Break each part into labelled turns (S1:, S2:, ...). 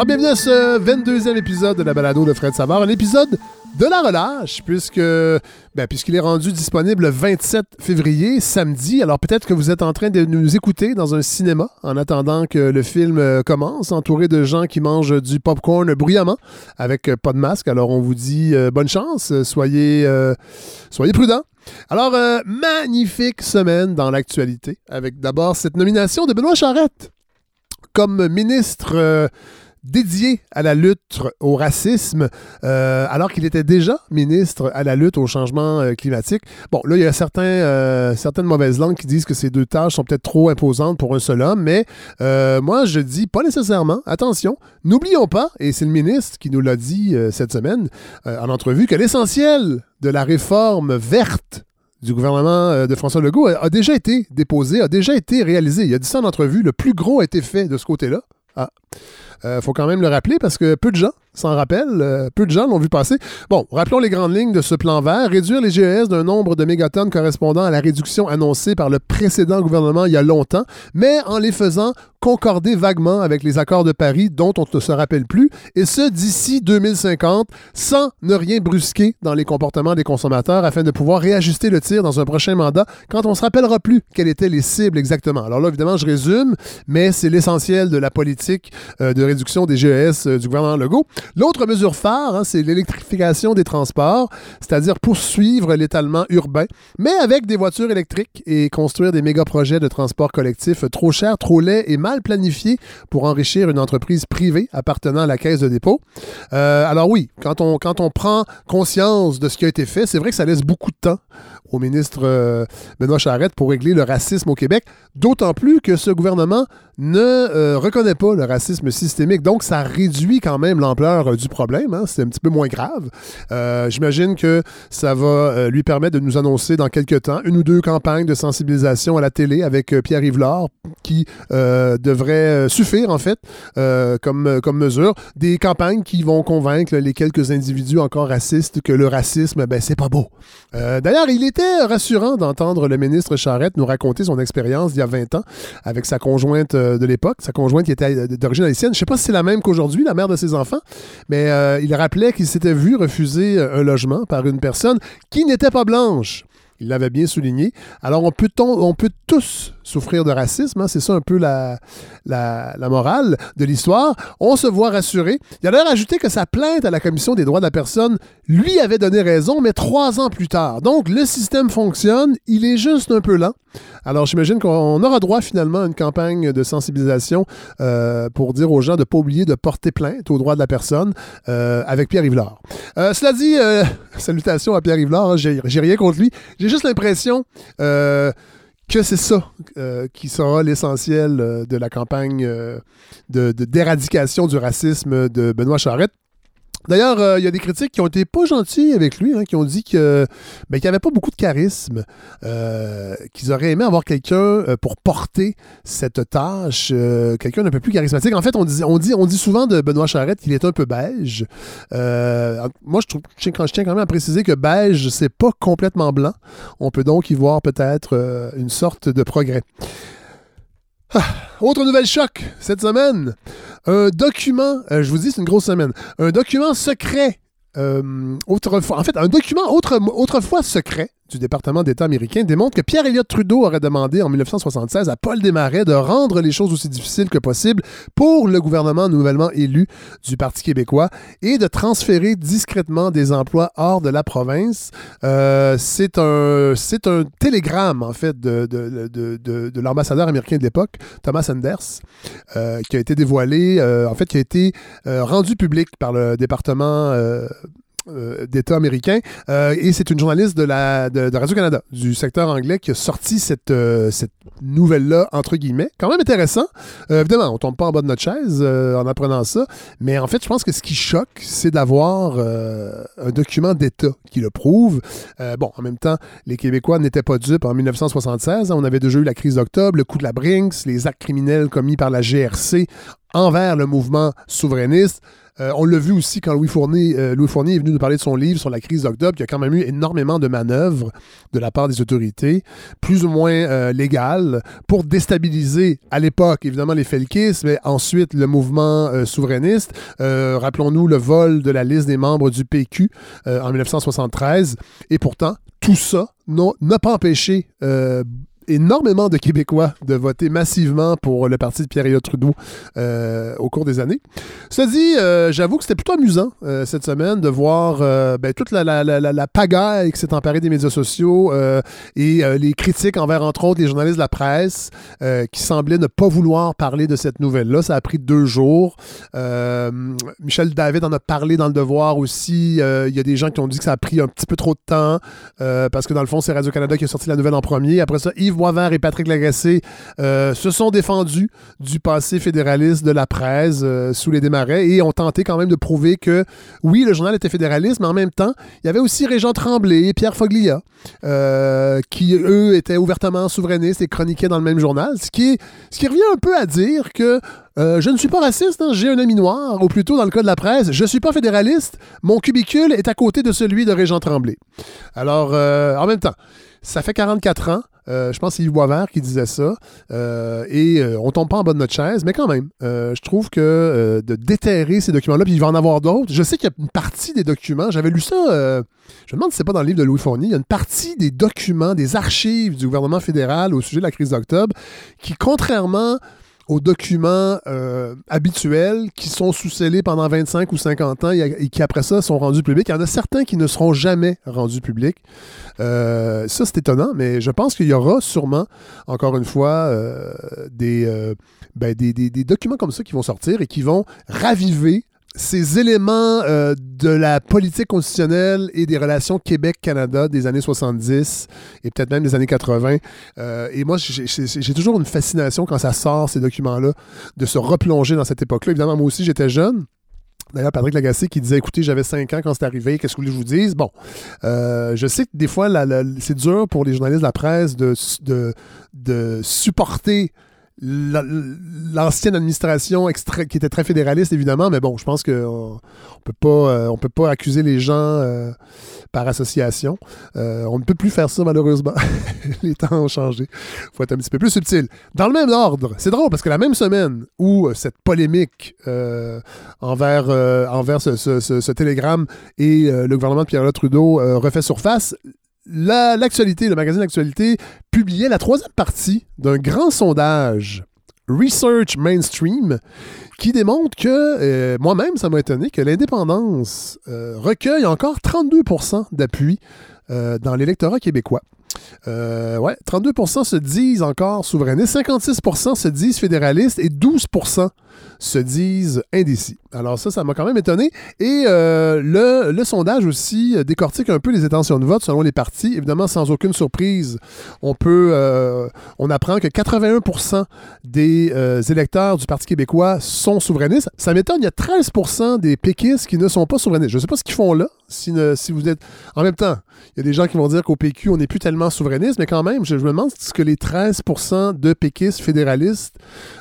S1: Alors, bienvenue à ce 22e épisode de la balado de Fred Savard, un épisode de la relâche, puisque ben, puisqu'il est rendu disponible le 27 février, samedi. Alors peut-être que vous êtes en train de nous écouter dans un cinéma en attendant que le film euh, commence, entouré de gens qui mangent du popcorn bruyamment avec euh, pas de masque. Alors on vous dit euh, bonne chance, soyez, soyez prudents. Alors, magnifique semaine dans l'actualité, avec d'abord cette nomination de Benoît Charette comme ministre dédié à la lutte au racisme, euh, alors qu'il était déjà ministre à la lutte au changement euh, climatique. Bon, là, il y a certains, euh, certaines mauvaises langues qui disent que ces deux tâches sont peut-être trop imposantes pour un seul homme, mais moi, je dis pas nécessairement. Attention, n'oublions pas, et c'est le ministre qui nous l'a dit cette semaine en entrevue, que l'essentiel de la réforme verte du gouvernement de François Legault a, déjà été déposé, a déjà été réalisé. Il a dit ça en entrevue. Le plus gros a été fait de ce côté-là. Ah. Euh, faut quand même le rappeler parce que peu de gens s'en rappellent, euh, peu de gens l'ont vu passer. Bon, rappelons les grandes lignes de ce plan vert. Réduire les GES d'un nombre de mégatonnes correspondant à la réduction annoncée par le précédent gouvernement il y a longtemps, mais en les faisant concorder vaguement avec les accords de Paris dont on ne se rappelle plus, et ce d'ici 2050, sans ne rien brusquer dans les comportements des consommateurs afin de pouvoir réajuster le tir dans un prochain mandat quand on ne se rappellera plus quelles étaient les cibles exactement. Alors là, évidemment, je résume, mais c'est l'essentiel de la politique euh, de réduction des GES euh, du gouvernement Legault. L'autre mesure phare, hein, c'est l'électrification des transports, c'est-à-dire poursuivre l'étalement urbain, mais avec des voitures électriques et construire des méga-projets de transport collectif trop chers, trop laids et mal planifiés pour enrichir une entreprise privée appartenant à la caisse de dépôt. Euh, alors oui, quand on, quand on prend conscience de ce qui a été fait, c'est vrai que ça laisse beaucoup de temps au ministre euh, Benoît Charette pour régler le racisme au Québec, d'autant plus que ce gouvernement ne euh, reconnaît pas le racisme systémique. Donc, ça réduit quand même l'ampleur euh, du problème. Hein. C'est un petit peu moins grave. J'imagine que ça va lui permettre de nous annoncer dans quelques temps une ou deux campagnes de sensibilisation à la télé avec Pierre Yvelard qui devraient suffire, en fait, comme, comme mesure. Des campagnes qui vont convaincre les quelques individus encore racistes que le racisme, ben, c'est pas beau. D'ailleurs, il était rassurant d'entendre le ministre Charette nous raconter son expérience il y a 20 ans avec sa conjointe euh, de l'époque, sa conjointe qui était d'origine haïtienne. Je ne sais pas si c'est la même qu'aujourd'hui, la mère de ses enfants, mais euh, il rappelait qu'il s'était vu refuser un logement par une personne qui n'était pas blanche. Il l'avait bien souligné. Alors, on peut, on peut tous souffrir de racisme. Hein, c'est ça un peu la, la, morale de l'histoire. On se voit rassuré. Il a d'ailleurs ajouté que sa plainte à la Commission des droits de la personne lui avait donné raison, mais trois ans plus tard. Donc, le système fonctionne. Il est juste un peu lent. Alors, j'imagine qu'on aura droit finalement à une campagne de sensibilisation euh, pour dire aux gens de ne pas oublier de porter plainte aux droits de la personne euh, avec Pierre Yvelard. Euh, cela dit, salutations à Pierre Yvelard. Hein, j'ai rien contre lui. J'ai juste l'impression que c'est ça euh, qui sera l'essentiel euh, de la campagne euh, de d'éradication du racisme de Benoît Charette. D'ailleurs, euh, il y a des critiques qui ont été pas gentils avec lui, hein, qui ont dit que ben, qu'il n'y avait pas beaucoup de charisme, euh, qu'ils auraient aimé avoir quelqu'un euh, pour porter cette tâche, quelqu'un d'un peu plus charismatique. En fait, on dit, souvent de Benoît Charette qu'il est un peu beige. moi, je trouve, je tiens quand même à préciser que beige, c'est pas complètement blanc. On peut donc y voir peut-être une sorte de progrès. Ah, autre nouvelle choc cette semaine. Un document, euh, je vous dis, c'est une grosse semaine. Un document secret. Euh, autrefois, en fait, un document autrefois secret du département d'État américain démontre que Pierre Elliott Trudeau aurait demandé en 1976 à Paul Desmarais de rendre les choses aussi difficiles que possible pour le gouvernement nouvellement élu du Parti québécois et de transférer discrètement des emplois hors de la province. Euh, c'est un, un télégramme, en fait, de, de, de, de l'ambassadeur américain de l'époque, Thomas Anders, euh, qui a été dévoilé, euh, en fait, qui a été rendu public par le département euh, d'État américain. Euh, et c'est une journaliste de, la, de, Radio-Canada, du secteur anglais, qui a sorti cette, euh, cette nouvelle-là, entre guillemets. Quand même intéressant. évidemment, on tombe pas en bas de notre chaise en apprenant ça. Mais en fait, je pense que ce qui choque, c'est d'avoir un document d'État qui le prouve. bon, en même temps, les Québécois n'étaient pas dupes en 1976. On avait déjà eu la crise d'octobre, le coup de la Brinks, les actes criminels commis par la GRC envers le mouvement souverainiste. Euh, on l'a vu aussi quand Louis Fournier, euh, Louis Fournier est venu nous parler de son livre sur la crise d'octobre, qui a quand même eu énormément de manœuvres de la part des autorités, plus ou moins euh, légales, pour déstabiliser à l'époque, évidemment, les Felkis, mais ensuite le mouvement souverainiste. Rappelons-nous le vol de la liste des membres du PQ en 1973. Et pourtant, tout ça n'a pas empêché énormément de Québécois de voter massivement pour le parti de Pierre-Éliott Trudeau euh, au cours des années. Cela dit, euh, j'avoue que c'était plutôt amusant euh, cette semaine de voir ben, toute la, pagaille qui s'est emparée des médias sociaux et les critiques envers, entre autres, les journalistes de la presse qui semblaient ne pas vouloir parler de cette nouvelle-là. Ça a pris deux jours. Michel David en a parlé dans Le Devoir aussi. Il y a des gens qui ont dit que ça a pris un petit peu trop de temps parce que dans le fond, c'est Radio-Canada qui a sorti la nouvelle en premier. Après ça, Yves Boisvert et Patrick Lagacé euh, se sont défendus du passé fédéraliste de la presse euh, sous les démarrais et ont tenté quand même de prouver que oui, le journal était fédéraliste, mais en même temps, il y avait aussi Régent Tremblay et Pierre Foglia euh, qui, eux, étaient ouvertement souverainistes et chroniquaient dans le même journal, ce qui, ce qui revient un peu à dire que je ne suis pas raciste, hein, j'ai un ami noir, ou plutôt dans le cas de la presse, je ne suis pas fédéraliste, mon cubicule est à côté de celui de Régent Tremblay. Alors, en même temps, ça fait 44 ans. Euh, je pense que c'est Yves Boisvert qui disait ça. Euh, et euh, on tombe pas en bas de notre chaise, mais quand même, je trouve que de déterrer ces documents-là, puis il va en avoir d'autres. Je sais qu'il y a une partie des documents, j'avais lu ça, je me demande si c'est pas dans le livre de Louis Fournier, il y a une partie des documents, des archives du gouvernement fédéral au sujet de la crise d'octobre qui, contrairement aux documents euh, habituels qui sont sous-scellés pendant 25 ou 50 ans et, qui, après ça, sont rendus publics. Il y en a certains qui ne seront jamais rendus publics. Euh, ça, c'est étonnant, mais je pense qu'il y aura sûrement, encore une fois, euh, ben, des, des, des, documents comme ça qui vont sortir et qui vont raviver ces éléments euh, de la politique constitutionnelle et des relations Québec-Canada des années 70 et peut-être même des années 80. Euh, et moi, j'ai toujours une fascination quand ça sort, ces documents-là, de se replonger dans cette époque-là. Évidemment, moi aussi, j'étais jeune. D'ailleurs, Patrick Lagacé qui disait Écoutez, j'avais 5 ans quand c'est arrivé, qu'est-ce que vous voulez que je vous dise? Bon, euh, je sais que des fois, c'est dur pour les journalistes de la presse de, de, de supporter l'ancienne administration qui était très fédéraliste, évidemment, mais bon, je pense qu'on ne peut, pas, euh, peut pas accuser les gens euh, par association. Euh, on ne peut plus faire ça, malheureusement. les temps ont changé. Il faut être un petit peu plus subtil. Dans le même ordre, c'est drôle parce que la même semaine où cette polémique envers, envers ce, ce, télégramme et le gouvernement de Pierre Trudeau refait surface, l'actualité, le magazine Actualité, publiait la troisième partie d'un grand sondage Research Mainstream qui démontre que, euh, moi-même, ça m'a étonné, que l'indépendance euh, recueille encore 32% d'appui euh, dans l'électorat québécois. ouais, 32% se disent encore souverainistes, 56% se disent fédéralistes et 12% se disent indécis. Alors ça, ça m'a quand même étonné. Et euh, le, sondage aussi décortique un peu les intentions de vote selon les partis. Évidemment, sans aucune surprise, on peut, euh, on apprend que 81% des euh, électeurs du Parti québécois sont souverainistes. Ça m'étonne, il y a 13% des péquistes qui ne sont pas souverainistes. Je ne sais pas ce qu'ils font là. Si, si, vous êtes... En même temps, il y a des gens qui vont dire qu'au PQ, on n'est plus tellement souverainiste, mais quand même, je, me demande ce que les 13% de péquistes fédéralistes...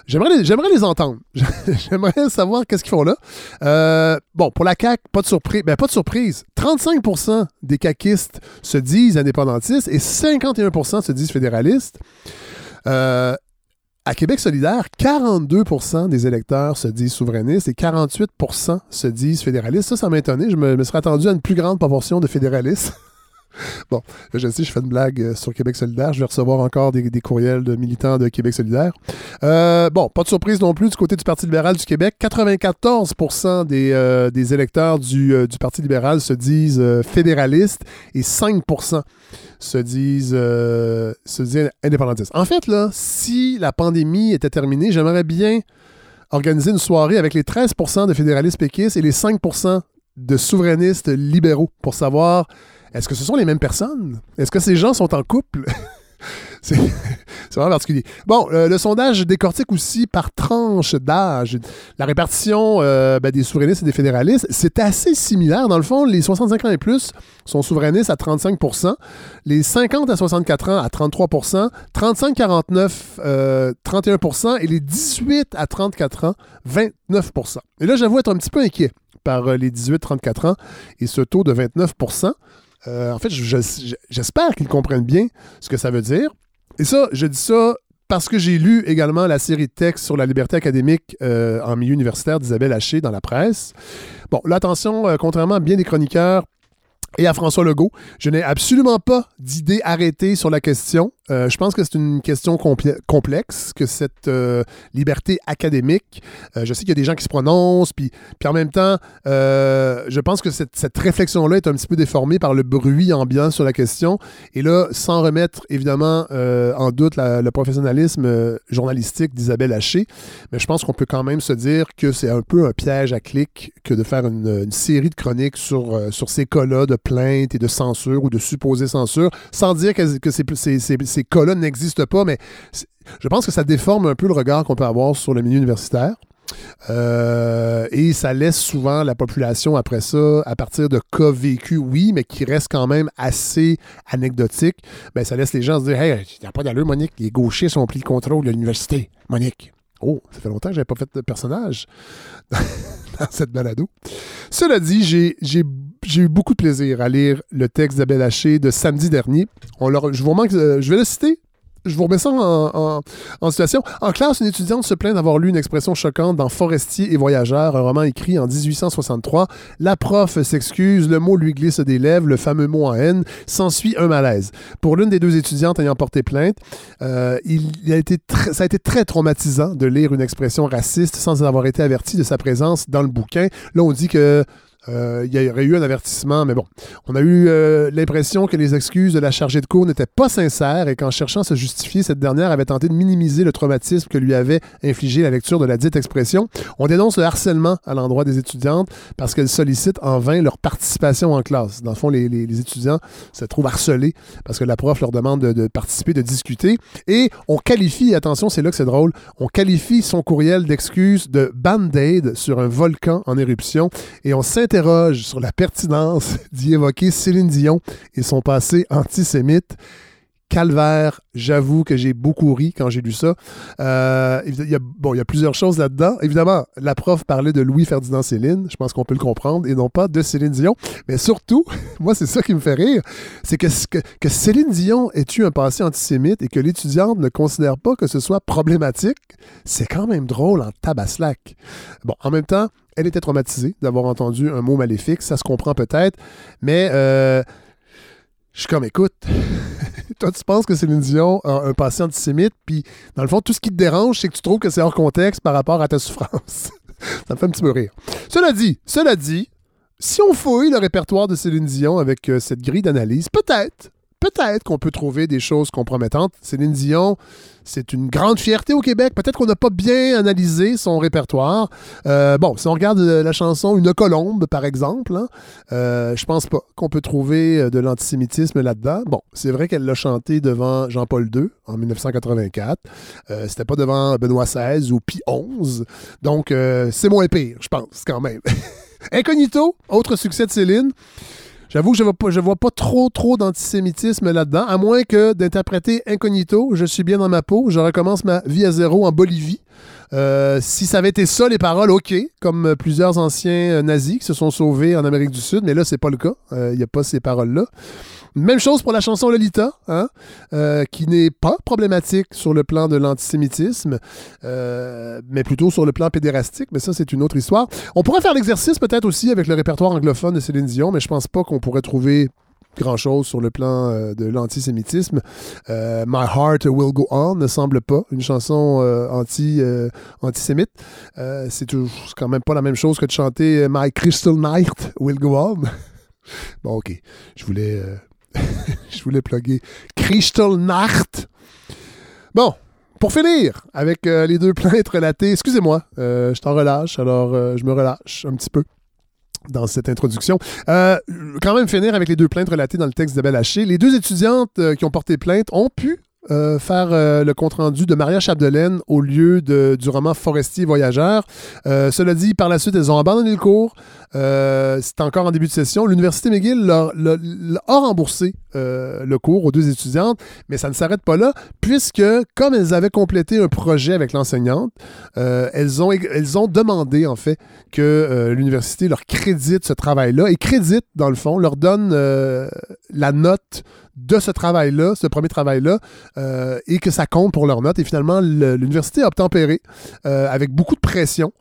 S1: J'aimerais les, les entendre. J'aimerais savoir qu'est-ce qu'ils font là. Euh, bon, pour la CAQ, pas de surprise. Ben, pas de surprise. 35% des caquistes se disent indépendantistes et 51% se disent fédéralistes. Euh, à Québec solidaire, 42% des électeurs se disent souverainistes et 48% se disent fédéralistes. Ça, ça m'a étonné. Je me serais attendu à une plus grande proportion de fédéralistes. Bon, je sais, je fais une blague euh, sur Québec solidaire. Je vais recevoir encore des, courriels de militants de Québec solidaire. Euh, bon, pas de surprise non plus du côté du Parti libéral du Québec. 94 des, euh, des électeurs du, Parti libéral se disent fédéralistes et 5 se disent, se disent indépendantistes. En fait, là, si la pandémie était terminée, j'aimerais bien organiser une soirée avec les 13% de fédéralistes péquistes et les 5% de souverainistes libéraux pour savoir est-ce que ce sont les mêmes personnes? Est-ce que ces gens sont en couple? c'est vraiment particulier. Bon, euh, le sondage décortique aussi par tranche d'âge. La répartition euh, ben, des souverainistes et des fédéralistes, c'est assez similaire. Dans le fond, les 65 ans et plus sont souverainistes à 35% les 50 à 64 ans à 33% 35-49, 31% et les 18 à 34 ans, 29% Et là, j'avoue être un petit peu inquiet par les 18-34 ans et ce taux de 29 en fait, j'espère qu'ils comprennent bien ce que ça veut dire. Et ça, je dis ça parce que j'ai lu également la série de textes sur la liberté académique euh, en milieu universitaire d'Isabelle Haché dans la presse. Bon, là, attention, euh, contrairement à bien des chroniqueurs, et à François Legault. Je n'ai absolument pas d'idée arrêtée sur la question. Euh, je pense que c'est une question complexe, que cette euh, liberté académique, euh, je sais qu'il y a des gens qui se prononcent, puis, puis en même temps, je pense que cette, cette réflexion-là est un petit peu déformée par le bruit ambiant sur la question. Et là, sans remettre évidemment en doute le professionnalisme journalistique d'Isabelle Haché, mais je pense qu'on peut quand même se dire que c'est un peu un piège à clic que de faire une, série de chroniques sur, sur ces cas-là de plainte et de censure ou de supposée censure, sans dire que, ces, ces, cas-là n'existent pas, mais je pense que ça déforme un peu le regard qu'on peut avoir sur le milieu universitaire. Euh, et ça laisse souvent la population après ça, à partir de cas vécus, oui, mais qui restent quand même assez anecdotiques, ben, ça laisse les gens se dire Hey, il n'y a pas d'allure, Monique, les gauchers sont pris le contrôle de l'université. Monique. Oh, ça fait longtemps que je pas fait de personnage dans cette balado. Cela dit, j'ai eu beaucoup de plaisir à lire le texte d'Abel Haché de samedi dernier. Je, vous euh, vais le citer je vous remets ça en, situation. En classe, une étudiante se plaint d'avoir lu une expression choquante dans Forestier et Voyageur, un roman écrit en 1863. La prof s'excuse, le mot lui glisse des lèvres, le fameux mot en haine. S'ensuit un malaise. Pour l'une des deux étudiantes ayant porté plainte, euh, ça a été très traumatisant de lire une expression raciste sans avoir été averti de sa présence dans le bouquin. Là, on dit que euh, il y aurait eu un avertissement, mais bon. On a eu euh, l'impression que les excuses de la chargée de cours n'étaient pas sincères et qu'en cherchant à se justifier, cette dernière avait tenté de minimiser le traumatisme que lui avait infligé la lecture de la dite expression. On dénonce le harcèlement à l'endroit des étudiantes parce qu'elles sollicitent en vain leur participation en classe. Dans le fond, les, étudiants se trouvent harcelés parce que la prof leur demande de, participer, de discuter. Et on qualifie, attention, c'est là que c'est drôle, on qualifie son courriel d'excuses de band-aid sur un volcan en éruption et on s'intéresse interroge sur la pertinence d'y évoquer Céline Dion et son passé antisémite. Calvaire, j'avoue que j'ai beaucoup ri quand j'ai lu ça. Euh, il, y a, bon, y a plusieurs choses là-dedans. Évidemment, la prof parlait de Louis-Ferdinand Céline, je pense qu'on peut le comprendre, et non pas de Céline Dion. Mais surtout, moi, c'est ça qui me fait rire, c'est que, que, que, Céline Dion ait eu un passé antisémite et que l'étudiante ne considère pas que ce soit problématique, c'est quand même drôle en tabaslac. Bon, en même temps, elle était traumatisée d'avoir entendu un mot maléfique, ça se comprend peut-être, mais euh, je suis comme, écoute, toi, tu penses que Céline Dion a un passé antisémite, puis dans le fond, tout ce qui te dérange, c'est que tu trouves que c'est hors contexte par rapport à ta souffrance. ça me fait un petit peu rire. Cela dit, cela dit, si on fouille le répertoire de Céline Dion avec euh, cette grille d'analyse, peut-être, peut-être qu'on peut trouver des choses compromettantes. Céline Dion, c'est une grande fierté au Québec. Peut-être qu'on n'a pas bien analysé son répertoire. Euh, bon, si on regarde la chanson Une colombe, par exemple, hein, euh, je pense pas qu'on peut trouver euh, de l'antisémitisme là-dedans. Bon, c'est vrai qu'elle l'a chanté devant Jean-Paul II en 1984. Euh, C'était pas devant Benoît XVI ou Pie XI. Donc, c'est moins pire, je pense, quand même. Incognito, autre succès de Céline. J'avoue que je ne vois, pas trop, trop d'antisémitisme là-dedans, à moins que d'interpréter incognito, je suis bien dans ma peau, je recommence ma vie à zéro en Bolivie. Euh, si ça avait été ça, les paroles, OK, comme plusieurs anciens euh, nazis qui se sont sauvés en Amérique du Sud, mais là, c'est pas le cas. Il euh, n'y a pas ces paroles-là. Même chose pour la chanson Lolita, hein, euh, qui n'est pas problématique sur le plan de l'antisémitisme, euh, mais plutôt sur le plan pédérastique, mais ça, c'est une autre histoire. On pourrait faire l'exercice peut-être aussi avec le répertoire anglophone de Céline Dion, mais je pense pas qu'on pourrait trouver grand-chose sur le plan euh, de l'antisémitisme. My Heart Will Go On ne semble pas une chanson anti, antisémite. c'est quand même pas la même chose que de chanter My Crystal Night Will Go On. bon, ok. Je voulais je voulais plugger Crystal Nacht. Bon, pour finir avec euh, les deux plaintes relatées, excusez-moi, euh, je t'en relâche, alors euh, je me relâche un petit peu dans cette introduction. quand même finir avec les deux plaintes relatées dans le texte de Haché. Les deux étudiantes qui ont porté plainte ont pu euh, faire euh, le compte-rendu de Maria Chapdelaine au lieu de, du roman Forestier Voyageur. Euh, cela dit, par la suite, elles ont abandonné le cours. C'est encore en début de session. L'Université McGill leur, a remboursé le cours aux deux étudiantes, mais ça ne s'arrête pas là, puisque comme elles avaient complété un projet avec l'enseignante, elles, ont, elles ont demandé en fait que l'université leur crédite ce travail-là et crédite, dans le fond, leur donne la note de ce travail-là, ce premier travail-là, euh, et que ça compte pour leur note. Et finalement, l'université a obtempéré euh, avec beaucoup de pression.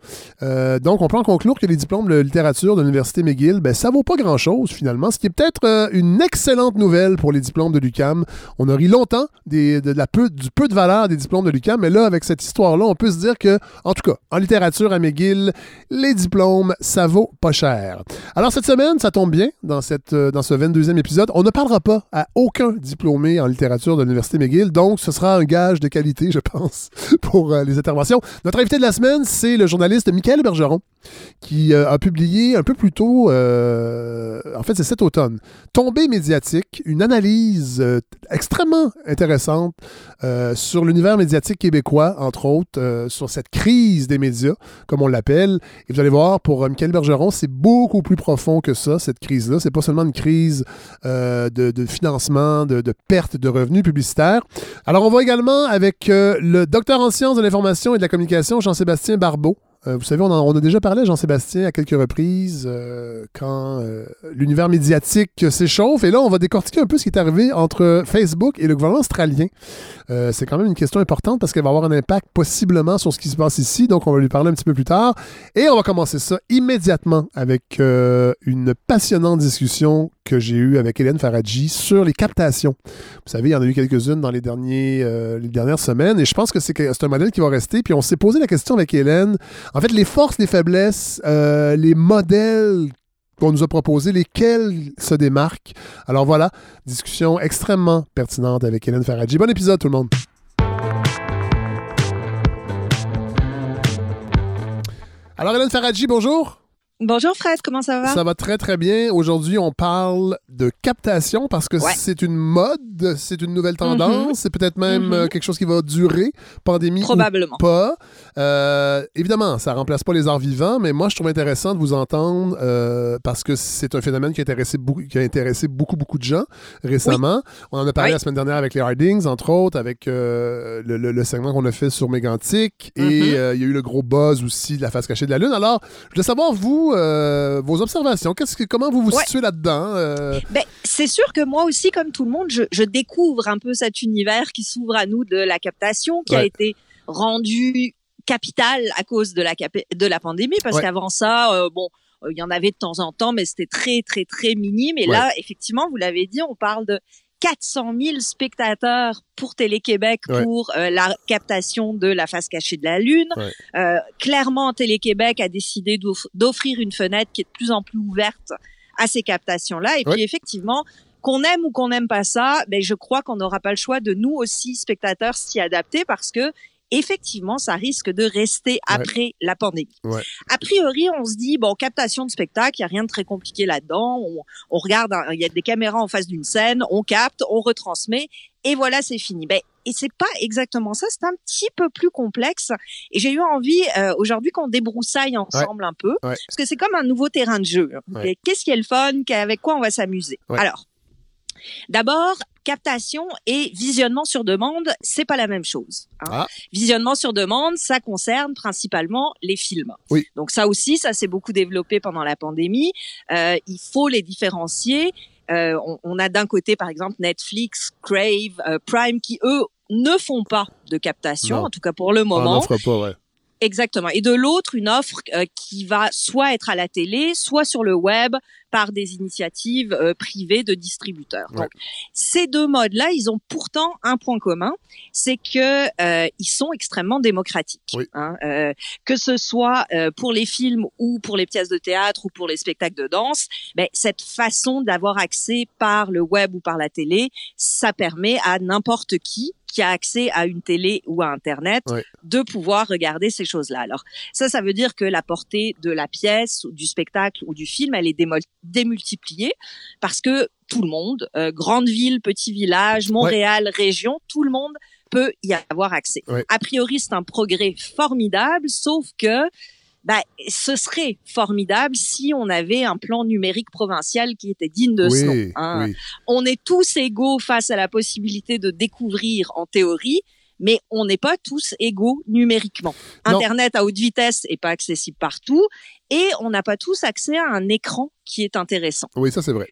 S1: Euh, donc, on peut en conclure que les diplômes de littérature de l'université McGill, ben, ça vaut pas grand-chose finalement, ce qui est peut-être une excellente nouvelle pour les diplômes de l'UCAM. On a ri longtemps des, de la peu, du peu de valeur des diplômes de l'UCAM, mais là, avec cette histoire-là, on peut se dire que, en tout cas, en littérature à McGill, les diplômes, ça vaut pas cher. Alors, cette semaine, ça tombe bien dans, cette, dans ce 22e épisode. On ne parlera pas à aucun diplômé en littérature de l'Université McGill, donc ce sera un gage de qualité, je pense, pour euh, les interventions. Notre invité de la semaine, c'est le journaliste Michael Bergeron, qui euh, a publié un peu plus tôt, euh, en fait c'est cet automne, Tombée médiatique, une analyse extrêmement intéressante sur l'univers médiatique québécois, entre autres, sur cette crise des médias, comme on l'appelle. Et vous allez voir, pour Michael Bergeron, c'est beaucoup plus profond que ça, cette crise-là. C'est pas seulement une crise de financement, de, perte de revenus publicitaires. Alors, on va également avec euh, le docteur en sciences de l'information et de la communication, Jean-Sébastien Barbeau. Euh, vous savez, on, a déjà parlé à Jean-Sébastien à quelques reprises euh, quand l'univers médiatique s'échauffe. Et là, on va décortiquer un peu ce qui est arrivé entre Facebook et le gouvernement australien. c'est quand même une question importante parce qu'elle va avoir un impact possiblement sur ce qui se passe ici. Donc, on va lui parler un petit peu plus tard. Et on va commencer ça immédiatement avec une passionnante discussion que j'ai eu avec Hélène Faradji sur les captations. Vous savez, il y en a eu quelques-unes dans les, derniers, euh, les dernières semaines et je pense que c'est un modèle qui va rester. Puis on s'est posé la question avec Hélène. En fait, les forces, les faiblesses, euh, les modèles qu'on nous a proposés, lesquels se démarquent. Alors voilà, discussion extrêmement pertinente avec Hélène Faradji. Bon épisode tout le monde. Alors Hélène Faradji, bonjour.
S2: Bonjour Fred, comment ça va?
S1: Ça va très très bien. Aujourd'hui, on parle de captation parce que c'est une mode, c'est une nouvelle mhm. tendance, c'est peut-être même mhm. euh, quelque chose qui va durer, pandémie
S2: Probablement.
S1: ou pas. Euh, évidemment, ça remplace pas les arts vivants, mais moi je trouve intéressant de vous entendre euh, parce que c'est un phénomène qui a intéressé beaucoup, qui a intéressé beaucoup beaucoup de gens récemment. On en a parlé la semaine dernière avec les Hardings, entre autres, avec le, le, segment qu'on a fait sur Mégantic, et mhm. il y a eu le gros buzz aussi de la face cachée de la lune. Alors, je voulais savoir vous euh, vos observations? Qu'est-ce que, comment vous vous situez là-dedans?
S2: Euh? Ben, c'est sûr que moi aussi, comme tout le monde, je, découvre un peu cet univers qui s'ouvre à nous de la captation, qui a été rendu capital à cause de la, de la pandémie, parce qu'avant ça, euh, bon, il y en avait de temps en temps, mais c'était très, très, très minime. Et là, effectivement, vous l'avez dit, on parle de 400 000 spectateurs pour Télé-Québec pour euh, la captation de la face cachée de la Lune. Euh, clairement, Télé-Québec a décidé d'offrir une fenêtre qui est de plus en plus ouverte à ces captations-là. Et puis effectivement, qu'on aime ou qu'on n'aime pas ça, ben je crois qu'on n'aura pas le choix de nous aussi spectateurs s'y adapter parce que effectivement, ça risque de rester après la pandémie. A priori, on se dit, bon, captation de spectacle, il n'y a rien de très compliqué là-dedans. On, on, regarde, il y a des caméras en face d'une scène, on capte, on retransmet, et voilà, c'est fini. Ben, et c'est pas exactement ça, c'est un petit peu plus complexe. Et j'ai eu envie euh, aujourd'hui qu'on débroussaille ensemble un peu, parce que c'est comme un nouveau terrain de jeu. Qu'est-ce qui est le fun, avec quoi on va s'amuser? Alors, D'abord, captation et visionnement sur demande, c'est pas la même chose. Hein. Ah. Visionnement sur demande, ça concerne principalement les films.
S1: Oui.
S2: Donc ça aussi, ça s'est beaucoup développé pendant la pandémie. Euh, il faut les différencier. Euh, on, on, a d'un côté, par exemple, Netflix, Crave, euh, Prime, qui eux ne font pas de captation, en tout cas pour le moment.
S1: Ah, pas, ouais.
S2: Exactement. Et de l'autre, une offre euh, qui va soit être à la télé, soit sur le web par des initiatives euh, privées de distributeurs. Donc, ces deux modes-là, ils ont pourtant un point commun, c'est que euh, ils sont extrêmement démocratiques. Hein, que ce soit pour les films ou pour les pièces de théâtre ou pour les spectacles de danse, ben, cette façon d'avoir accès par le web ou par la télé, ça permet à n'importe qui qui a accès à une télé ou à Internet de pouvoir regarder ces choses-là. Alors ça, ça veut dire que la portée de la pièce, du spectacle ou du film, elle est démultipliée parce que tout le monde, euh, grande ville, petit village, Montréal, région, tout le monde peut y avoir accès. A priori, c'est un progrès formidable, sauf que bah, ce serait formidable si on avait un plan numérique provincial qui était digne de ce nom. Hein. On est tous égaux face à la possibilité de découvrir en théorie, mais on n'est pas tous égaux numériquement. Internet à haute vitesse est pas accessible partout et on n'a pas tous accès à un écran qui est intéressant.
S1: Oui, ça c'est vrai.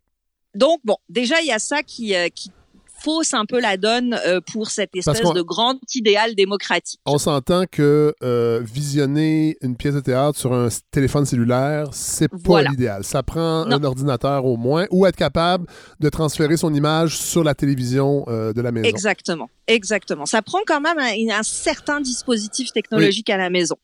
S2: Donc bon, déjà il y a ça qui, euh, qui fausse un peu la donne euh, pour cette espèce de grand idéal démocratique.
S1: On s'entend que euh, visionner une pièce de théâtre sur un téléphone cellulaire, c'est pas l'idéal. Ça prend un ordinateur au moins ou être capable de transférer son image sur la télévision euh, de la maison.
S2: Exactement. Exactement. Ça prend quand même un, certain dispositif technologique à la maison.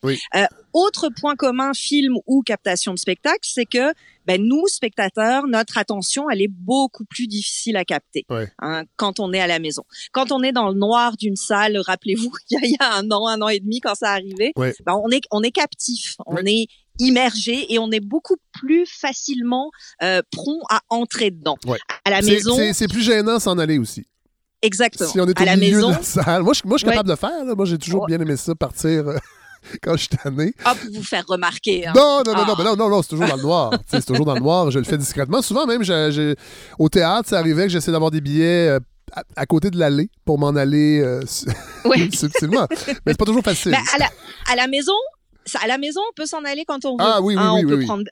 S2: autre point commun, film ou captation de spectacle, c'est que ben nous spectateurs, notre attention, elle est beaucoup plus difficile à capter hein, quand on est à la maison. Quand on est dans le noir d'une salle, rappelez-vous il y, a un an, un an et demi quand ça arrivait, ben on est on est captif, on est immergé et on est beaucoup plus facilement euh, prompt à entrer dedans. À la maison,
S1: c'est plus gênant s'en aller aussi.
S2: Exactement.
S1: Si on est au
S2: à
S1: milieu
S2: la maison,
S1: de la salle. Moi, je, moi, je suis capable de le faire. Moi, j'ai toujours bien aimé ça, partir. Euh, quand je suis tanné.
S2: Ah, pour vous faire remarquer. Hein.
S1: Non, non, non, non, ah. non, non, non, c'est toujours dans le noir. c'est toujours dans le noir. Je le fais discrètement. Souvent, même, au théâtre, ça arrivait que j'essaie d'avoir des billets. Euh, à, côté de l'allée pour m'en aller euh, subtilement. Mais c'est pas toujours facile.
S2: Ben, à, la, à la maison, à la maison, on peut s'en aller quand on veut.
S1: Ah oui, oui, hein,
S2: oui,
S1: on peut
S2: prendre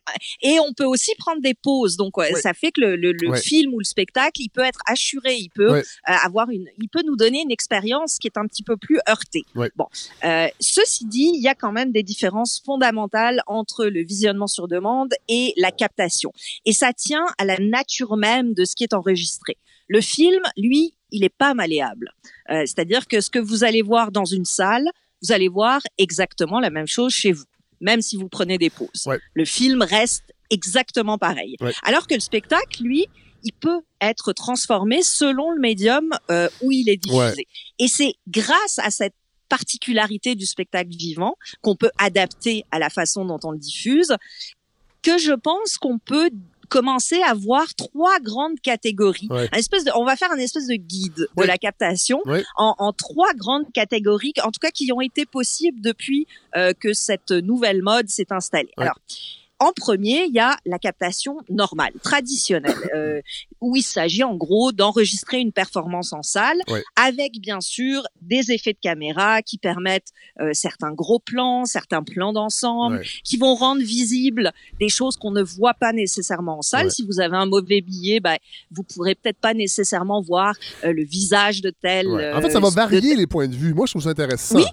S2: et on peut aussi prendre des pauses. Donc ça fait que le, le, film ou le spectacle, il peut être assuré, il peut euh, avoir une, il peut nous donner une expérience qui est un petit peu plus heurtée. Bon, euh, ceci dit, il y a quand même des différences fondamentales entre le visionnement sur demande et la captation. Et ça tient à la nature même de ce qui est enregistré. Le film, lui, il est pas malléable. Euh, C'est-à-dire que ce que vous allez voir dans une salle, vous allez voir exactement la même chose chez vous, même si vous prenez des pauses. Le film reste exactement pareil. Alors que le spectacle, lui, il peut être transformé selon le médium euh, où il est diffusé. Et c'est grâce à cette particularité du spectacle vivant qu'on peut adapter à la façon dont on le diffuse que je pense qu'on peut commencer à voir trois grandes catégories. espèce de, on va faire un espèce de guide de la captation en, en, trois grandes catégories, en tout cas qui ont été possibles depuis euh, que cette nouvelle mode s'est installée. Alors, en premier, il y a la captation normale, traditionnelle, euh, où il s'agit en gros d'enregistrer une performance en salle, avec bien sûr des effets de caméra qui permettent euh, certains gros plans, certains plans d'ensemble, qui vont rendre visibles des choses qu'on ne voit pas nécessairement en salle. Si vous avez un mauvais billet, bah, vous pourrez peut-être pas nécessairement voir euh, le visage de tel.
S1: en fait, ça va varier les points de vue. Moi, je trouve ça intéressant.
S2: Oui,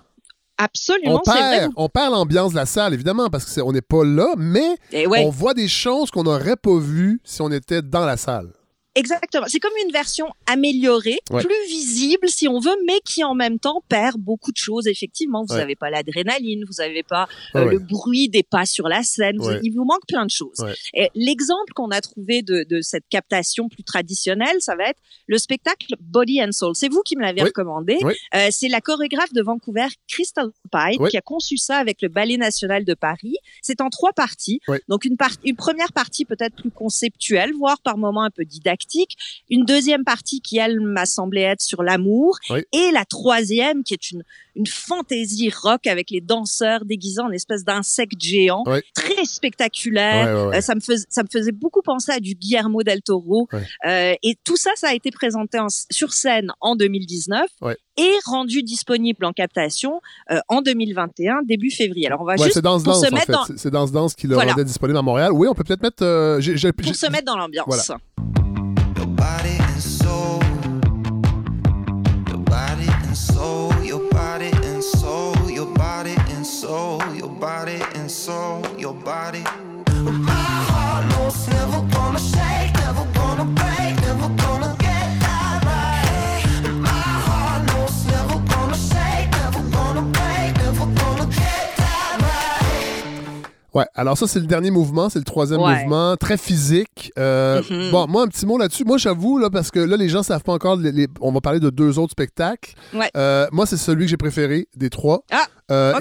S2: Absolument,
S1: on perd, on perd l'ambiance de la salle, évidemment, parce qu'on n'est pas là, mais eh on voit des choses qu'on n'aurait pas vues si on était dans la salle.
S2: Exactement. C'est comme une version améliorée, plus visible si on veut, mais qui en même temps perd beaucoup de choses. Effectivement, vous n'avez pas l'adrénaline, vous n'avez pas euh, le bruit des pas sur la scène. il vous manque plein de choses. Et l'exemple qu'on a trouvé de, de, cette captation plus traditionnelle, ça va être le spectacle Body and Soul. C'est vous qui me l'avez recommandé. Euh, c'est la chorégraphe de Vancouver, Crystal Pike, qui a conçu ça avec le Ballet National de Paris. C'est en trois parties. Donc une, une première partie peut-être plus conceptuelle, voire par moments un peu didactique une deuxième partie qui, elle, m'a semblé être sur l'amour, et la troisième qui est une, une fantaisie rock avec les danseurs déguisés en espèce d'insectes géants, très spectaculaire. Euh, ça me faisait ça me faisait beaucoup penser à du Guillermo del Toro. Euh, et tout ça, ça a été présenté sur scène en 2019 et rendu disponible en captation euh, en 2021 début février. Alors on va juste
S1: pour se mettre dans c'est dans Danse qui le rendait disponible à Montréal. Oui, on peut peut-être mettre
S2: pour se mettre dans l'ambiance. Body and soul, your body. My heart knows never gonna shake,
S1: Ouais, alors ça, c'est le dernier mouvement, c'est le troisième mouvement, très physique. Euh, mm-hmm. Bon, moi, un petit mot là-dessus. Moi, j'avoue, là, parce que là, les gens savent pas encore, on va parler de deux autres spectacles.
S2: Ouais.
S1: Euh, moi, c'est celui que j'ai préféré des trois.
S2: Ah! Euh,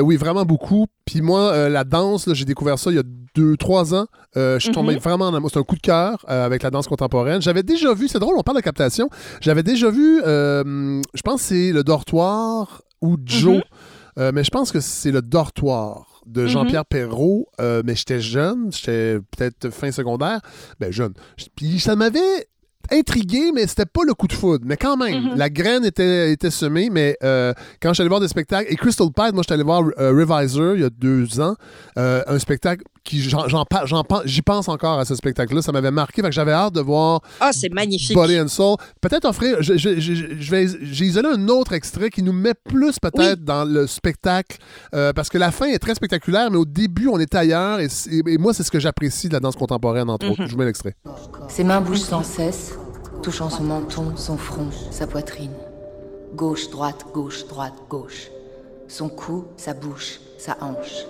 S1: oui, vraiment beaucoup. Puis moi, la danse, j'ai découvert ça il y a deux, trois ans. je suis tombé mm-hmm. vraiment en amour. C'est un coup de cœur avec la danse contemporaine. J'avais déjà vu, c'est drôle, on parle de captation. J'avais déjà vu, je pense que c'est le dortoir ou Joe. Mm-hmm. mais je pense que c'est le dortoir de mhm. Jean-Pierre Perrault, euh, mais j'étais jeune, j'étais peut-être fin secondaire, ben jeune. Puis ça m'avait intrigué, mais c'était pas le coup de foudre. Mais quand même, mhm. la graine était, était semée. Mais euh, quand je suis allé voir des spectacles, et Crystal Pite, moi, je suis allé voir euh, Reviser il y a deux ans, un spectacle j'y pense encore à ce spectacle-là. Ça m'avait marqué. que j'avais hâte de voir.
S2: Ah, c'est magnifique.
S1: Body and Soul. Peut-être offrir. Je, vais, j'ai isolé un autre extrait qui nous met plus peut-être dans le spectacle euh, parce que la fin est très spectaculaire, mais au début, on est ailleurs et, moi, c'est ce que j'apprécie de la danse contemporaine, entre autres. Mhm. Je vous mets l'extrait.
S3: Ses mains bougent sans cesse, touchant son menton, son front, sa poitrine. Gauche, droite, gauche, droite, gauche. Son cou, sa bouche, sa hanche.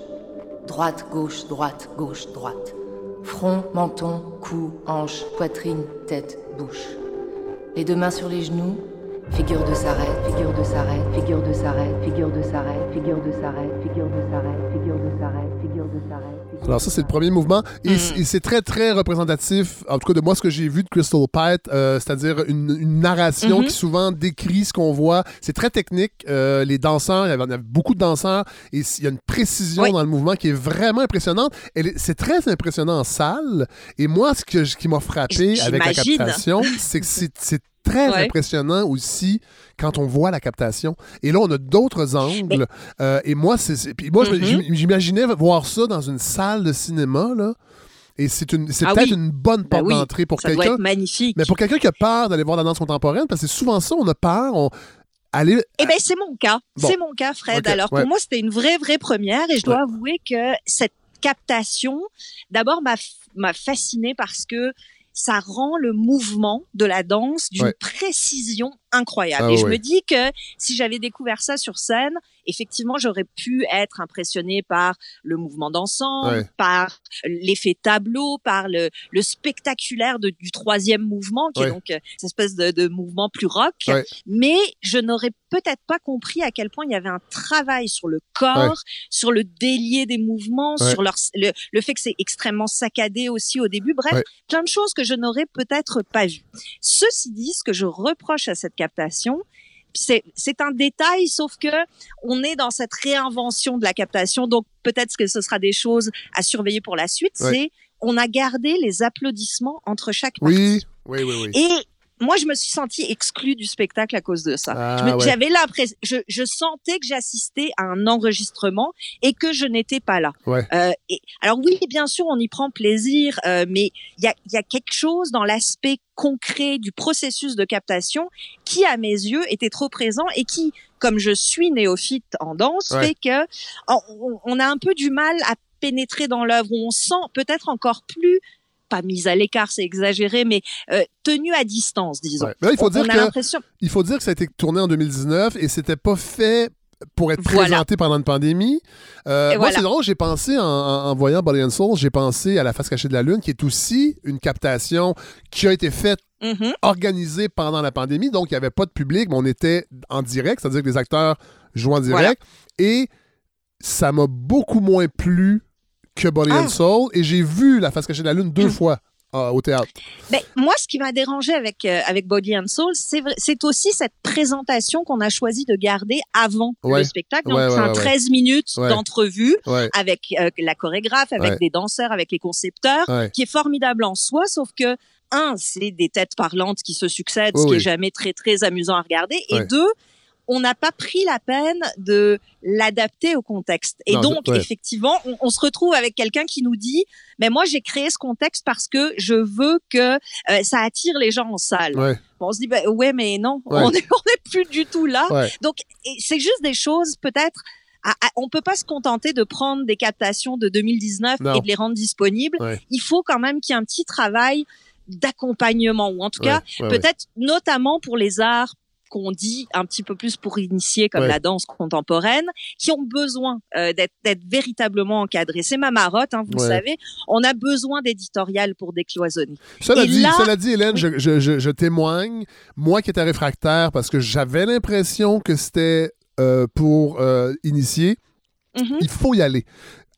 S3: Droite, gauche, droite, gauche, droite. Front, menton, cou, hanche, poitrine, tête, bouche. Les deux mains sur les genoux. Figure de s'arrête, figure de s'arrête, figure de s'arrête, figure de s'arrête, figure de s'arrête, figure de s'arrête, figure de s'arrête, figure de s'arrête.
S1: Alors ça, c'est le premier mouvement. Et, mm. c'est très, très représentatif, en tout cas de moi, ce que j'ai vu de Crystal Pite, euh, c'est-à-dire une, narration mm-hmm. qui souvent décrit ce qu'on voit. C'est très technique. Euh, les danseurs, il y, avait, beaucoup de danseurs, et il y a une précision dans le mouvement qui est vraiment impressionnante. C'est très impressionnant en salle. Et moi, ce, que, ce qui m'a frappé avec la captation, c'est que c'est très impressionnant aussi quand on voit la captation. Et là, on a d'autres angles. Euh, et moi, c'est, puis moi mm-hmm. j'imaginais voir ça dans une salle de cinéma, là. Et c'est une, c'est ah peut-être une bonne ben porte d'entrée pour quelqu'un.
S2: magnifique.
S1: Mais pour quelqu'un qui a peur d'aller voir la danse contemporaine, parce que c'est souvent ça, on a peur. On, aller...
S2: Eh bien, c'est mon cas. C'est mon cas, Fred. Alors, pour moi, c'était une vraie, vraie première. Et je dois avouer que cette captation, d'abord, m'a, m'a fascinée parce que ça rend le mouvement de la danse d'une précision incroyable. Ah et je me dis que si j'avais découvert ça sur scène, effectivement, j'aurais pu être impressionné par le mouvement d'ensemble, par l'effet tableau, par le, le spectaculaire de, du troisième mouvement, qui est donc euh, cette espèce de, de mouvement plus rock. Mais je n'aurais peut-être pas compris à quel point il y avait un travail sur le corps, sur le délié des mouvements, sur leur, le, le fait que c'est extrêmement saccadé aussi au début. Bref, plein de choses que je n'aurais peut-être pas vues. Ceci dit, ce que je reproche à cette captation, c'est un détail, sauf que on est dans cette réinvention de la captation. Donc peut-être que ce sera des choses à surveiller pour la suite. C'est on a gardé les applaudissements entre chaque
S1: partie. Oui, oui, oui, oui.
S2: Et moi, je me suis sentie exclue du spectacle à cause de ça. Ah, j'avais l'impression, je, je, sentais que j'assistais à un enregistrement et que je n'étais pas là. Euh, et, alors oui, bien sûr, on y prend plaisir, euh, mais il y a, y a quelque chose dans l'aspect concret du processus de captation qui, à mes yeux, était trop présent et qui, comme je suis néophyte en danse, fait que on, on a un peu du mal à pénétrer dans l'œuvre, on sent peut-être encore plus pas mise à l'écart, c'est exagéré, mais euh, tenue à distance, disons.
S1: il, faut dire que, il faut dire que ça a été tourné en 2019 et c'était pas fait pour être présenté pendant une pandémie. Euh, moi, c'est drôle, j'ai pensé, en, voyant Body and Soul, j'ai pensé à La face cachée de la Lune, qui est aussi une captation qui a été faite, mm-hmm. organisée pendant la pandémie. Donc, il n'y avait pas de public, mais on était en direct, c'est-à-dire que les acteurs jouaient en direct. Et ça m'a beaucoup moins plu que Body and ah. Soul et j'ai vu La face cachée de la lune deux hmm. fois euh, au théâtre.
S2: Ben, moi, ce qui m'a dérangé avec euh, avec Body and Soul, c'est aussi cette présentation qu'on a choisi de garder avant le spectacle. Donc, c'est un 13 minutes d'entrevue avec euh, la chorégraphe, avec les danseurs, avec les concepteurs, qui est formidable en soi, sauf que un, c'est des têtes parlantes qui se succèdent, ce qui est jamais très très amusant à regarder, et deux, on n'a pas pris la peine de l'adapter au contexte. Et donc, effectivement, on, se retrouve avec quelqu'un qui nous dit, mais moi, j'ai créé ce contexte parce que je veux que euh, ça attire les gens en salle. on se dit, bah, ouais, mais non, on n'est plus du tout là. Donc, c'est juste des choses peut-être on peut pas se contenter de prendre des captations de 2019 et de les rendre disponibles. Il faut quand même qu'il y ait un petit travail d'accompagnement ou en tout cas peut-être notamment pour les arts qu'on dit un petit peu plus pour initier comme
S1: Ouais.
S2: la danse contemporaine, qui ont besoin euh, d'être véritablement encadrés. C'est ma marotte, hein, vous
S1: Ouais.
S2: le savez. On a besoin d'éditorial pour décloisonner.
S1: Cela dit,
S2: là-
S1: cela dit, Hélène, je, je- je- je témoigne, moi qui étais réfractaire, parce que j'avais l'impression que c'était euh, pour euh, initier,
S2: Mhm.
S1: il faut y aller.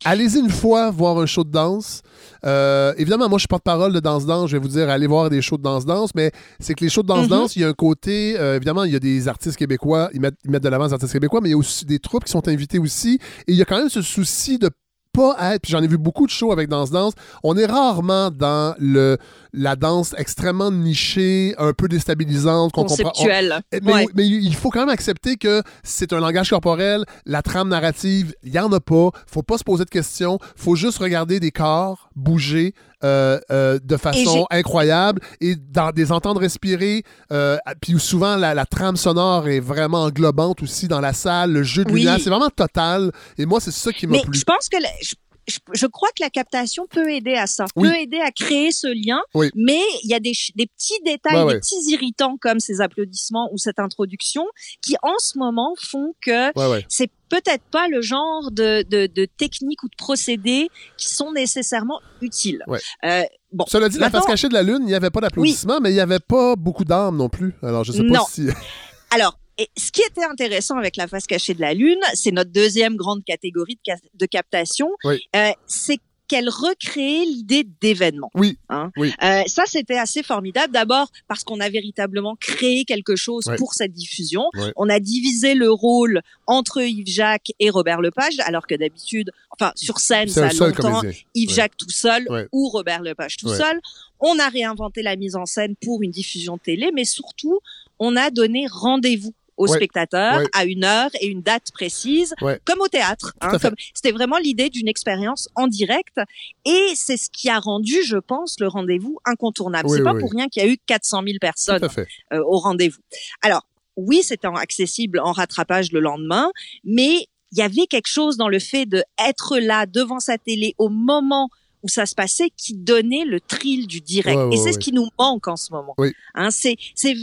S1: Allez-y une fois voir un show de danse. Euh, évidemment, moi, je suis porte-parole de danse-danse. Je vais vous dire, allez voir des shows de danse-danse, mais c'est que les shows de danse-danse, il y a un côté, euh, évidemment, il y a des artistes québécois, ils mettent, ils mettent de l'avant des artistes québécois, mais il y a aussi des troupes qui sont invitées aussi. Et il y a quand même ce souci de pas être, puis j'en ai vu beaucoup de shows avec danse-danse, on est rarement dans le, la danse extrêmement nichée, un peu déstabilisante, qu'on comprend. on-
S2: Conceptuel.
S1: eh, mais,
S2: Ouais.
S1: mais il faut quand même accepter que c'est un langage corporel, la trame narrative, il n'y en a pas. faut pas se poser de questions. faut juste regarder des corps bouger euh, euh, de façon incroyable et dans des entendre respirer. euh, puis souvent, la, la trame sonore est vraiment englobante aussi dans la salle. Le jeu de
S2: Oui.
S1: lumière, c'est vraiment total. Et moi, c'est ça qui m'a plu.
S2: je pense que la- je, je- je crois que la captation peut aider à ça,
S1: Oui.
S2: peut aider à créer ce lien.
S1: Oui.
S2: Mais il y a des, des petits détails, des
S1: ouais.
S2: petits irritants comme ces applaudissements ou cette introduction qui en ce moment font que
S1: Ouais, ouais.
S2: c'est peut-être pas le genre de, de, de techniques ou de procédés qui sont nécessairement utiles.
S1: Ouais.
S2: Euh, bon,
S1: Cela dit, la face cachée de la Lune, il n'y avait pas d'applaudissements, mais il n'y avait pas beaucoup d'âmes non plus. Alors, je sais pas
S2: Non.
S1: si.
S2: Alors, et ce qui était intéressant avec la face cachée de la Lune, c'est notre deuxième grande catégorie de, ca- de captation,
S1: Oui.
S2: euh, c'est qu'elle recréait l'idée d'événement.
S1: Oui.
S2: Hein?
S1: Oui.
S2: Euh, ça, c'était assez formidable. D'abord parce qu'on a véritablement créé quelque chose
S1: Ouais.
S2: pour cette diffusion.
S1: Ouais.
S2: On a divisé le rôle entre Yves Jacques et Robert Lepage, alors que d'habitude, enfin sur scène, ça a longtemps. Yves
S1: Ouais.
S2: Jacques tout seul ou Robert Lepage tout seul. On a réinventé la mise en scène pour une diffusion télé, mais surtout, on a donné rendez-vous aux
S1: Ouais.
S2: spectateurs
S1: Ouais.
S2: à une heure et une date précise,
S1: Ouais.
S2: comme au théâtre. Hein, C'était vraiment l'idée d'une expérience en direct, et c'est ce qui a rendu, je pense, le rendez-vous incontournable.
S1: Oui,
S2: c'est pas
S1: oui,
S2: pour rien qu'il y a eu 400 000 personnes euh, au rendez-vous. Alors, oui, c'était accessible en rattrapage le lendemain, mais il y avait quelque chose dans le fait de être là devant sa télé au moment où ça se passait qui donnait le thrill du direct.
S1: Ouais, ouais,
S2: et c'est ce qui nous manque en ce moment.
S1: Oui.
S2: Hein, c'est, c'est,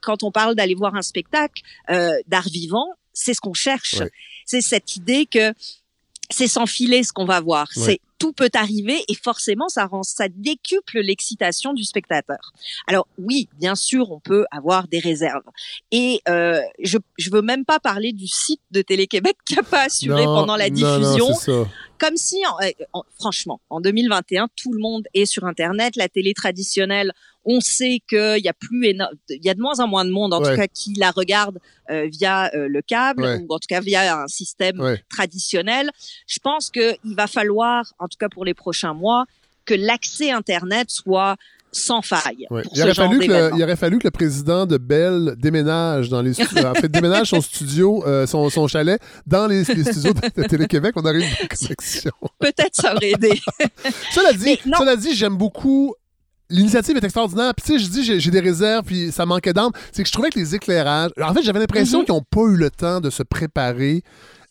S2: quand on parle d'aller voir un spectacle euh, d'art vivant, c'est ce qu'on cherche. C'est cette idée que c'est sans filet ce qu'on va voir. C'est tout peut arriver et forcément ça rend ça décuple l'excitation du spectateur. Alors oui, bien sûr, on peut avoir des réserves. Et euh, je je veux même pas parler du site de Télé-Québec qui a pas assuré
S1: Non,
S2: pendant la
S1: non,
S2: diffusion.
S1: non, c'est ça.
S2: Comme si, en- en- franchement, en 2021, tout le monde est sur Internet. La télé traditionnelle, on sait qu'il y a plus il y a de moins en moins de monde, en
S1: Ouais.
S2: tout cas, qui la regarde euh, via euh, le câble
S1: Ouais.
S2: ou en tout cas via un système
S1: Ouais.
S2: traditionnel. Je pense qu'il va falloir, en tout cas pour les prochains mois, que l'accès Internet soit sans faille.
S1: Ouais. Il, aurait fallu que le, il aurait fallu que le président de Bell déménage dans les studios. en fait, déménage son studio, euh, son, son chalet dans les, les studios de, de Télé-Québec. On aurait une connexion.
S2: Peut-être ça aurait aidé.
S1: Cela dit, cela dit, j'aime beaucoup. L'initiative est extraordinaire. Puis tu sais, je dis j'ai, des réserves, puis ça manquait d'âme. C'est que je trouvais que les éclairages. En fait, j'avais l'impression
S2: Mhm.
S1: qu'ils n'ont pas eu le temps de se préparer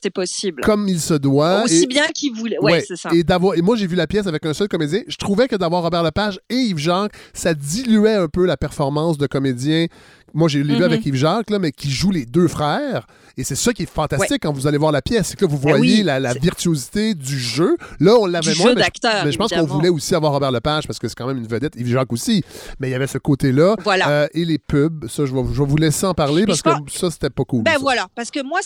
S2: C'est possible.
S1: comme il se doit.
S2: Aussi
S1: Et-
S2: bien qu'il voulait. Ouais,
S1: Ouais,
S2: c'est ça.
S1: Et, d'avoir, et moi, j'ai vu la pièce avec un seul comédien. Je trouvais que d'avoir Robert Lepage et Yves Jacques, ça diluait un peu la performance de comédien. Moi, j'ai lu
S2: Mhm.
S1: avec Yves Jacques, là, mais qui joue les deux frères. Et c'est ça qui est fantastique quand vous allez voir la pièce. C'est que là, vous
S2: Ben
S1: voyez
S2: oui,
S1: la, virtuosité du jeu. Là, on l'avait moins. mais je- Mais je pense qu'on voulait aussi avoir Robert Lepage parce que c'est quand même une vedette. Yves Jacques aussi. Mais il y avait ce côté-là.
S2: Voilà.
S1: Euh, et les pubs, ça, je vais, je vais vous laisser en parler
S2: Mais
S1: parce que ça, c'était pas cool.
S2: Ben
S1: ça.
S2: voilà, parce que moi,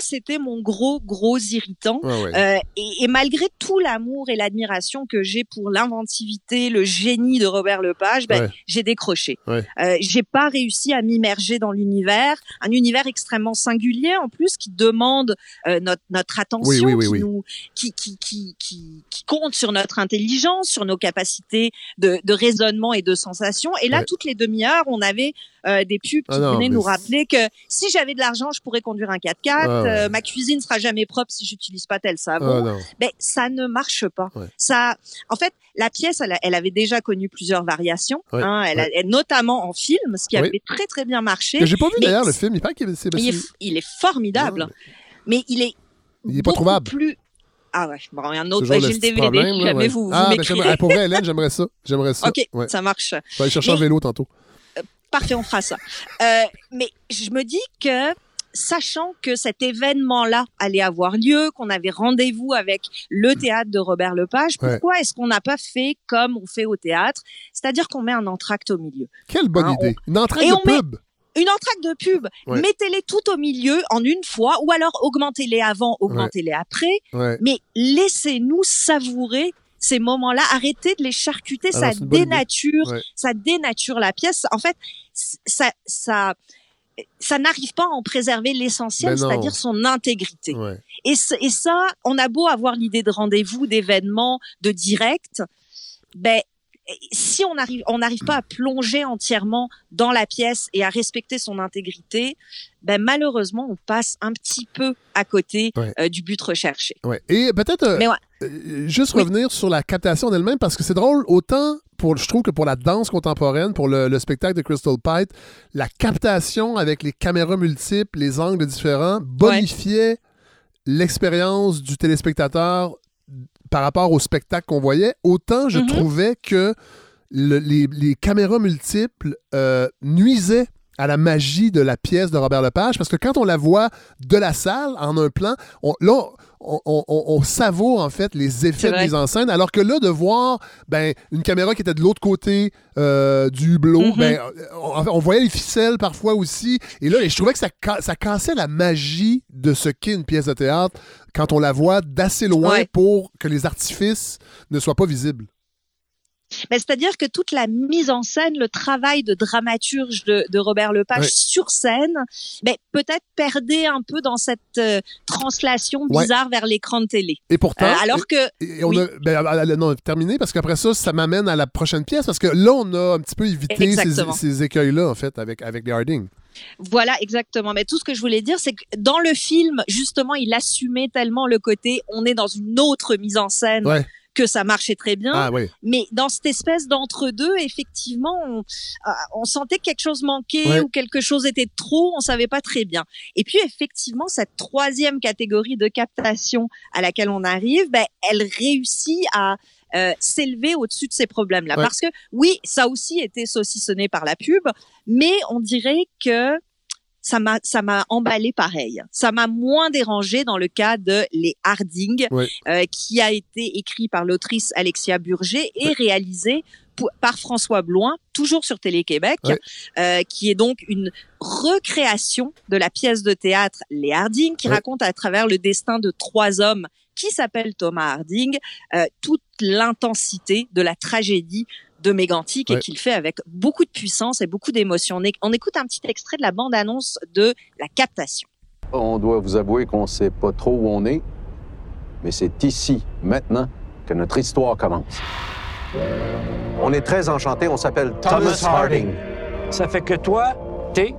S2: c'était mon gros, gros irritant.
S1: Ouais.
S2: Euh, et, et malgré tout l'amour et l'admiration que j'ai pour l'inventivité, le génie de Robert Lepage, ben,
S1: Ouais.
S2: j'ai décroché. Euh, j'ai pas réussi à m'immerger dans l'univers, un univers extrêmement singulier en plus qui demande euh, notre notre attention,
S1: Oui, oui, oui,
S2: qui
S1: oui.
S2: nous qui, qui qui qui qui compte sur notre intelligence, sur nos capacités de, de raisonnement et de sensation. Et là,
S1: Ouais.
S2: toutes les demi-heures, on avait euh, des pubs qui
S1: Ah
S2: venaient nous rappeler que si j'avais de l'argent, je pourrais conduire un 4x4.
S1: Ah ouais.
S2: euh, ma cuisine sera jamais propre si j'utilise pas tel savon.
S1: Ah.
S2: Ben, ça ne marche pas.
S1: Ouais.
S2: Ça, en fait, la pièce, elle, avait déjà connu plusieurs variations, hein, elle a- notamment en film, ce qui
S1: Oui.
S2: avait très très bien marché.
S1: J'ai pas vu
S2: Mais
S1: d'ailleurs le film. Il paraît qu'il c'est-
S2: Il est, il est formidable,
S1: Non,
S2: mais il est
S1: Il est pas trouvable.
S2: Plus... Ah ouais, bon, un autre, j'ai le DVD,
S1: problème, là, ouais.
S2: vous, vous
S1: ah, ben, ah, pour vrai, Hélène, j'aimerais ça. J'aimerais ça.
S2: Ok,
S1: Ouais.
S2: ça marche.
S1: Je vais aller chercher un
S2: Mais-
S1: vélo tantôt.
S2: parfait, on fera ça. Euh, mais je me dis que sachant que cet événement-là allait avoir lieu, qu'on avait rendez-vous avec le théâtre de Robert Lepage, pourquoi est-ce qu'on n'a pas fait comme on fait au théâtre, c'est-à-dire qu'on met un entracte au milieu.
S1: Quelle bonne hein, idée. Une entracte de pub.
S2: une entracte de pub, mettez-les tout au milieu en une fois, ou alors augmentez-les avant, augmentez-les après, mais laissez-nous savourer ces moments-là, arrêtez de les charcuter, ça dénature, ça dénature la pièce. En fait, ça, ça, ça n'arrive pas à en préserver l'essentiel, ben c'est-à-dire son intégrité. Et, et, ça, on a beau avoir l'idée de rendez-vous, d'événements, de direct, ben si on arrive, on n'arrive pas à plonger entièrement dans la pièce et à respecter son intégrité, ben malheureusement, on passe un petit peu à côté euh, du but recherché.
S1: Ouais. Et peut-être euh, euh, juste revenir sur la captation elle-même parce que c'est drôle autant pour, je trouve que pour la danse contemporaine, pour le, spectacle de Crystal Pite, la captation avec les caméras multiples, les angles différents, bonifiait l'expérience du téléspectateur par rapport au spectacle qu'on voyait, autant je mm-hmm. trouvais que les, caméras multiples euh, nuisaient à la magie de la pièce de Robert Lepage, parce que quand on la voit de la salle, en un plan, on, là, on, savoure en fait les effets de mise en scène, alors que là, de voir ben, une caméra qui était de l'autre côté euh, du hublot, mm-hmm. ben, on, voyait les ficelles parfois aussi, et là, je trouvais que ça, ça cassait la magie de ce qu'est une pièce de théâtre quand on la voit d'assez loin pour que les artifices ne soient pas visibles.
S2: Ben, c'est-à-dire que toute la mise en scène, le travail de dramaturge de, Robert Lepage sur scène, ben, peut-être perdait un peu dans cette euh, translation bizarre vers l'écran de télé.
S1: Et pourtant, euh, alors que on a, ben, non, terminé parce qu'après ça, ça m'amène à la prochaine pièce parce que là, on a un petit peu évité ces, écueils-là en fait avec avec les Harding.
S2: Voilà, exactement. Mais tout ce que je voulais dire, c'est que dans le film, justement, il assumait tellement le côté, on est dans une autre mise en scène que ça marchait très bien. Ah, Mais dans cette espèce d'entre-deux, effectivement, on, euh, on, sentait que quelque chose manquait ou quelque chose était trop, on savait pas très bien. Et puis effectivement, cette troisième catégorie de captation à laquelle on arrive, ben, elle réussit à euh, s'élever au-dessus de ces problèmes-là. Parce que oui, ça aussi été saucissonné par la pub, mais on dirait que ça m'a ça m'a emballé pareil. Ça m'a moins dérangé dans le cas de Les Harding, euh, qui a été écrit par l'autrice Alexia Burger et réalisé par François Bloin, toujours sur Télé-Québec, euh, qui est donc une recréation de la pièce de théâtre Les Harding, qui raconte à travers le destin de trois hommes qui s'appellent Thomas Harding, euh, toute l'intensité de la tragédie de Mégantic et qu'il fait avec beaucoup de puissance et beaucoup d'émotion. On écoute un petit extrait de la bande-annonce de La Captation.
S4: On doit vous avouer qu'on ne sait pas trop où on est, mais c'est ici, maintenant, que notre histoire commence. On est très enchanté, on s'appelle Thomas, Harding.
S5: Ça fait que toi, t'es?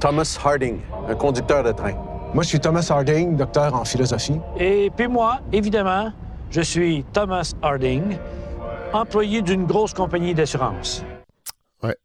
S4: Thomas Harding, un conducteur de train.
S6: Moi, je suis Thomas Harding, docteur en philosophie.
S5: Et puis moi, évidemment, je suis Thomas Harding, employé d'une grosse compagnie d'assurance.
S1: Ouais.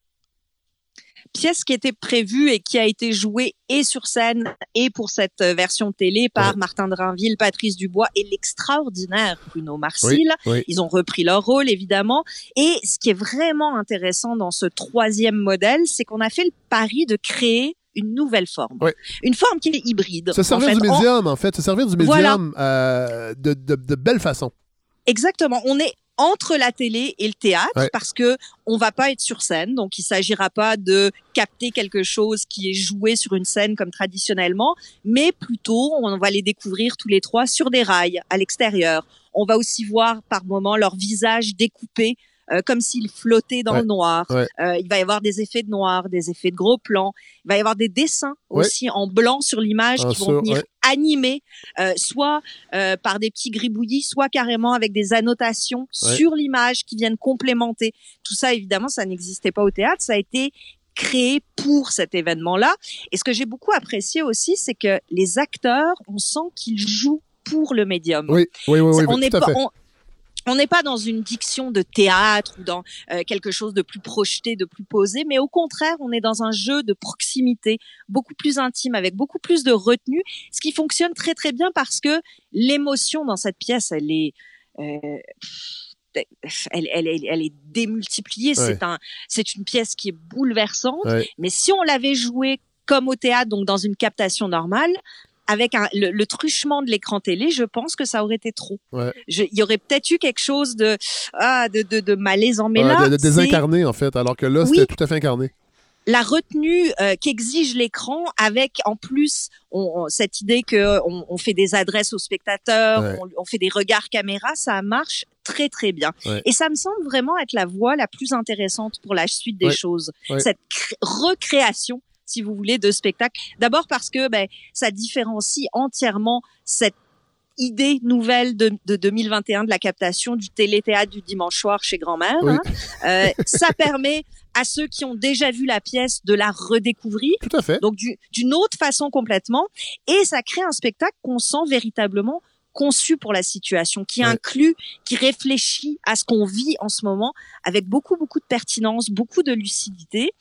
S2: Pièce qui était prévue et qui a été jouée et sur scène et pour cette euh, version télé par Martin Drainville, Patrice Dubois et l'extraordinaire Bruno Marcil. Ils ont repris leur rôle, évidemment. Et ce qui est vraiment intéressant dans ce troisième modèle, c'est qu'on a fait le pari de créer une nouvelle forme. Une forme qui est hybride.
S1: Se servir du médium, en fait. Se servir du médium euh, de, de, de belle façon.
S2: Exactement. On est entre la télé et le théâtre parce que on va pas être sur scène, donc il s'agira pas de capter quelque chose qui est joué sur une scène comme traditionnellement, mais plutôt on va les découvrir tous les trois sur des rails à l'extérieur. On va aussi voir par moments leur visage découpé euh, comme s'ils flottaient dans le noir. Euh, il va y avoir des effets de noir, des effets de gros plans. Il va y avoir des dessins aussi en blanc sur l'image qui vont venir animés, euh, soit euh, par des petits gribouillis, soit carrément avec des annotations sur l'image qui viennent complémenter. Tout ça, évidemment, ça n'existait pas au théâtre, ça a été créé pour cet événement-là. Et ce que j'ai beaucoup apprécié aussi, c'est que les acteurs, on sent qu'ils jouent pour le médium.
S1: Oui, oui, oui,
S2: on n'est pas, on n'est pas dans une diction de théâtre ou dans euh, quelque chose de plus projeté, de plus posé, mais au contraire, on est dans un jeu de proximité beaucoup plus intime, avec beaucoup plus de retenue, ce qui fonctionne très très bien parce que l'émotion dans cette pièce, elle est euh, elle, elle, elle, est démultipliée. C'est un, c'est une pièce qui est bouleversante. Mais si on l'avait jouée comme au théâtre, donc dans une captation normale, avec un, le, truchement de l'écran télé, je pense que ça aurait été trop. Il y aurait peut-être eu quelque chose de, ah, de, de, de malaisant. Mais là,
S1: de, de désincarné en fait, alors que là, c'était tout à fait incarné
S2: la retenue euh, qu'exige l'écran avec en plus on, cette idée que on, fait des adresses aux spectateurs, on, fait des regards caméra, ça marche très très bien. Et ça me semble vraiment être la voie la plus intéressante pour la suite des choses. Cette recréation si vous voulez, de spectacle. D'abord parce que ben, ça différencie entièrement cette idée nouvelle de, de 2021 de la captation du téléthéâtre du dimanche soir chez grand-mère. Hein. Euh, ça permet à ceux qui ont déjà vu la pièce de la redécouvrir.
S1: Tout à fait.
S2: Donc d'une autre façon complètement. Et ça crée un spectacle qu'on sent véritablement conçu pour la situation, qui inclut, qui réfléchit à ce qu'on vit en ce moment avec beaucoup beaucoup de pertinence, beaucoup de lucidité.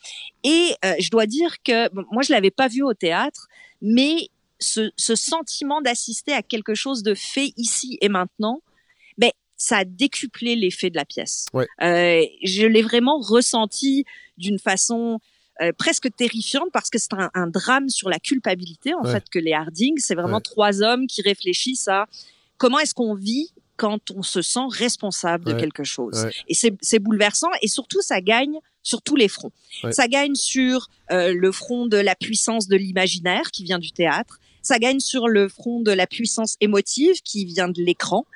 S2: Et euh, je dois dire que moi je l'avais pas vu au théâtre, mais ce, ce sentiment d'assister à quelque chose de fait ici et maintenant, ben ça a décuplé l'effet de la pièce. Euh, je l'ai vraiment ressenti d'une façon euh, presque terrifiante parce que c'est un, un, drame sur la culpabilité en fait que les Harding. C'est vraiment trois hommes qui réfléchissent à comment est-ce qu'on vit quand on se sent responsable de quelque chose. Et c'est bouleversant et surtout ça gagne sur tous les fronts. Ça gagne sur euh, le front de la puissance de l'imaginaire qui vient du théâtre. Ça gagne sur le front de la puissance émotive qui vient de l'écran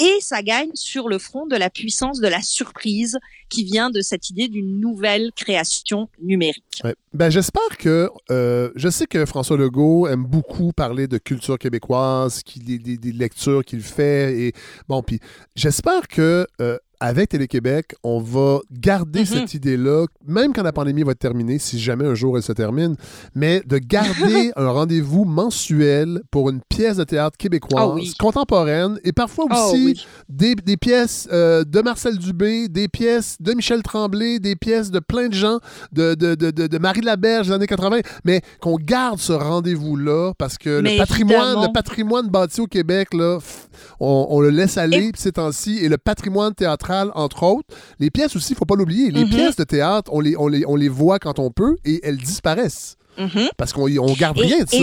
S2: et ça gagne sur le front de la puissance de la surprise qui vient de cette idée d'une nouvelle création numérique.
S1: Ben, j'espère que euh, je sais que François Legault aime beaucoup parler de culture québécoise, qu'il des, des, lectures qu'il fait et bon puis j'espère que euh, avec Télé-Québec, on va garder mhm. cette idée-là, même quand la pandémie va être terminée, si jamais un jour elle se termine, mais de garder un rendez-vous mensuel pour une pièce de théâtre québécoise, ah contemporaine, et parfois ah aussi des, des, pièces euh, de Marcel Dubé, des pièces de Michel Tremblay, des pièces de plein de gens, de, de, de, de Marie Laberge des années 80, mais qu'on garde ce rendez-vous-là parce que le patrimoine, le patrimoine bâti au Québec, là, on, on le laisse aller ces temps-ci, et le patrimoine théâtral entre autres. Les pièces aussi, il faut pas l'oublier. Les mhm. pièces de théâtre, on les, on, les, on les voit quand on peut et elles disparaissent. Mhm. Parce qu'on on garde rien de ça.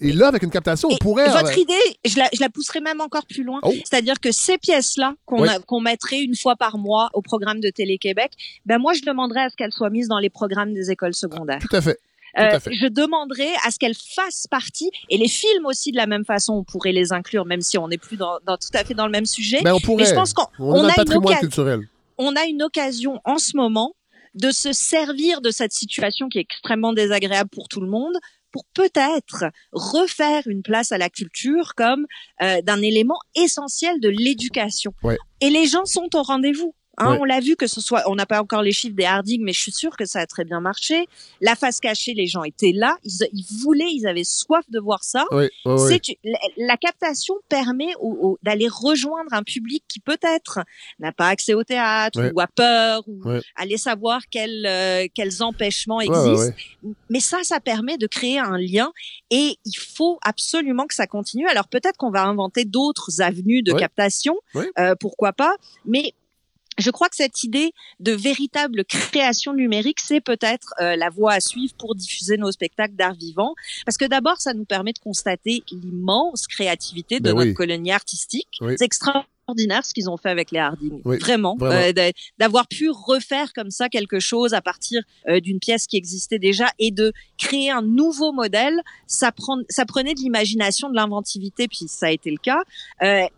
S1: Et, là, avec une captation, on pourrait.
S2: Votre idée, je la, je la pousserai même encore plus loin. Oh. C'est-à-dire que ces pièces-là, qu'on qu'on mettrait une fois par mois au programme de Télé-Québec, ben moi, je demanderais à ce qu'elles soient mises dans les programmes des écoles secondaires.
S1: tout à fait.
S2: Euh, je demanderais à ce qu'elles fassent partie, et les films aussi de la même façon, on pourrait les inclure, même si on n'est plus dans, dans, tout à fait dans le même sujet.
S1: Mais on pourrait. je pense qu'on on a, une culturel.
S2: On a une occasion en ce moment de se servir de cette situation qui est extrêmement désagréable pour tout le monde pour peut-être refaire une place à la culture comme euh, d'un élément essentiel de l'éducation. Ouais. Et les gens sont au rendez-vous. Hein, On l'a vu que ce soit, on n'a pas encore les chiffres des Harding, mais je suis sûre que ça a très bien marché. La face cachée, les gens étaient là, ils, ils voulaient, ils avaient soif de voir ça. La, captation permet d'aller rejoindre un public qui peut-être n'a pas accès au théâtre ou a peur ou aller savoir quels euh, quels empêchements existent. Mais ça, ça permet de créer un lien et il faut absolument que ça continue. Alors peut-être qu'on va inventer d'autres avenues de captation, euh, pourquoi pas, mais je crois que cette idée de véritable création numérique, c'est peut-être euh, la voie à suivre pour diffuser nos spectacles d'art vivant. Parce que d'abord, ça nous permet de constater l'immense créativité de ben notre colonie artistique. C'est extraordinaire ce qu'ils ont fait avec les Harding. Vraiment. Euh, d'avoir pu refaire comme ça quelque chose à partir euh, d'une pièce qui existait déjà et de créer un nouveau modèle, ça, prend, ça prenait de l'imagination, de l'inventivité, puis ça a été le cas.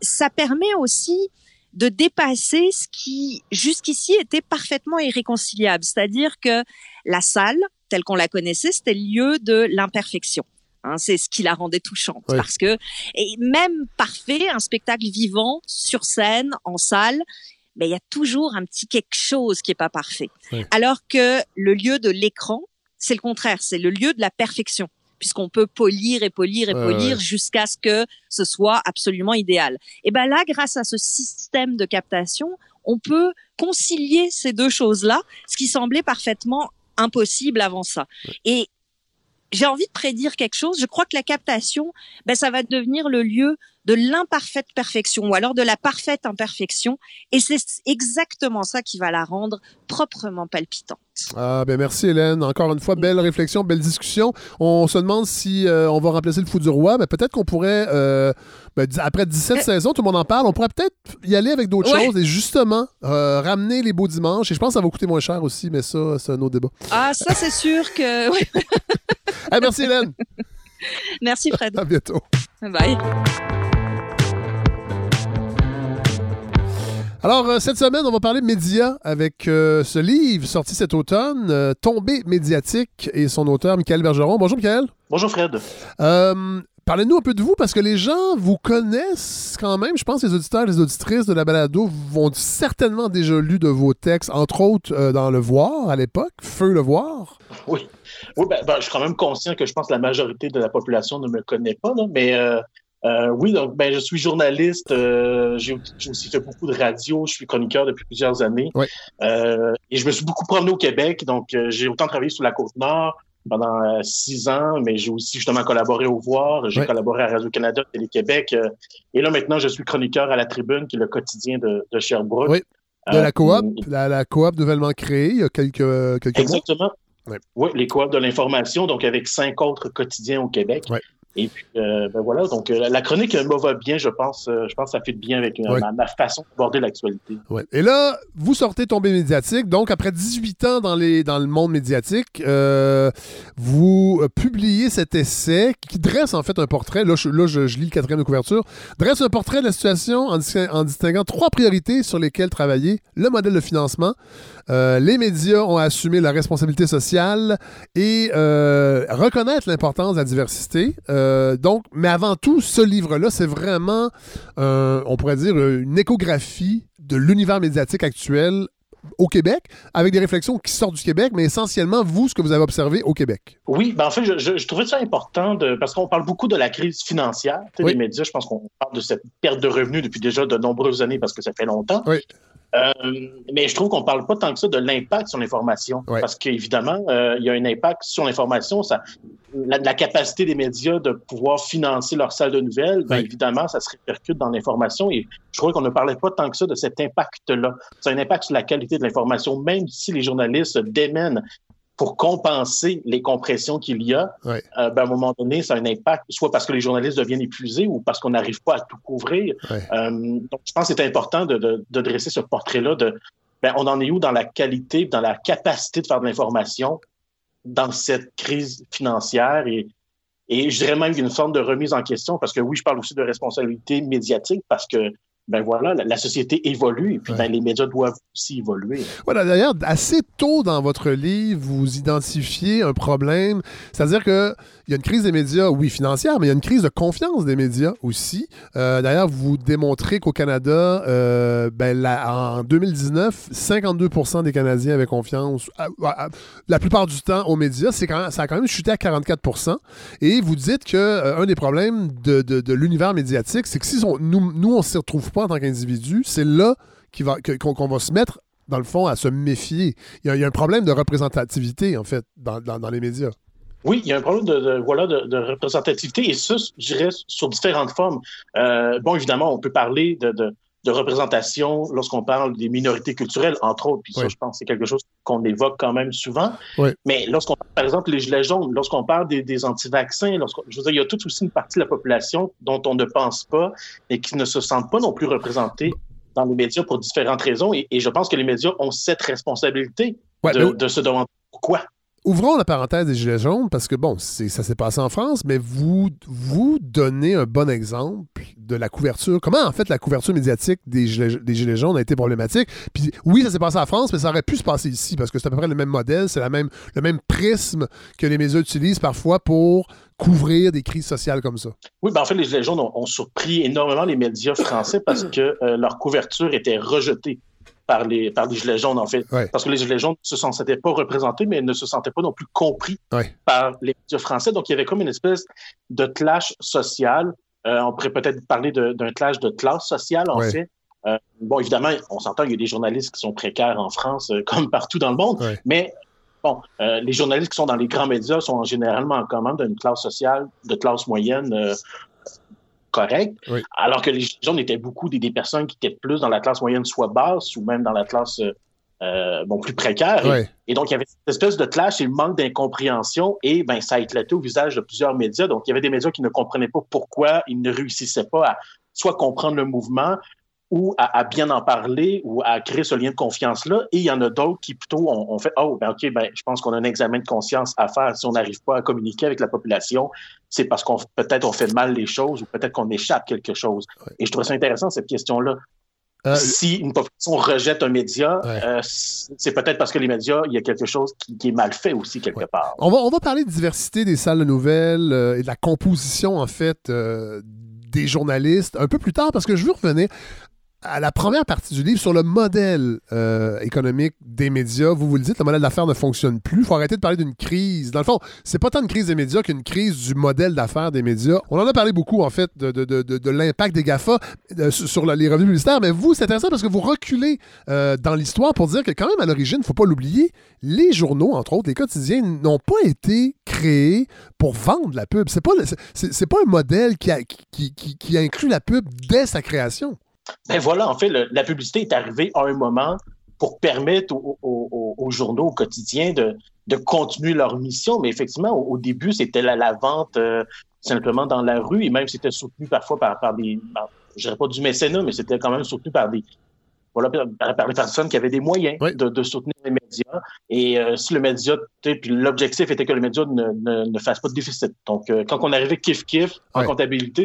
S2: ça permet aussi de dépasser ce qui jusqu'ici était parfaitement irréconciliable, c'est-à-dire que la salle, telle qu'on la connaissait, c'était le lieu de l'imperfection. Hein, c'est ce qui la rendait touchante. Parce que et même parfait, un spectacle vivant sur scène, en salle, mais il y a toujours un petit quelque chose qui est pas parfait. Alors que le lieu de l'écran, c'est le contraire, c'est le lieu de la perfection puisqu'on peut polir et polir et polir jusqu'à ce que ce soit absolument idéal. Et ben là, grâce à ce système de captation, on peut concilier ces deux choses-là, ce qui semblait parfaitement impossible avant ça. Et j'ai envie de prédire quelque chose. Je crois que la captation, ben, ça va devenir le lieu de l'imparfaite perfection ou alors de la parfaite imperfection. Et c'est exactement ça qui va la rendre proprement palpitante.
S1: Ah, ben merci Hélène. Encore une fois, belle réflexion, belle discussion. On se demande si euh, on va remplacer le fou du roi. Mais peut-être qu'on pourrait, euh, ben, après 17 euh. saisons, tout le monde en parle, on pourrait peut-être y aller avec d'autres choses et justement ramener les beaux dimanches. Et je pense que ça va coûter moins cher aussi, mais ça, c'est un autre débat.
S2: Ah, ça, c'est sûr que.
S1: merci Hélène.
S2: merci Fred.
S1: À bientôt.
S2: Bye.
S1: Alors, euh, cette semaine, on va parler de médias avec euh, ce livre sorti cet automne, euh, Tombée médiatique, et son auteur, Michael Bergeron. Bonjour, Michael.
S7: Bonjour, Fred.
S1: Parlez-nous un peu de vous, parce que les gens vous connaissent quand même. Je pense que les auditeurs et les auditrices de la balado vont certainement déjà lu de vos textes, entre autres dans Le Voir à l'époque, Feu Le Voir.
S7: Oui. Oui, ben, ben, je suis quand même conscient que je pense que la majorité de la population ne me connaît pas, mais euh, oui, donc ben, je suis journaliste. Euh, j'ai aussi fait beaucoup de radio. Je suis chroniqueur depuis plusieurs années. Euh, et je me suis beaucoup promené au Québec. Donc, j'ai autant travaillé sur la côte nord pendant six ans, mais j'ai aussi justement collaboré au Voir. J'ai collaboré à Radio-Canada, Télé-Québec. et là, maintenant, je suis chroniqueur à la Tribune, qui est le quotidien de, de Sherbrooke.
S1: Oui. De la coop, la, la, coop nouvellement créée il y a quelques, quelques
S7: Exactement. mois. Oui, les coops de l'information, donc avec cinq autres quotidiens au Québec. Et puis, euh, ben voilà, donc euh, la chronique me va bien, je pense. Euh, je pense que ça fait bien avec ma, façon d'aborder l'actualité.
S1: Ouais. Et là, vous sortez tombé médiatique. Donc, après 18 ans dans, les, dans le monde médiatique, vous publiez cet essai qui dresse en fait un portrait. Là, je, là, je, lis le quatrième de couverture. Dresse un portrait de la situation en, en distinguant trois priorités sur lesquelles travailler le modèle de financement, les médias ont assumé la responsabilité sociale et reconnaître l'importance de la diversité. Euh, donc, mais avant tout, ce livre-là, c'est vraiment, on pourrait dire, une échographie de l'univers médiatique actuel au Québec, avec des réflexions qui sortent du Québec, mais essentiellement, vous, ce que vous avez observé au Québec.
S7: Oui, ben en fait, je, trouvais ça important de, parce qu'on parle beaucoup de la crise financière. Les médias, je pense qu'on parle de cette perte de revenus depuis déjà de nombreuses années parce que ça fait longtemps.
S1: Oui.
S7: Euh, mais je trouve qu'on parle pas tant que ça de l'impact sur l'information. Parce qu'évidemment, euh, il y a un impact sur l'information. Ça, la, capacité des médias de pouvoir financer leur salle de nouvelles, bien évidemment, ça se répercute dans l'information. Et je trouvais qu'on ne parlait pas tant que ça de cet impact-là. C'est un impact sur la qualité de l'information, même si les journalistes démènent pour compenser les compressions qu'il y a, euh, ben, à un moment donné, ça a un impact, soit parce que les journalistes deviennent épuisés ou parce qu'on n'arrive pas à tout couvrir. Euh, donc, je pense que c'est important de, de, dresser ce portrait-là de ben, on en est où dans la qualité, dans la capacité de faire de l'information dans cette crise financière et, et je dirais même une forme de remise en question parce que oui, je parle aussi de responsabilité médiatique parce que ben voilà, la, société évolue et puis ben, les médias doivent aussi évoluer.
S1: Voilà, d'ailleurs, assez tôt dans votre livre, vous identifiez un problème, c'est-à-dire que il y a une crise des médias, oui, financière, mais il y a une crise de confiance des médias aussi. Euh, d'ailleurs, vous démontrez qu'au Canada, euh, ben, en 2019, 52% des Canadiens avaient confiance, la plupart du temps, aux médias. C'est quand ça a quand même chuté à 44 Et vous dites que euh, un des problèmes de, de, l'univers médiatique, c'est que si nous, nous, on s'y retrouve en tant qu'individu, c'est là qu'on va se mettre dans le fond, à se méfier. Il y, a, un problème de représentativité, en fait, dans, les médias.
S7: Oui, il y a un problème de, voilà de, représentativité et ça, je dirais, sur différentes formes. Euh, bon, évidemment, on peut parler de représentation lorsqu'on parle des minorités culturelles, entre autres, puis ça, je pense, c'est quelque chose qu'on évoque quand même souvent. Mais lorsqu'on parle, par exemple, les gilets jaunes, lorsqu'on parle des, des anti-vaccins, je veux dire, il y a toute aussi une partie de la population dont on ne pense pas et qui ne se sentent pas non plus représentés dans les médias pour différentes raisons. Et, je pense que les médias ont cette responsabilité de, de se demander pourquoi.
S1: Ouvrons la parenthèse des Gilets jaunes parce que, bon, ça s'est passé en France, mais vous, vous donnez un bon exemple de la couverture. Comment, en fait, la couverture médiatique des Gilets, jaunes a été problématique? Puis oui, ça s'est passé en France, mais ça aurait pu se passer ici parce que c'est à peu près le même modèle, c'est même, le même prisme que les médias utilisent parfois pour couvrir des crises sociales comme ça.
S7: Oui, ben en fait, les Gilets jaunes ont, surpris énormément les médias français parce que euh, leur couverture était rejetée par les, par les Gilets jaunes, en fait. Parce que les Gilets jaunes ne se sentaient pas représentés, mais ne se sentaient pas non plus compris par les médias français. Donc, il y avait comme une espèce de clash social. Euh, on pourrait peut-être parler d'un clash de classe sociale, en fait. Euh, bon, évidemment, on s'entend, il y a des journalistes qui sont précaires en France, euh, comme partout dans le monde, mais bon, les journalistes qui sont dans les grands médias sont généralement en commande d'une classe sociale, de classe moyenne, correct, alors que les gens étaient beaucoup des, personnes qui étaient plus dans la classe moyenne, soit basse, ou même dans la classe euh, bon, plus précaire. Et, donc, il y avait cette espèce de clash et le manque d'incompréhension, et ben, ça a éclaté au visage de plusieurs médias. Donc, il y avait des médias qui ne comprenaient pas pourquoi ils ne réussissaient pas à soit comprendre le mouvement, ou à, bien en parler ou à créer ce lien de confiance-là. Et il y en a d'autres qui plutôt ont, fait Oh, ben OK, ben, je pense qu'on a un examen de conscience à faire si on n'arrive pas à communiquer avec la population. C'est parce qu'on peut-être on fait mal les choses ou peut-être qu'on échappe quelque chose. Et je trouve ça intéressant, cette question-là. Euh, si une population rejette un média, euh, c'est peut-être parce que les médias, il y a quelque chose qui, est mal fait aussi quelque part.
S1: On va, on va parler de diversité des salles de nouvelles euh, et de la composition, en fait, des journalistes un peu plus tard parce que je veux revenir à la première partie du livre sur le modèle euh, économique des médias. Vous vous le dites, le modèle d'affaires ne fonctionne plus. Il faut arrêter de parler d'une crise. Dans le fond, c'est pas tant une crise des médias qu'une crise du modèle d'affaires des médias. On en a parlé beaucoup, en fait, de, de, de, de l'impact des GAFA euh, sur les revenus publicitaires. Mais vous, c'est intéressant parce que vous reculez euh, dans l'histoire pour dire que quand même, à l'origine, il faut pas l'oublier, les journaux, entre autres, les quotidiens, n'ont pas été créés pour vendre la pub. C'est pas, pas un modèle qui, a, qui, qui, qui inclut la pub dès sa création.
S7: Ben voilà, en fait, la publicité est arrivée à un moment pour permettre aux, journaux, au quotidien de, continuer leur mission. Mais effectivement, au, début, c'était la, vente euh, simplement dans la rue et même c'était soutenu parfois par, des, je dirais pas du mécénat, mais c'était quand même soutenu par des, voilà, par, les personnes qui avaient des moyens de, soutenir les médias. Et euh, si le média, puis l'objectif était que le média ne, fasse pas de déficit. Donc, euh, quand on arrivait kiff-kiff en comptabilité,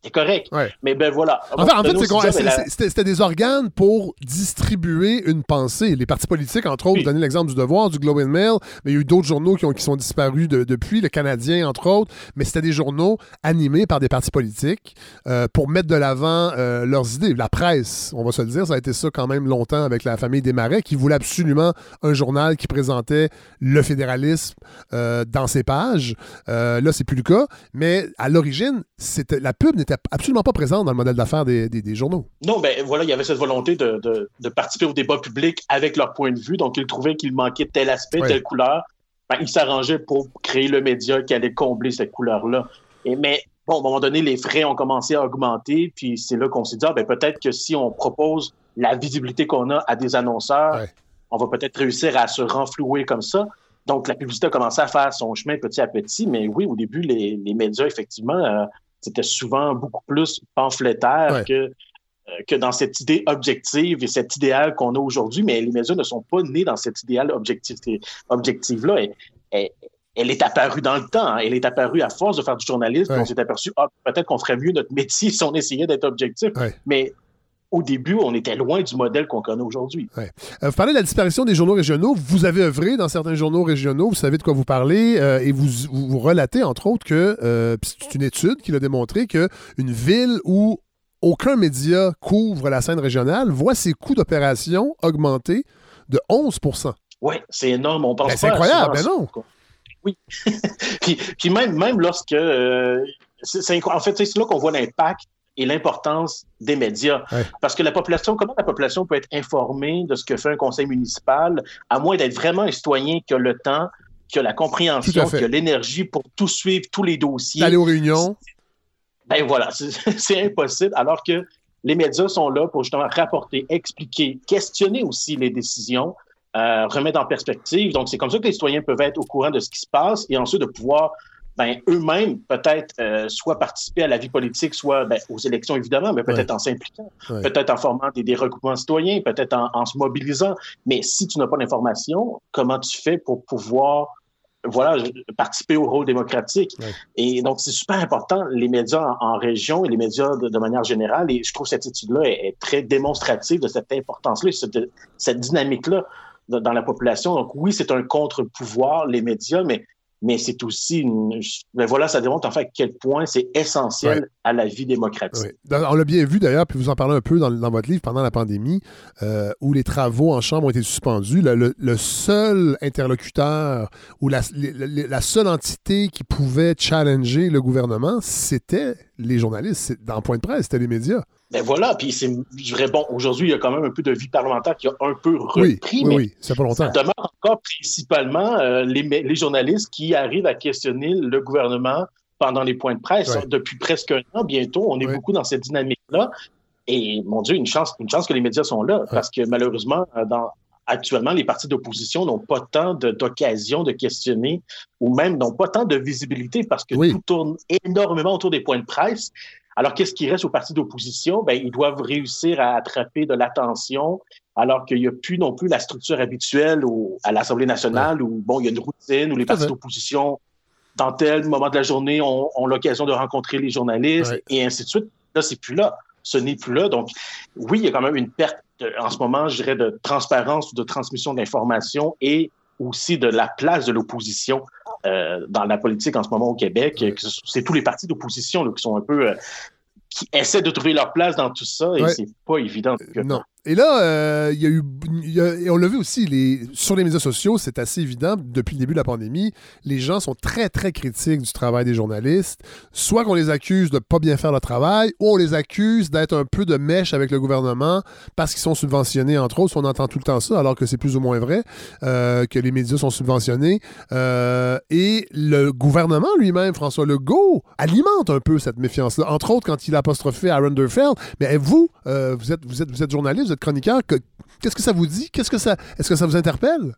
S7: c'était c'est correct. Mais ben voilà.
S1: en fait, c'était des organes pour distribuer une pensée. Les partis politiques, entre autres, vous donnez l'exemple du Devoir, du Globe and Mail, mais il y a eu d'autres journaux qui, ont, qui sont disparus depuis, le Canadien, entre autres, mais c'était des journaux animés par des partis politiques euh, pour mettre de l'avant euh, leurs idées. La presse, on va se le dire, ça a été ça quand même longtemps avec la famille Desmarais, qui voulait absolument un journal qui présentait le fédéralisme euh, dans ses pages. là, c'est plus le cas, mais à l'origine, c'était la pub n'était absolument pas présente dans le modèle d'affaires des, journaux.
S7: Non, ben voilà, il y avait cette volonté de, participer au débat public avec leur point de vue. Donc, ils trouvaient qu'il manquait tel aspect, telle couleur. Ben, ils s'arrangeaient pour créer le média qui allait combler cette couleur-là. Mais bon, à un moment donné, les frais ont commencé à augmenter, puis c'est là qu'on s'est dit, ah, ben, peut-être que si on propose la visibilité qu'on a à des annonceurs, on va peut-être réussir à se renflouer comme ça. Donc, la publicité a commencé à faire son chemin petit à petit, mais oui, au début, les, médias, effectivement, euh, c'était souvent beaucoup plus pamphlétaire que, euh, que dans cette idée objective et cet idéal qu'on a aujourd'hui. Mais les médias ne sont pas nés dans cet idéal objectif-là. Elle, elle, est apparue dans le temps. Hein. Elle est apparue à force de faire du journalisme. On s'est aperçu, ah, peut-être qu'on ferait mieux notre métier si on essayait d'être objectif. Mais au début, on était loin du modèle qu'on connaît aujourd'hui.
S1: Euh, vous parlez de la disparition des journaux régionaux. Vous avez œuvré dans certains journaux régionaux, vous savez de quoi vous parlez, euh, et vous, vous, relatez, entre autres, que euh, c'est une étude qui a démontré qu'une ville où aucun média couvre la scène régionale voit ses coûts d'opération augmenter de 11%
S7: Oui, c'est énorme. On pense ben,
S1: C'est incroyable, mais ben non.
S7: Oui. puis, même, même lorsque. c'est, en fait, c'est là qu'on voit l'impact et l'importance des médias. Parce que la population, comment la population peut être informée de ce que fait un conseil municipal, à moins d'être vraiment un citoyen qui a le temps, qui a la compréhension, qui a l'énergie pour tout suivre, tous les dossiers?
S1: Aller aux réunions?
S7: Ben voilà, c'est impossible. Alors que les médias sont là pour justement rapporter, expliquer, questionner aussi les décisions, euh, remettre en perspective. Donc, c'est comme ça que les citoyens peuvent être au courant de ce qui se passe et ensuite de pouvoir ben, eux-mêmes peut-être euh, soit participer à la vie politique, soit ben, aux élections évidemment, mais peut-être en s'impliquant, peut-être en formant des, regroupements citoyens, peut-être en, se mobilisant. Mais si tu n'as pas d'information, comment tu fais pour pouvoir voilà, participer au rôle démocratique? Et donc, c'est super important, les médias en, région et les médias de, manière générale. Et je trouve que cette étude-là est, très démonstrative de cette importance-là, cette, cette dynamique-là dans la population. Donc, oui, c'est un contre-pouvoir, les médias, mais mais c'est aussi une. Ben voilà, ça démontre en fait à quel point c'est essentiel à la vie démocratique.
S1: On l'a bien vu d'ailleurs, puis vous en parlez un peu dans, votre livre pendant la pandémie, euh, où les travaux en chambre ont été suspendus. Le, seul interlocuteur ou la, la, seule entité qui pouvait challenger le gouvernement, c'était les journalistes. Dans Point de presse, c'était les médias.
S7: Ben voilà, puis c'est vrai, bon, aujourd'hui, il y a quand même un peu de vie parlementaire qui a un peu repris,
S1: oui, mais oui, ça
S7: demeure encore principalement euh, les, les, journalistes qui arrivent à questionner le gouvernement pendant les points de presse. Depuis presque un an, bientôt, on est beaucoup dans cette dynamique-là. Et mon Dieu, une chance, une chance que les médias sont là, parce que malheureusement, dans, actuellement, les partis d'opposition n'ont pas tant d'occasion de, questionner ou même n'ont pas tant de visibilité parce que tout tourne énormément autour des points de presse. Alors, qu'est-ce qui reste aux partis d'opposition? Ben, ils doivent réussir à attraper de l'attention, alors qu'il n'y a plus non plus la structure habituelle à l'Assemblée nationale où, bon, il y a une routine où les partis d'opposition, dans tel moment de la journée, ont, l'occasion de rencontrer les journalistes et ainsi de suite. Là, c'est plus là. Ce n'est plus là. Donc, oui, il y a quand même une perte en ce moment, je dirais, de transparence ou de transmission d'informations et aussi de la place de l'opposition euh, dans la politique en ce moment au Québec. C'est tous les partis d'opposition qui sont un peu... Euh, qui essaient de trouver leur place dans tout ça et c'est pas évident.
S1: non. Et là, euh, il y a eu. et on l'a vu aussi, les, sur les médias sociaux, c'est assez évident, depuis le début de la pandémie, les gens sont très, très critiques du travail des journalistes. Soit qu'on les accuse de ne pas bien faire le travail, ou on les accuse d'être un peu de mèche avec le gouvernement parce qu'ils sont subventionnés, entre autres. On entend tout le temps ça, alors que c'est plus ou moins vrai, euh, que les médias sont subventionnés. Euh, et le gouvernement lui-même, François Legault, alimente un peu cette méfiance-là. Entre autres, quand il a apostrophé Aaron Derfeld. Mais vous, vous, êtes, vous, êtes, vous êtes journaliste, chroniqueur. Qu'est-ce que ça vous dit? Qu'est-ce que ça, est-ce que ça vous interpelle?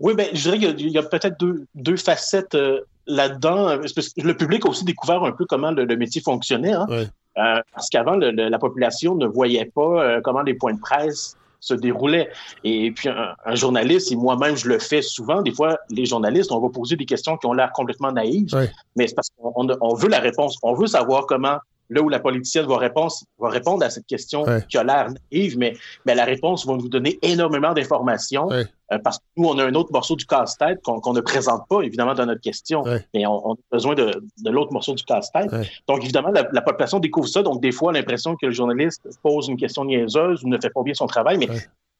S7: Oui, ben, je dirais qu'il y a, peut-être deux, facettes euh, là-dedans. Le public a aussi découvert un peu comment le, métier fonctionnait. Hein. Euh, parce qu'avant, la population ne voyait pas euh, comment les points de presse se déroulaient. Et puis, un, journaliste, et moi-même, je le fais souvent, des fois, les journalistes, on va poser des questions qui ont l'air complètement naïves, mais c'est parce qu'on veut la réponse. On veut savoir comment là où la politicienne va, répondre, va répondre à cette question qui a l'air naïve, mais, mais la réponse va nous donner énormément d'informations euh, parce que nous, on a un autre morceau du casse-tête qu'on ne présente pas, évidemment, dans notre question, mais on, a besoin de, de l'autre morceau du casse-tête. Donc, évidemment, la, population découvre ça, donc des fois, l'impression que le journaliste pose une question niaiseuse ou ne fait pas bien son travail, mais,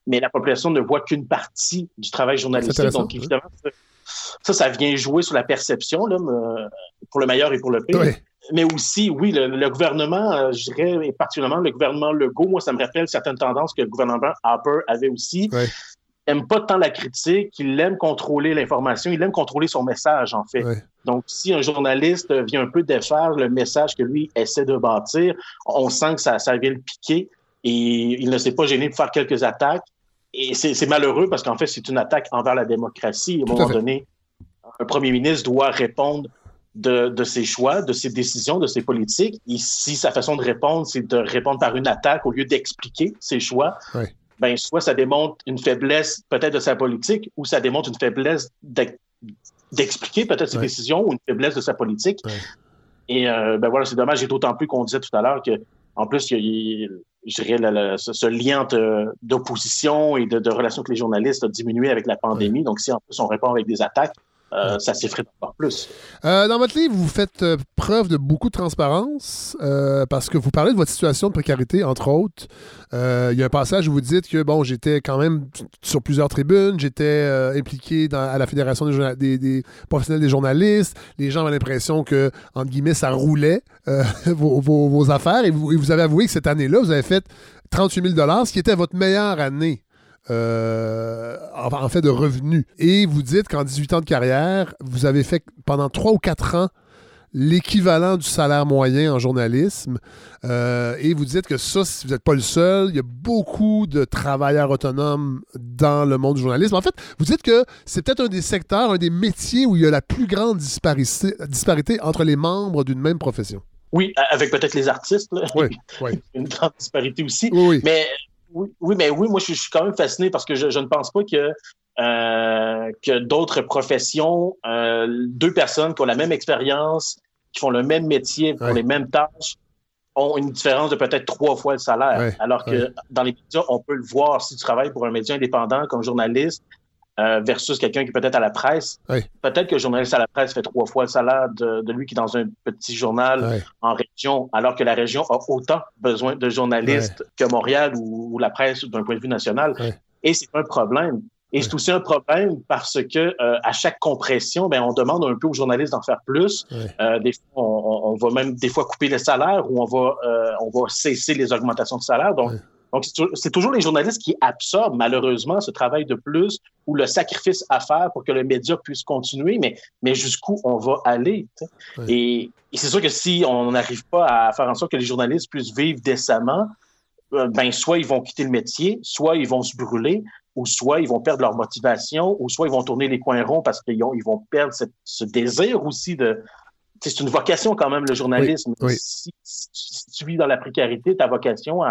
S7: mais la population ne voit qu'une partie du travail journalistique. Donc, évidemment, ça, ça vient jouer sur la perception, là, pour le meilleur et pour le pire mais aussi, oui, le, gouvernement, euh, je dirais, et particulièrement le gouvernement Legault, moi, ça me rappelle certaines tendances que le gouvernement Harper avait aussi. Ouais. Aime pas tant la critique, il aime contrôler l'information, il aime contrôler son message, en fait. Donc, si un journaliste vient un peu défaire le message que lui essaie de bâtir, on sent que ça, ça vient le piquer et il ne s'est pas gêné de faire quelques attaques. Et c'est malheureux parce qu'en fait, c'est une attaque envers la démocratie. À un moment donné, un premier ministre doit répondre de, ses choix, de ses décisions, de ses politiques. Et si sa façon de répondre, c'est de répondre par une attaque au lieu d'expliquer ses choix, ben, soit ça démontre une faiblesse peut-être de sa politique ou ça démontre une faiblesse d'expliquer peut-être ses décisions ou une faiblesse de sa politique. Et euh, ben voilà, c'est dommage, et d'autant plus qu'on disait tout à l'heure que, en plus, il, je dirais, ce, lien d'opposition et de, de, relation avec les journalistes a diminué avec la pandémie. Donc, si en plus on répond avec des attaques, euh, ça s'effrite encore plus.
S1: Euh, dans votre livre, vous faites euh, preuve de beaucoup de transparence parce que vous parlez de votre situation de précarité, entre autres. Il y a un passage où vous dites que, bon, j'étais quand même sur plusieurs tribunes, j'étais impliqué dans, à la Fédération des, des, professionnels des journalistes. Les gens avaient l'impression que, entre guillemets, ça roulait vos, vos, affaires. Et vous, et vous avez avoué que cette année-là, vous avez fait 38 000 ce qui était votre meilleure année euh, en fait de revenus. Et vous dites qu'en 18 ans de carrière, vous avez fait pendant 3 ou 4 ans l'équivalent du salaire moyen en journalisme. Euh, et vous dites que ça, si vous n'êtes pas le seul, il y a beaucoup de travailleurs autonomes dans le monde du journalisme. En fait, vous dites que c'est peut-être un des secteurs, un des métiers où il y a la plus grande disparité, disparité entre les membres d'une même profession.
S7: Oui, avec peut-être les artistes.
S1: Oui, oui.
S7: Une grande disparité aussi.
S1: Oui, oui.
S7: Mais oui, mais oui, moi, je, suis quand même fasciné parce que je, ne pense pas que, euh, que d'autres professions, euh, deux personnes qui ont la même expérience, qui font le même métier pour les mêmes tâches, ont une différence de peut-être trois fois le salaire. alors que dans les médias, on peut le voir. Si tu travailles pour un média indépendant comme journaliste, euh, versus quelqu'un qui est peut-être à la presse. Peut-être que le journaliste à la presse fait trois fois le salaire de, lui qui est dans un petit journal en région, alors que la région a autant besoin de journalistes que Montréal ou, la presse d'un point de vue national. Et c'est un problème. Et c'est aussi un problème parce que euh, à chaque compression, ben, on demande un peu aux journalistes d'en faire plus. Euh, des fois, on, va même des fois couper les salaires ou on va, on va cesser les augmentations de salaire. Donc, Donc, c'est toujours les journalistes qui absorbent malheureusement ce travail de plus ou le sacrifice à faire pour que le média puisse continuer, mais, mais jusqu'où on va aller. Et, c'est sûr que si on n'arrive pas à faire en sorte que les journalistes puissent vivre décemment, euh, ben soit ils vont quitter le métier, soit ils vont se brûler, ou soit ils vont perdre leur motivation, ou soit ils vont tourner les coins ronds parce qu'ils ils vont perdre ce désir aussi de, c'est une vocation quand même, le journalisme. Si, tu vis dans la précarité, ta vocation,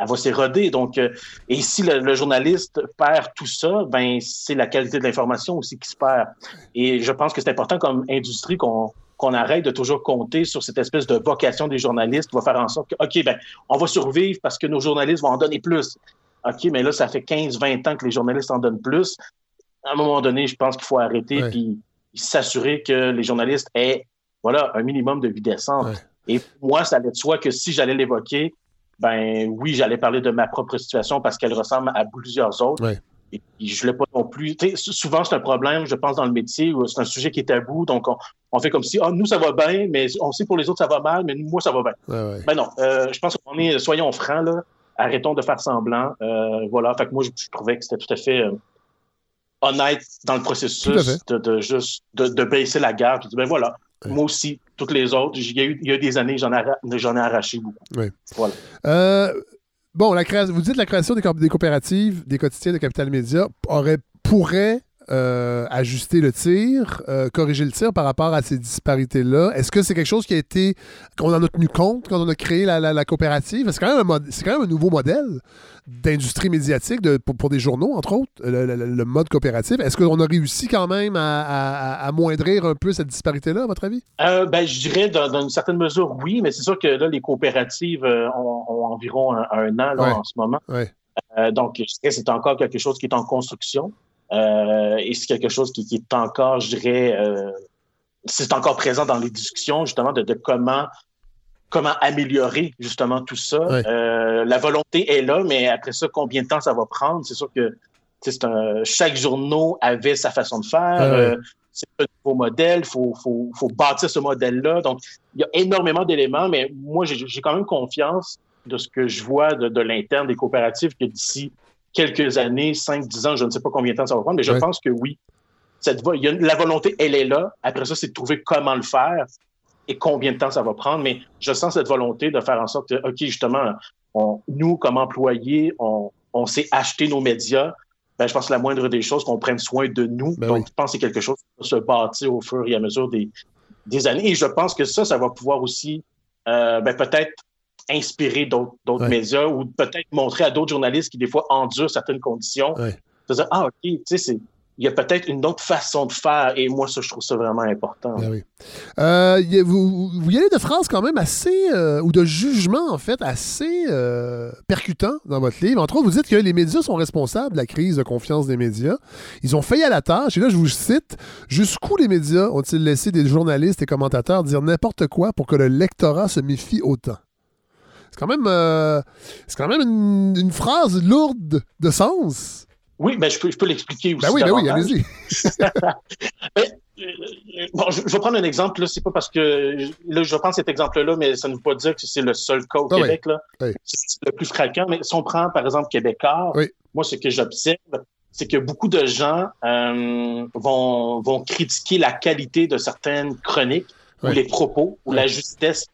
S7: elle, va s'éroder. Donc, euh, et si le, journaliste perd tout ça, ben c'est la qualité de l'information aussi qui se perd. Et je pense que c'est important comme industrie qu'on qu'on arrête de toujours compter sur cette espèce de vocation des journalistes qui va faire en sorte que, OK, ben, on va survivre parce que nos journalistes vont en donner plus. OK, mais là, ça fait 15, 20 ans que les journalistes en donnent plus. À un moment donné, je pense qu'il faut arrêter puis s'assurer que les journalistes aient voilà, un minimum de vie décente. Et moi, ça allait de soi que si j'allais l'évoquer, ben oui, j'allais parler de ma propre situation parce qu'elle ressemble à plusieurs autres. Et, je ne l'ai pas non plus. souvent, c'est un problème, je pense, dans le métier, où c'est un sujet qui est tabou. Donc, on, fait comme si, ah, nous, ça va bien, mais on sait pour les autres, ça va mal, mais moi, ça va bien. Ben non, euh, je pense qu'on est, soyons francs, là, arrêtons de faire semblant. Euh, voilà, fait que moi, je, trouvais que c'était tout à fait euh, honnête dans le processus de, juste de, baisser la garde. Je dis, ben voilà, moi aussi, toutes les autres, il y a eu, il y a des années, j'en ai, arraché beaucoup.
S1: Voilà. Euh, bon, la création, vous dites la création des, des coopératives, des quotidiens de Capital Média aurait, pourrait euh, ajuster le tir, euh, corriger le tir par rapport à ces disparités-là? Est-ce que c'est quelque chose qui a été, qu'on en a tenu compte quand on a créé la, coopérative? C'est quand, même un, quand même un nouveau modèle d'industrie médiatique pour, des journaux, entre autres, le, mode coopératif. Est-ce qu'on a réussi quand même à, amoindrir un peu cette disparité-là, à votre avis?
S7: Euh, ben, je dirais dans, une certaine mesure, oui, mais c'est sûr que là, les coopératives ont, environ un, an en ce moment. donc, c'est encore quelque chose qui est en construction. Euh, et c'est quelque chose qui, est encore, je dirais, euh, c'est encore présent dans les discussions justement de, comment comment améliorer justement tout ça. Euh, la volonté est là, mais après ça, combien de temps ça va prendre? C'est sûr que c'est un, chaque journaux avait sa façon de faire. c'est un nouveau modèle, il faut, faut, faut, bâtir ce modèle-là. Donc, il y a énormément d'éléments, mais moi, j'ai quand même confiance de ce que je vois de, de l'interne des coopératives que d'ici quelques années, 5-10 ans, je ne sais pas combien de temps ça va prendre, mais je pense que oui. Cette, la volonté, elle est là. Après ça, c'est de trouver comment le faire et combien de temps ça va prendre. Mais je sens cette volonté de faire en sorte que, OK, justement, nous, comme employés, on, on sait acheter nos médias. Ben, je pense que la moindre des choses, qu'on prenne soin de nous. Ben Donc, je pense que c'est quelque chose qui va se bâtir au fur et à mesure des, des années. Et je pense que ça, ça va pouvoir aussi euh, ben, peut-être inspirer d'autres médias ou peut-être montrer à d'autres journalistes qui, des fois, endurent certaines conditions. De dire, ah, OK, tu sais, c'est il y a peut-être une autre façon de faire et moi, ça, je trouve ça vraiment important.
S1: Ben euh, vous, vous, y allez de phrases quand même assez, euh, ou de jugements en fait, assez euh, percutants dans votre livre. Entre autres, vous dites que les médias sont responsables de la crise de confiance des médias. Ils ont failli à la tâche, et là, je vous cite, jusqu'où les médias ont-ils laissé des journalistes et commentateurs dire n'importe quoi pour que le lectorat se méfie autant? C'est quand même, euh, c'est quand même une, phrase lourde de sens.
S7: Oui, ben je peux, je peux l'expliquer aussi.
S1: Ben oui, ben oui, allez-y.
S7: Euh, bon, je, vais prendre un exemple. Là, c'est pas parce que là, je prends cet exemple-là, mais ça ne veut pas dire que c'est le seul cas au ah Québec. Là. C'est le plus fréquent. Mais si on prend, par exemple, Québécois, moi, ce que j'observe, c'est que beaucoup de gens euh, vont, vont critiquer la qualité de certaines chroniques ou les propos ou la justesse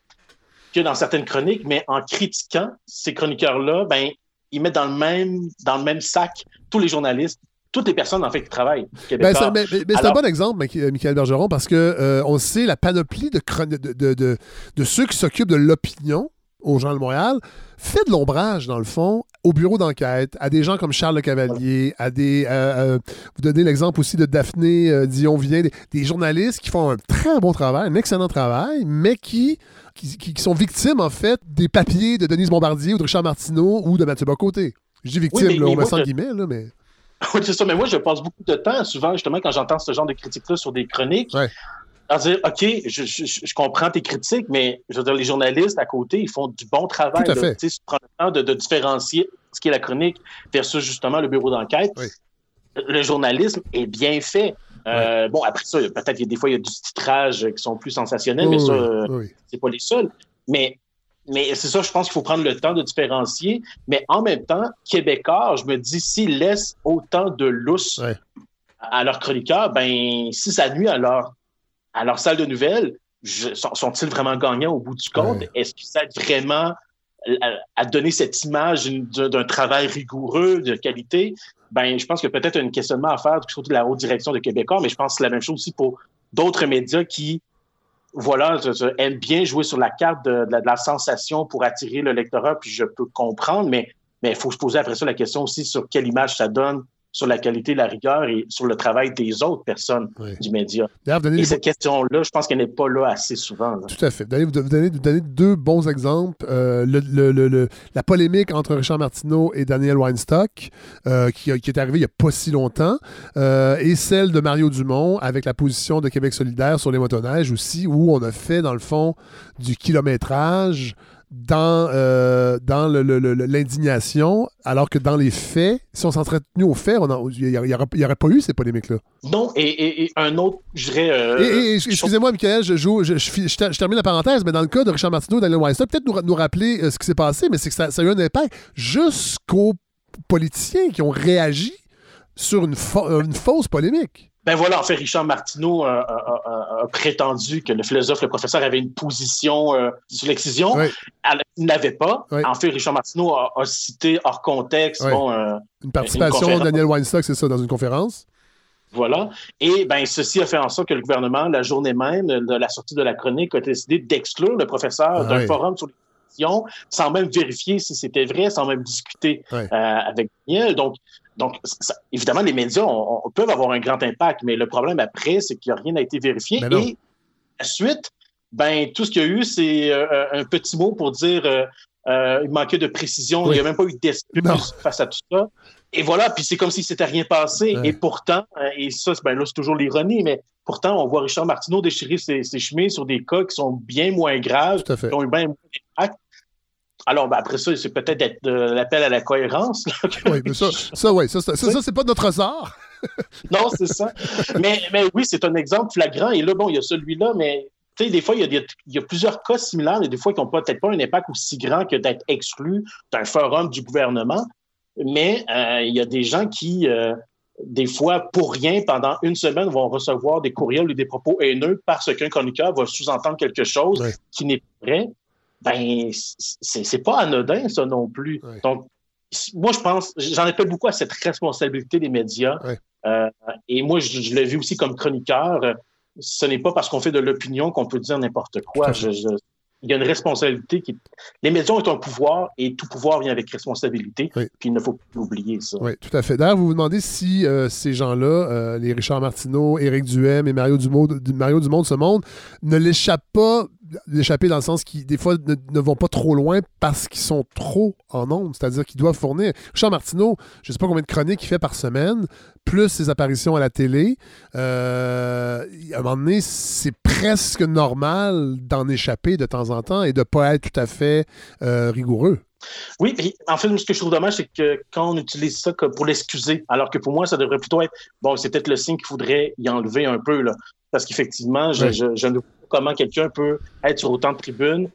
S7: que dans certaines chroniques, mais en critiquant ces chroniqueurs-là, ben, ils mettent dans le même, dans le même sac tous les journalistes, toutes les personnes en fait qui travaillent.
S1: Ben, c'est un bon exemple, euh, Michael Bergeron, parce que euh, on sait la panoplie de, de, de, de ceux qui s'occupent de l'opinion au Journal de Montréal fait de l'ombrage, dans le fond, au bureau d'enquête, à des gens comme Charles Le Cavalier, à des. Euh, vous donnez l'exemple aussi de Daphné Dion-Vien, des, des, journalistes qui font un très bon travail, un excellent travail, mais qui qui, sont victimes, en fait, des papiers de Denise Bombardier ou de Richard Martineau ou de Mathieu Bocoté. Je dis victime, on me sent guillemets, là, mais...
S7: Oui, c'est ça, mais moi, je passe beaucoup de temps, souvent, justement, quand j'entends ce genre de critiques-là sur des chroniques, à dire, OK, je, comprends tes critiques, mais je veux dire, les journalistes à côté, ils font du bon travail.
S1: Tout à fait.
S7: le temps de, différencier ce qui est la chronique versus, justement, le bureau d'enquête. Le journalisme est bien fait. Euh, bon, après ça, peut-être qu'il y a des fois, il y a du titrage qui sont plus sensationnels, mais ça, c'est pas les seuls. Mais mais c'est ça, je pense qu'il faut prendre le temps de différencier. Mais en même temps, Québécois, je me dis, s'ils laissent autant de lousse à leurs chroniqueurs, ben, si ça nuit à leur, à leur salle de nouvelles, sont-ils vraiment gagnants au bout du compte? Est-ce que ça vraiment à, donner cette image d'un travail rigoureux, de qualité? Ben, je pense que peut-être un questionnement à faire, surtout de la haute direction de Québécois, mais je pense que c'est la même chose aussi pour d'autres médias qui voilà, aiment bien jouer sur la carte de, la sensation pour attirer le lectorat, puis je peux comprendre, mais il faut se poser après ça la question aussi sur quelle image ça donne sur la qualité, la rigueur et sur le travail des autres personnes du média. Et cette question-là, je pense qu'elle n'est pas là assez souvent.
S1: Tout à fait. Vous donnez, deux bons exemples. Euh, le, la polémique entre Richard Martineau et Daniel Weinstock, euh, qui, est arrivée il n'y a pas si longtemps, euh, et celle de Mario Dumont avec la position de Québec solidaire sur les motoneiges aussi, où on a fait, dans le fond, du kilométrage dans, euh, dans l'indignation, alors que dans les faits, si on s'en serait tenu aux faits, il n'y aurait, pas eu ces polémiques-là.
S7: Non, et, un autre, je dirais...
S1: Euh, excusez-moi, Michael, je, je, termine la parenthèse, mais dans le cas de Richard Martineau et Daniel Weinstein, peut-être nous, nous, rappeler euh, ce qui s'est passé, mais c'est que ça, a eu un impact jusqu'aux politiciens qui ont réagi sur une fausse polémique.
S7: Ben voilà, en fait, Richard Martineau a, prétendu que le philosophe, le professeur, avait une position euh, sur l'excision. Il n'avait pas. En fait, Richard Martineau a, cité hors contexte. Euh,
S1: une participation de Daniel Weinstock, c'est ça, dans une conférence?
S7: Voilà. Et ben, ceci a fait en sorte que le gouvernement, la journée même de la sortie de la chronique, a décidé d'exclure le professeur d'un forum sur l'excision, sans même vérifier si c'était vrai, sans même discuter euh, avec Daniel. Donc, donc, évidemment, les médias peuvent avoir un grand impact, mais le problème après, c'est qu'il n'y a rien n'a été vérifié. Et ensuite, ben, tout ce qu'il y a eu, c'est euh, euh, un petit mot pour dire euh, il manquait de précision, il n'y a même pas eu d'excuse face à tout ça. Et voilà, puis c'est comme si c'était rien passé. Et pourtant, et ça, ben là, c'est toujours l'ironie, mais pourtant, on voit Richard Martineau déchirer ses, ses chemises sur des cas qui sont bien moins graves, qui ont eu bien moins. Alors, ben, après ça, c'est peut-être l'appel à la cohérence.
S1: oui, mais ça, ça, ouais, ça, ça, ça c'est pas notre hasard.
S7: non, c'est ça. Mais, mais oui, c'est un exemple flagrant. Et là, bon, il y a celui-là, mais tu sais, des fois, il y, a, il y, a, plusieurs cas similaires, mais des fois, qui n'ont peut-être pas un impact aussi grand que d'être exclus d'un forum du gouvernement. Mais euh, il y a des gens qui, euh, des fois, pour rien, pendant une semaine, vont recevoir des courriels ou des propos haineux parce qu'un chroniqueur va sous-entendre quelque chose qui n'est pas vrai ben, c'est pas anodin, ça non plus. Donc, moi, je pense, j'en fait beaucoup à cette responsabilité des médias. Euh, et moi, je, l'ai vu aussi comme chroniqueur. Ce n'est pas parce qu'on fait de l'opinion qu'on peut dire n'importe quoi. Je, il y a une responsabilité qui. Les médias ont un pouvoir et tout pouvoir vient avec responsabilité. Puis il ne faut pas oublier ça.
S1: Oui, tout à fait. D'ailleurs, vous vous demandez si euh, ces gens-là, euh, les Richard Martineau, Éric Duhem et Mario Dumont, Mario Dumont de ce monde, ne l'échappent pas l'échapper dans le sens qu'ils, des fois, ne, vont pas trop loin parce qu'ils sont trop en ondes. C'est-à-dire qu'ils doivent fournir. Richard Martineau, je ne sais pas combien de chroniques il fait par semaine, plus ses apparitions à la télé. Euh, à un moment donné, c'est presque normal d'en échapper de temps en temps et de ne pas être tout à fait euh, rigoureux.
S7: Oui, en fait, ce que je trouve dommage, c'est que quand on utilise ça pour l'excuser, alors que pour moi, ça devrait plutôt être, bon, c'est peut-être le signe qu'il faudrait y enlever un peu, là. Parce qu'effectivement, je, je, ne comment quelqu'un peut être sur autant de tribunes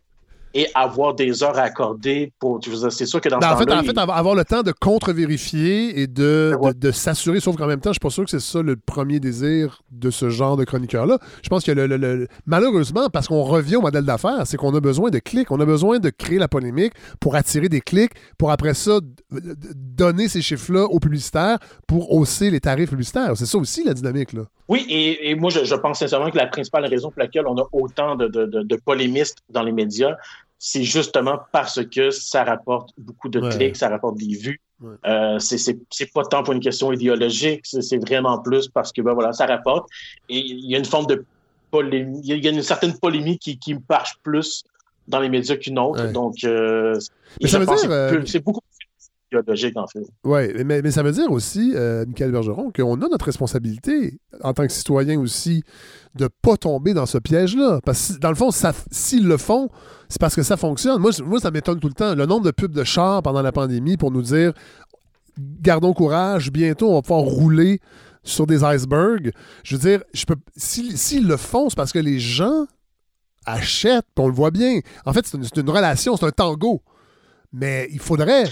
S7: et avoir des heures à accorder pour. C'est sûr que dans
S1: ben,
S7: ce en,
S1: fait, en fait, avoir le temps de contre-vérifier et de, de, s'assurer, sauf qu'en même temps, je suis pas sûr que c'est ça le premier désir de ce genre de chroniqueur-là. Je pense que le, malheureusement, parce qu'on revient au modèle d'affaires, c'est qu'on a besoin de clics. On a besoin de créer la polémique pour attirer des clics, pour après ça donner ces chiffres-là aux publicitaires pour hausser les tarifs publicitaires. C'est ça aussi la dynamique. Là.
S7: Oui, et, moi, je, pense sincèrement que la principale raison pour laquelle on a autant de, de polémistes dans les médias, c'est justement parce que ça rapporte beaucoup de clics, ça rapporte des vues. Euh, c'est pas tant pour une question idéologique, c'est vraiment plus parce que ben voilà, ça rapporte. Et il y a une forme de polémique, il y a une certaine polémique qui, qui me marche plus dans les médias qu'une autre. Donc, euh, euh,
S1: Oui, mais, ça veut dire aussi, euh, Michael Bergeron, qu'on a notre responsabilité en tant que citoyen aussi de ne pas tomber dans ce piège-là. Parce que dans le fond, s'ils le font, c'est parce que ça fonctionne. Moi, moi ça m'étonne tout le temps. Le nombre de pubs de chars pendant la pandémie pour nous dire gardons courage, bientôt on va pouvoir rouler sur des icebergs. Je veux dire, je peux s'ils le font, c'est parce que les gens achètent, on le voit bien. En fait, c'est une, relation, c'est un tango. Mais il faudrait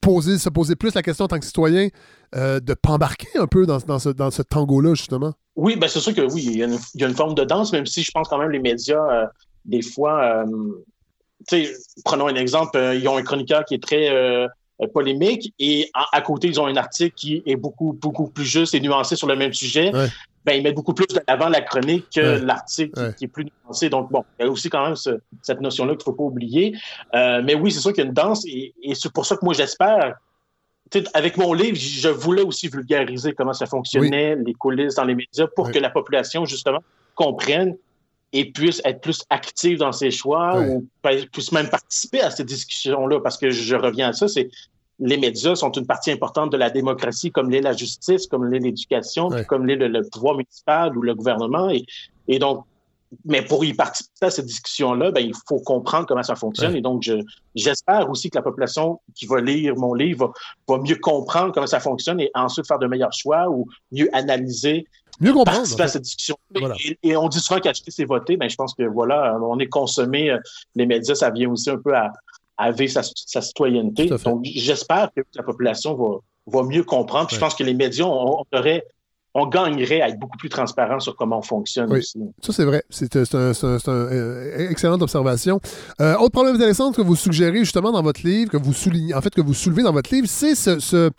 S1: poser, se poser plus la question en tant que citoyen euh, de pas embarquer un peu dans, dans ce, tango-là, justement?
S7: Oui, ben c'est sûr que oui, il y, a une, forme de danse, même si je pense quand même les médias, euh, des fois, euh, prenons un exemple, ils ont un chroniqueur qui est très polémique et à, côté, ils ont un article qui est beaucoup, beaucoup plus juste et nuancé sur le même sujet ben, ils mettent beaucoup plus de l'avant la chronique que l'article qui, est plus nuancé. Donc, bon, il y a aussi quand même cette notion-là qu'il ne faut pas oublier. Euh, mais oui, c'est sûr qu'il y a une danse et, c'est pour ça que moi, j'espère. Avec mon livre, je voulais aussi vulgariser comment ça fonctionnait, les coulisses dans les médias, pour que la population, justement, comprenne et puisse être plus active dans ses choix ou puisse même participer à ces discussions-là. Parce que je reviens à ça, c'est les médias sont une partie importante de la démocratie, comme l'est la justice, comme l'est l'éducation, comme l'est le, pouvoir municipal ou le gouvernement. Et, et, donc, mais pour y participer à cette discussion-là, ben, il faut comprendre comment ça fonctionne. Et donc, j'espère aussi que la population qui va lire mon livre va, mieux comprendre comment ça fonctionne et ensuite faire de meilleurs choix ou mieux analyser
S1: mieux comprendre. Participer
S7: à cette discussion. Et, on dit souvent qu'acheter, c'est voter. Ben, je pense que voilà, on est consommé. Euh, les médias, ça vient aussi un peu à, avec sa, citoyenneté. Donc, j'espère que la population va, mieux comprendre. je pense que les médias, on, on gagnerait à être beaucoup plus transparent sur comment on fonctionne aussi.
S1: Ça, c'est vrai. C'est une euh, excellente observation. Euh, autre problème intéressant que vous suggérez justement dans votre livre, que vous soulignez, en fait, que vous soulevez dans votre livre, c'est ce ce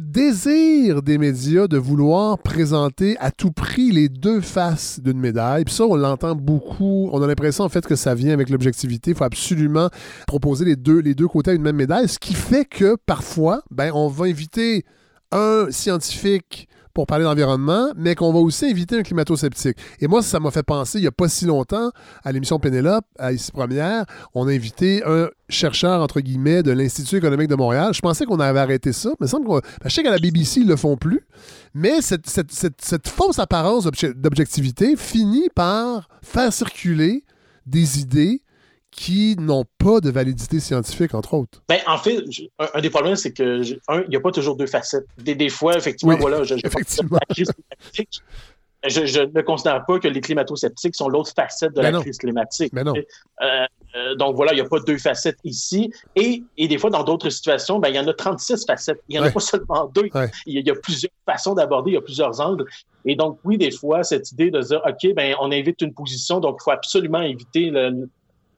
S1: désir des médias de vouloir présenter à tout prix les deux faces d'une médaille. Puis ça, on l'entend beaucoup. On a l'impression en fait que ça vient avec l'objectivité. Il faut absolument proposer les deux, les deux côtés à une même médaille. Ce qui fait que parfois, ben, on va inviter un scientifique pour parler d'environnement, mais qu'on va aussi inviter un climato-sceptique. Et moi, ça m'a fait penser, il n'y a pas si longtemps, à l'émission Pénélope, à Ici Première, on a invité un chercheur, entre guillemets, de l'Institut économique de Montréal. Je pensais qu'on avait arrêté ça, mais semble qu'on... je sais qu'à la BBC, ils le font plus, mais cette, cette fausse apparence d'objectivité finit par faire circuler des idées qui n'ont pas de validité scientifique, entre autres.
S7: Ben, en fait, un, des problèmes, c'est que, il n'y a pas toujours deux facettes. Des, des fois, effectivement, voilà, je,
S1: effectivement.
S7: je, je, ne considère pas que les climato-sceptiques sont l'autre facette de la ben crise climatique.
S1: Mais ben non.
S7: Euh, euh, donc voilà, il n'y a pas deux facettes ici. Et, et des fois, dans d'autres situations, ben, il y en a 36 facettes. Il n'y en a pas seulement deux. Il, y a, plusieurs façons d'aborder, il y a plusieurs angles. Et donc, oui, des fois, cette idée de dire, OK, ben, on invite une position, donc il faut absolument éviter le,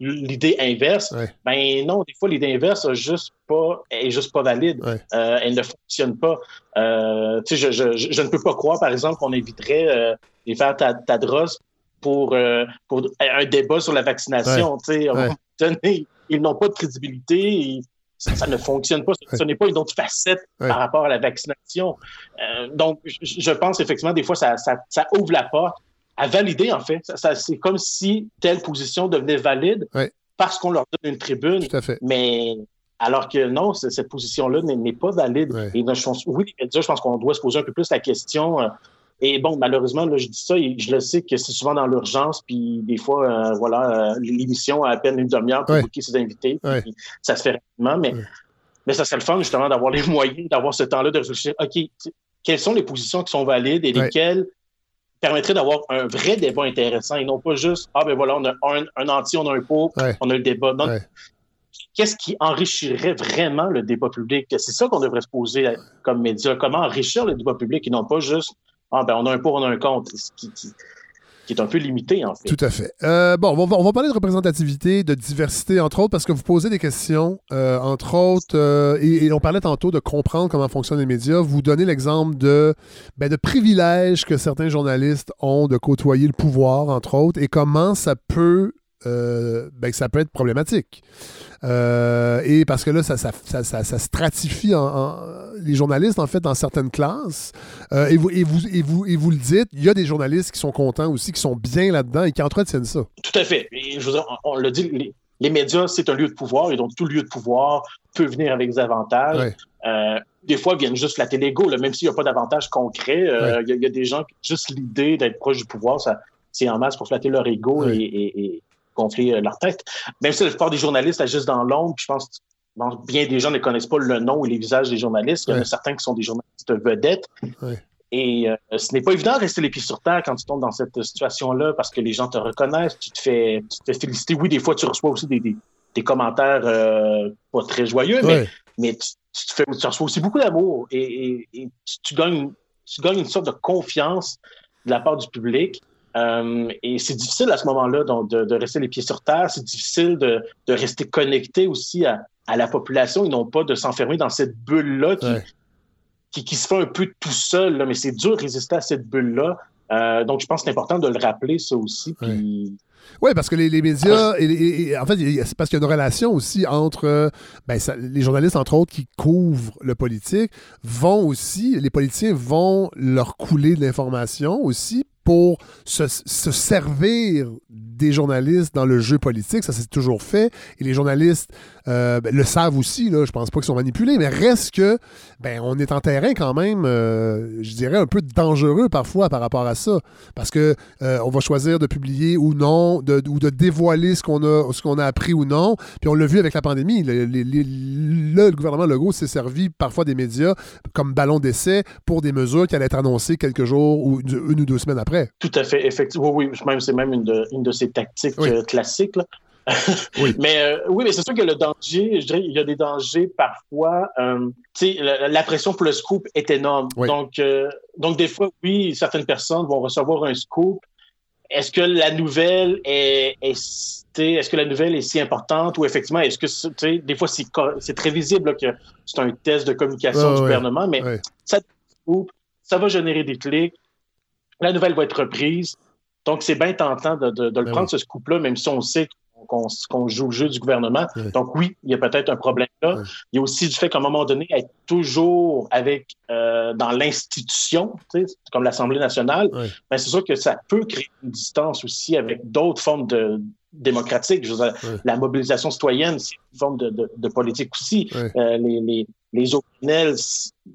S7: l'idée inverse. Ben non, des fois, l'idée inverse est juste pas, est juste pas valide. Euh, elle ne fonctionne pas. Euh, tu sais, je, je, je, ne peux pas croire, par exemple, qu'on éviterait euh, les faire Tadros pour, euh, pour un débat sur la vaccination. Tu sais, donné, ils n'ont pas de crédibilité. ça, ne fonctionne pas. Ce, n'est pas une autre facette par rapport à la vaccination. Donc, je, pense effectivement, des fois, ça, ça, ça ouvre la porte à valider, en fait. Ça, c'est comme si telle position devenait valide parce qu'on leur donne une tribune.
S1: Tout à fait.
S7: Mais alors que non, cette position-là n'est pas valide. Et je pense, oui, je pense qu'on doit se poser un peu plus la question. Euh, et bon, malheureusement, là, je dis ça et je le sais que c'est souvent dans l'urgence, puis des fois, euh, voilà, euh, l'émission a à peine une demi-heure pour booker ses invités, puis ça se fait rapidement, mais, mais ça serait le fun, justement, d'avoir les moyens, d'avoir ce temps-là de réfléchir, OK, quelles sont les positions qui sont valides et lesquelles permettrait d'avoir un vrai débat intéressant et non pas juste Ah ben voilà, on a un, un anti, on a un pot, on a le débat. Qu'est-ce qui enrichirait vraiment le débat public? C'est ça qu'on devrait se poser comme média. Comment enrichir le débat public et non pas juste Ah ben on a un pour, on a un contre qui est un peu limité, en fait.
S1: Tout à fait. Euh, bon, on va, parler de représentativité, de diversité, entre autres, parce que vous posez des questions, euh, entre autres, euh, et, on parlait tantôt de comprendre comment fonctionnent les médias. Vous donnez l'exemple de, ben, de privilèges que certains journalistes ont de côtoyer le pouvoir, entre autres, et comment ça peut, ben, ça peut être problématique. Euh, et parce que là, ça, ça, ça, stratifie en, les journalistes, en fait, dans certaines classes. Euh, et, vous, et, vous, et, vous, et vous le dites, il y a des journalistes qui sont contents aussi, qui sont bien là-dedans et qui entretiennent ça.
S7: Tout à fait. je veux dire, on, le dit, les, médias, c'est un lieu de pouvoir et donc tout lieu de pouvoir peut venir avec des avantages. Euh, des fois, ils viennent juste la l'ego, même s'il n'y a pas d'avantages concrets. Il y, a des gens qui, juste l'idée d'être proche du pouvoir, ça, c'est en masse pour flatter leur ego et, gonfler euh, leur tête. Même si la plupart des journalistes agissent dans l'ombre, je pense que bien des gens ne connaissent pas le nom ou les visages des journalistes. Il y en a certains qui sont des journalistes vedettes. Et euh, ce n'est pas évident de rester les pieds sur terre quand tu tombes dans cette situation-là parce que les gens te reconnaissent, tu te fais, tu te fais féliciter. Oui, des fois, tu reçois aussi des, des, commentaires euh, pas très joyeux, mais, mais tu, te fais, tu reçois aussi beaucoup d'amour et, et, tu, gagnes, tu gagnes une sorte de confiance de la part du public. Euh, et c'est difficile à ce moment-là de, de, rester les pieds sur terre. C'est difficile de, de, rester connecté aussi à, à la population et non pas de s'enfermer dans cette bulle-là qui, qui, se fait un peu tout seul, mais c'est dur de résister à cette bulle-là. Euh, donc, je pense que c'est important de le rappeler, ça aussi. Puis...
S1: Oui, parce que les, médias, et, en fait, c'est parce qu'il y a une relation aussi entre ben, les journalistes, entre autres, qui couvrent le politique, vont aussi, les politiciens vont leur couler de l'information aussi pour se, servir des journalistes dans le jeu politique. Ça, c'est toujours fait. Et les journalistes euh, ben, le savent aussi. Là. Je pense pas qu'ils sont manipulés, mais reste que ben, on est en terrain quand même, euh, je dirais, un peu dangereux parfois par rapport à ça. Parce que euh, on va choisir de publier ou non, de, ou de dévoiler ce qu'on a, a appris ou non. Puis on l'a vu avec la pandémie. Le, le gouvernement Legault s'est servi parfois des médias comme ballon d'essai pour des mesures qui allaient être annoncées quelques jours ou une ou deux semaines après.
S7: Tout à fait, effectivement. Oui, même, c'est même une de, une de ces tactiques euh, classiques. oui. mais euh, oui, mais c'est sûr que le danger, je dirais, il y a des dangers parfois. Euh, tu sais, la, pression pour le scoop est énorme. Donc, donc, des fois, oui, certaines personnes vont recevoir un scoop. Est-ce que la nouvelle est, est-ce que la nouvelle est si importante ou effectivement, est-ce que, tu sais, des fois, c'est très visible que c'est un test de communication du gouvernement, mais ça, ça va générer des clics la nouvelle va être reprise. Donc, c'est bien tentant de, le ben prendre, ce scoop-là, même si on sait qu'on joue le jeu du gouvernement. Donc, oui, il y a peut-être un problème là. Il y a aussi du fait qu'à un moment donné, être toujours avec euh, dans l'institution, comme l'Assemblée nationale, ben, c'est sûr que ça peut créer une distance aussi avec d'autres formes de démocratiques. La mobilisation citoyenne, c'est une forme de, politique aussi. Euh, les, les, les OBNL,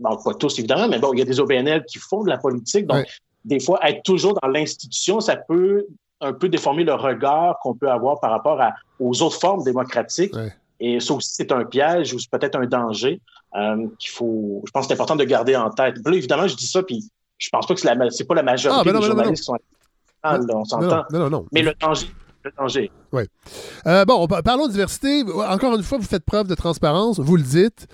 S7: pas tous évidemment, mais bon, il y a des OBNL qui font de la politique. Donc, des fois, être toujours dans l'institution, ça peut un peu déformer le regard qu'on peut avoir par rapport à, aux autres formes démocratiques. Et ça aussi, c'est un piège ou c'est peut-être un danger euh, qu'il faut. Je pense que c'est important de garder en tête. Là, évidemment, je dis ça, puis je pense pas que c'est, la, c'est pas la majorité ah, ben des journalistes qui sont ah, on s'entend. Non, non, non, Mais le danger, le danger.
S1: Oui. Euh, bon, parlons de diversité. Encore une fois, vous faites preuve de transparence, vous le dites.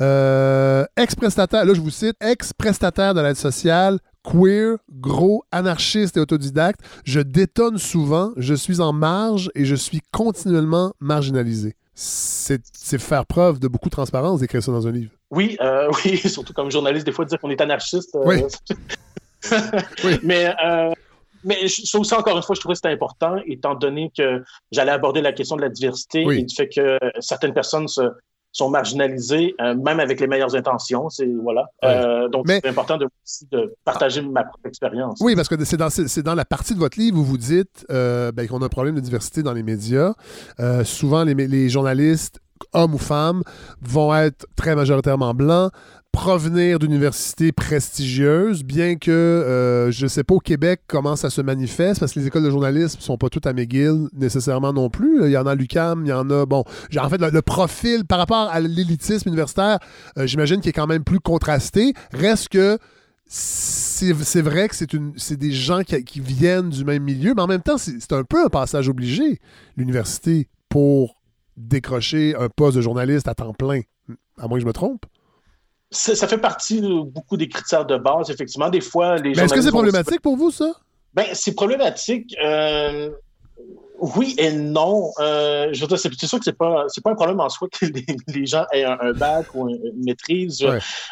S1: Euh, ex-prestataire, là je vous cite, ex-prestataire de l'aide sociale, queer, gros, anarchiste et autodidacte. Je détonne souvent, je suis en marge et je suis continuellement marginalisé. C'est faire preuve de beaucoup de transparence d'écrire ça dans un livre.
S7: Oui, euh, oui, surtout comme journaliste, des fois, dire qu'on est anarchiste. Euh,
S1: oui.
S7: oui. Mais, euh, mais ça aussi, encore une fois, je trouvais que c'était important, étant donné que j'allais aborder la question de la diversité et du fait que certaines personnes se, sont marginalisés, euh, même avec les meilleures intentions. C'est voilà. Euh, donc c'est important de, de partager ma propre expérience.
S1: Oui, parce que c'est dans, dans la partie de votre livre où vous dites euh, ben, qu'on a un problème de diversité dans les médias. souvent, les, les journalistes hommes ou femmes, vont être très majoritairement blancs, provenir d'universités prestigieuses, bien que euh, je ne sais pas au Québec comment ça se manifeste, parce que les écoles de journalisme ne sont pas toutes à McGill nécessairement non plus. Il y en a à l'UQAM, il y en a, bon, en fait, le, profil par rapport à l'élitisme universitaire, euh, j'imagine qu'il est quand même plus contrasté. Reste que c'est vrai que c'est des gens qui, viennent du même milieu, mais en même temps, c'est un peu un passage obligé, l'université, pour décrocher un poste de journaliste à temps plein. À moins que je me trompe.
S7: Ça, fait partie de beaucoup des critères de base, effectivement. Des fois, les
S1: Mais est-ce que c'est problématique pour vous, ça?
S7: Ben, c'est problématique. Euh, oui et non. Euh, je veux dire, c'est sûr que c'est pas, pas un problème en soi que les, gens aient un, bac ou une maîtrise.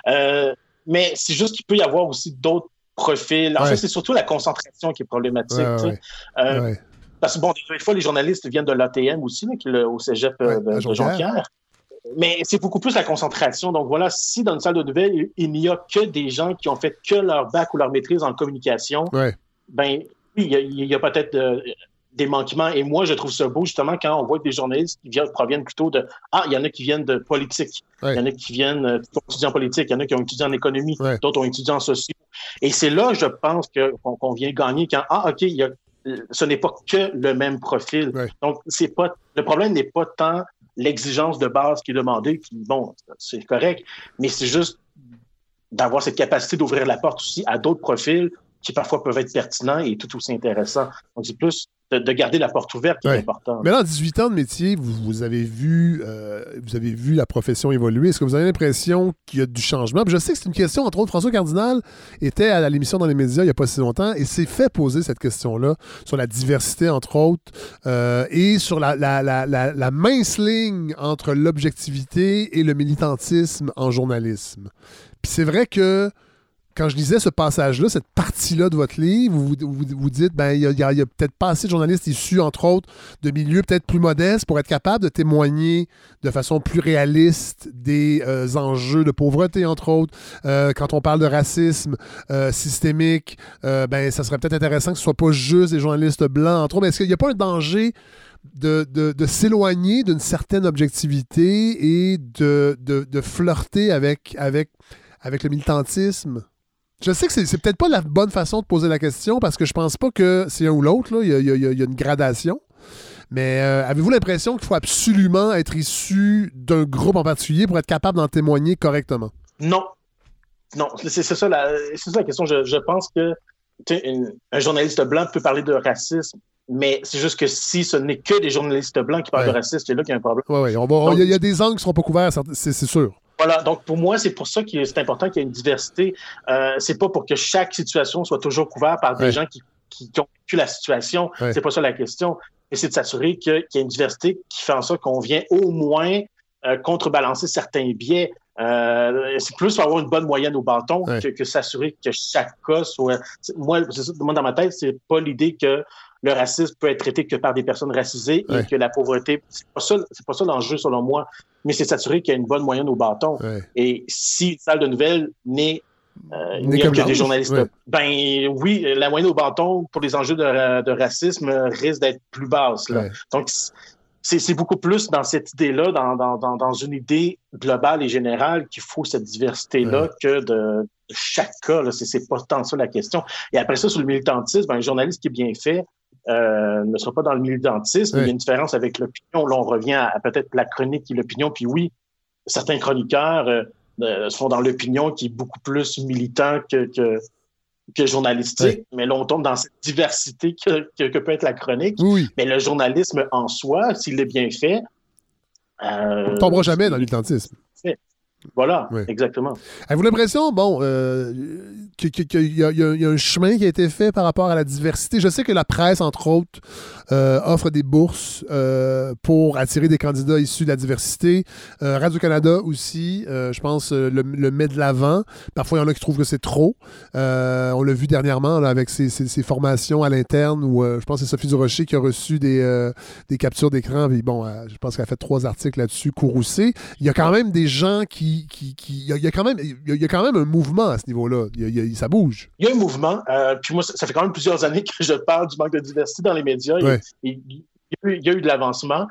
S7: Euh, mais c'est juste qu'il peut y avoir aussi d'autres profils. En fait, c'est surtout la concentration qui est problématique. Parce que, bon, des fois, les journalistes viennent de l'ATM aussi, au cégep euh, de, Jean-Pierre. Mais c'est beaucoup plus la concentration. Donc voilà, si dans une salle de nouvelles, il, n'y a que des gens qui ont fait que leur bac ou leur maîtrise en communication, ben oui, il y a, peut-être euh, des manquements. Et moi, je trouve ça beau, justement, quand on voit des journalistes qui viennent, proviennent plutôt de Ah, il y en a qui viennent de politique. Il y en a qui viennent euh, qui ont étudié en politique, il y en a qui ont étudié en économie, d'autres ont étudié en sociaux. Et c'est là, je pense, qu'on vient gagner quand Ah, OK, il y a ce n'est pas que le même profil. Donc, c'est pas le problème n'est pas tant l'exigence de base qui est demandée, qui, bon, c'est correct, mais c'est juste d'avoir cette capacité d'ouvrir la porte aussi à d'autres profils qui parfois peuvent être pertinents et tout aussi intéressants. Donc, c'est plus de, garder la porte ouverte qui est important.
S1: Mais en 18 ans de métier, vous, avez vu, euh, vous avez vu la profession évoluer. Est-ce que vous avez l'impression qu'il y a du changement? je sais que c'est une question, entre autres, François Cardinal était à l'émission dans les médias il n'y a pas si longtemps et s'est fait poser cette question-là sur la diversité, entre autres, euh, et sur la, la, la, la mince ligne entre l'objectivité et le militantisme en journalisme. Puis c'est vrai que quand je lisais ce passage-là, cette partie-là de votre livre, vous vous, dites, ben, il y a, peut-être pas assez de journalistes issus, entre autres, de milieux peut-être plus modestes pour être capables de témoigner de façon plus réaliste des euh, enjeux de pauvreté, entre autres. Euh, quand on parle de racisme euh, systémique, ben, ça serait peut-être intéressant que ce soit pas juste des journalistes blancs, entre autres. Mais est-ce qu'il n'y a pas un danger de, s'éloigner d'une certaine objectivité et de, de, flirter avec, avec, avec le militantisme? Je sais que c'est peut-être pas la bonne façon de poser la question parce que je pense pas que c'est un ou l'autre. Il, y, a une gradation. Mais euh, avez-vous l'impression qu'il faut absolument être issu d'un groupe en particulier pour être capable d'en témoigner correctement?
S7: Non. Non, c'est ça, la, la question. Je, pense que un journaliste blanc peut parler de racisme, mais c'est juste que si ce n'est que des journalistes blancs qui parlent de racisme, c'est là qu'il y a un problème.
S1: Oui, oui. Il y, a des angles qui ne seront pas couverts, c'est sûr.
S7: Voilà, donc pour moi, c'est pour ça que c'est important qu'il y ait une diversité. Euh, c'est pas pour que chaque situation soit toujours couverte par des gens qui, qui, ont vécu la situation. C'est pas ça la question. Mais c'est de s'assurer qu'il y a une diversité qui fait en sorte qu'on vient au moins euh, contrebalancer certains biais. Euh, c'est plus avoir une bonne moyenne au bâton que, que s'assurer que chaque cas soit. Moi, moi, dans ma tête, c'est pas l'idée que le racisme peut être traité que par des personnes racisées et que la pauvreté, c'est pas ça, c'est pas ça l'enjeu selon moi, mais c'est s'assurer qu'il y a une bonne moyenne au bâton. Et si une salle de nouvelles n'est euh, que des journalistes. Ben oui, la moyenne au bâton pour les enjeux de, racisme risque d'être plus basse. Donc, c'est beaucoup plus dans cette idée-là, dans, dans, dans, une idée globale et générale qu'il faut cette diversité-là que de, chaque cas. C'est pas tant ça la question. Et après ça, sur le militantisme, un journaliste qui est bien fait, euh, ne sera pas dans le militantisme. Il y a une différence avec l'opinion. Là, on revient à, peut-être la chronique et l'opinion. Puis oui, certains chroniqueurs euh, euh, sont dans l'opinion qui est beaucoup plus militant que, que, journalistique. Mais là, on tombe dans cette diversité que, que, peut être la chronique. Mais le journalisme en soi, s'il est bien fait...
S1: on ne tombera jamais dans le militantisme.
S7: Voilà, exactement.
S1: Avez-vous l'impression, bon, euh, qu'il y, a un chemin qui a été fait par rapport à la diversité? Je sais que la presse, entre autres, euh, offre des bourses euh, pour attirer des candidats issus de la diversité. Radio-Canada aussi, je pense, le, met de l'avant. Parfois, il y en a qui trouvent que c'est trop. on l'a vu dernièrement avec ses, formations à l'interne où je pense que c'est Sophie Durocher qui a reçu des, des captures d'écran. Bon, je pense qu'elle a fait trois articles là-dessus, courroucé. Il y a quand même des gens qui qui, il, y a, quand même, il y a quand même un mouvement à ce niveau-là. ça bouge.
S7: Il y a un mouvement. Euh, puis moi, ça fait quand même plusieurs années que je parle du manque de diversité dans les médias. Il, y a eu de l'avancement.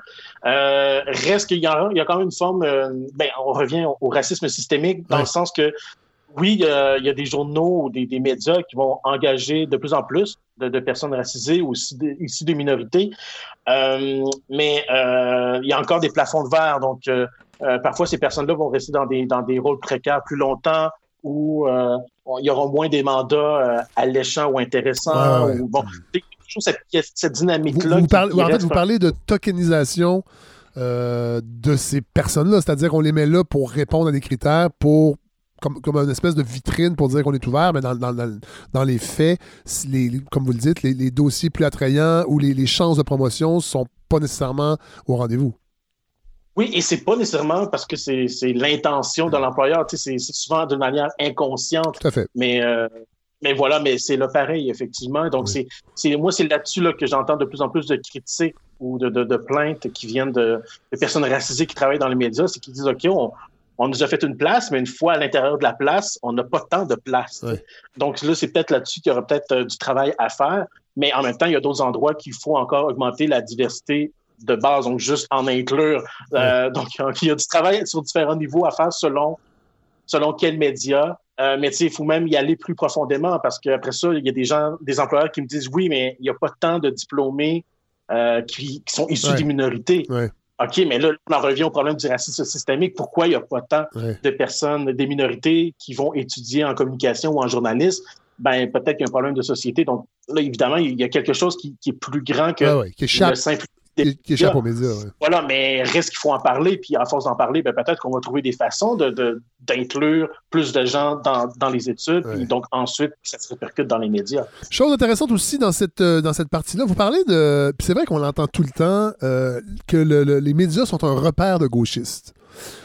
S7: Euh, reste qu'il y, a, il y a quand même une forme. Euh, ben, on revient au, racisme systémique dans le sens que oui, il y a des journaux ou des, médias qui vont engager de plus en plus de, personnes racisées ou issues des minorités. mais il y a encore des plafonds de verre. Donc, euh, parfois, ces personnes-là vont rester dans des, dans des rôles précaires plus longtemps où euh, il y aura moins des mandats euh, alléchants ou intéressants. Ou, bon, cette, cette dynamique-là.
S1: Vous, parlez, en fait, vous parlez de tokenisation de ces personnes-là, c'est-à-dire qu'on les met là pour répondre à des critères, pour comme, comme une espèce de vitrine pour dire qu'on est ouvert, mais dans, dans, dans, les faits, les, comme vous le dites, les, les dossiers plus attrayants ou les, les chances de promotion ne sont pas nécessairement au rendez-vous.
S7: Oui, et c'est pas nécessairement parce que c'est l'intention de l'employeur. C'est souvent de manière inconsciente.
S1: Tout à fait.
S7: Mais, euh, mais voilà, mais c'est là pareil, effectivement. Donc, c'est moi, c'est là-dessus là, que j'entends de plus en plus de critiques ou de, de, de plaintes qui viennent de, de, personnes racisées qui travaillent dans les médias. C'est qu'ils disent, OK, on, on nous a fait une place, mais une fois à l'intérieur de la place, on n'a pas tant de place. Donc là, c'est peut-être là-dessus qu'il y aura peut-être euh, du travail à faire. Mais en même temps, il y a d'autres endroits qu'il faut encore augmenter la diversité de base, donc juste en inclure. Euh, donc, il y a du travail sur différents niveaux à faire selon, selon quel média. Euh, mais il faut même y aller plus profondément parce qu'après ça, il y a des gens, des employeurs qui me disent oui, mais il n'y a pas tant de diplômés euh, qui, sont issus des minorités. OK, mais là, on en revient au problème du racisme systémique. Pourquoi il n'y a pas tant de personnes, des minorités qui vont étudier en communication ou en journalisme? Ben, peut-être qu'il y a un problème de société. Donc, là, évidemment, il y a quelque chose qui, est plus grand que
S1: qui le simple qui, échappe aux médias.
S7: Voilà, mais reste qu'il faut en parler, puis à force d'en parler, ben, peut-être qu'on va trouver des façons d'inclure de, plus de gens dans, dans les études, puis donc ensuite, ça se répercute dans les médias.
S1: Chose intéressante aussi dans cette, euh, dans cette partie-là, vous parlez de. Puis c'est vrai qu'on l'entend tout le temps, euh, que les médias sont un repère de gauchistes.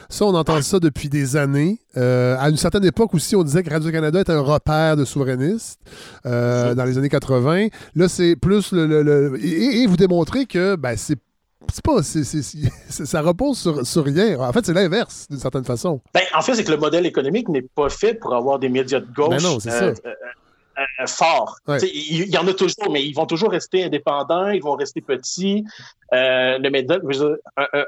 S1: Ça, on entend ça depuis des années. Euh, à une certaine époque aussi, on disait que Radio-Canada était un repère de souverainistes euh, dans les années 80. Là, c'est plus le. et, vous démontrez que ben, c'est pas, ça repose sur, rien. En fait, c'est l'inverse, d'une certaine façon.
S7: Ben, en fait, c'est que le modèle économique n'est pas fait pour avoir des médias de gauche.
S1: Ben non, c'est ça. Euh,
S7: fort. Il y, en a toujours, mais ils vont toujours rester indépendants, ils vont rester petits. Euh, le média,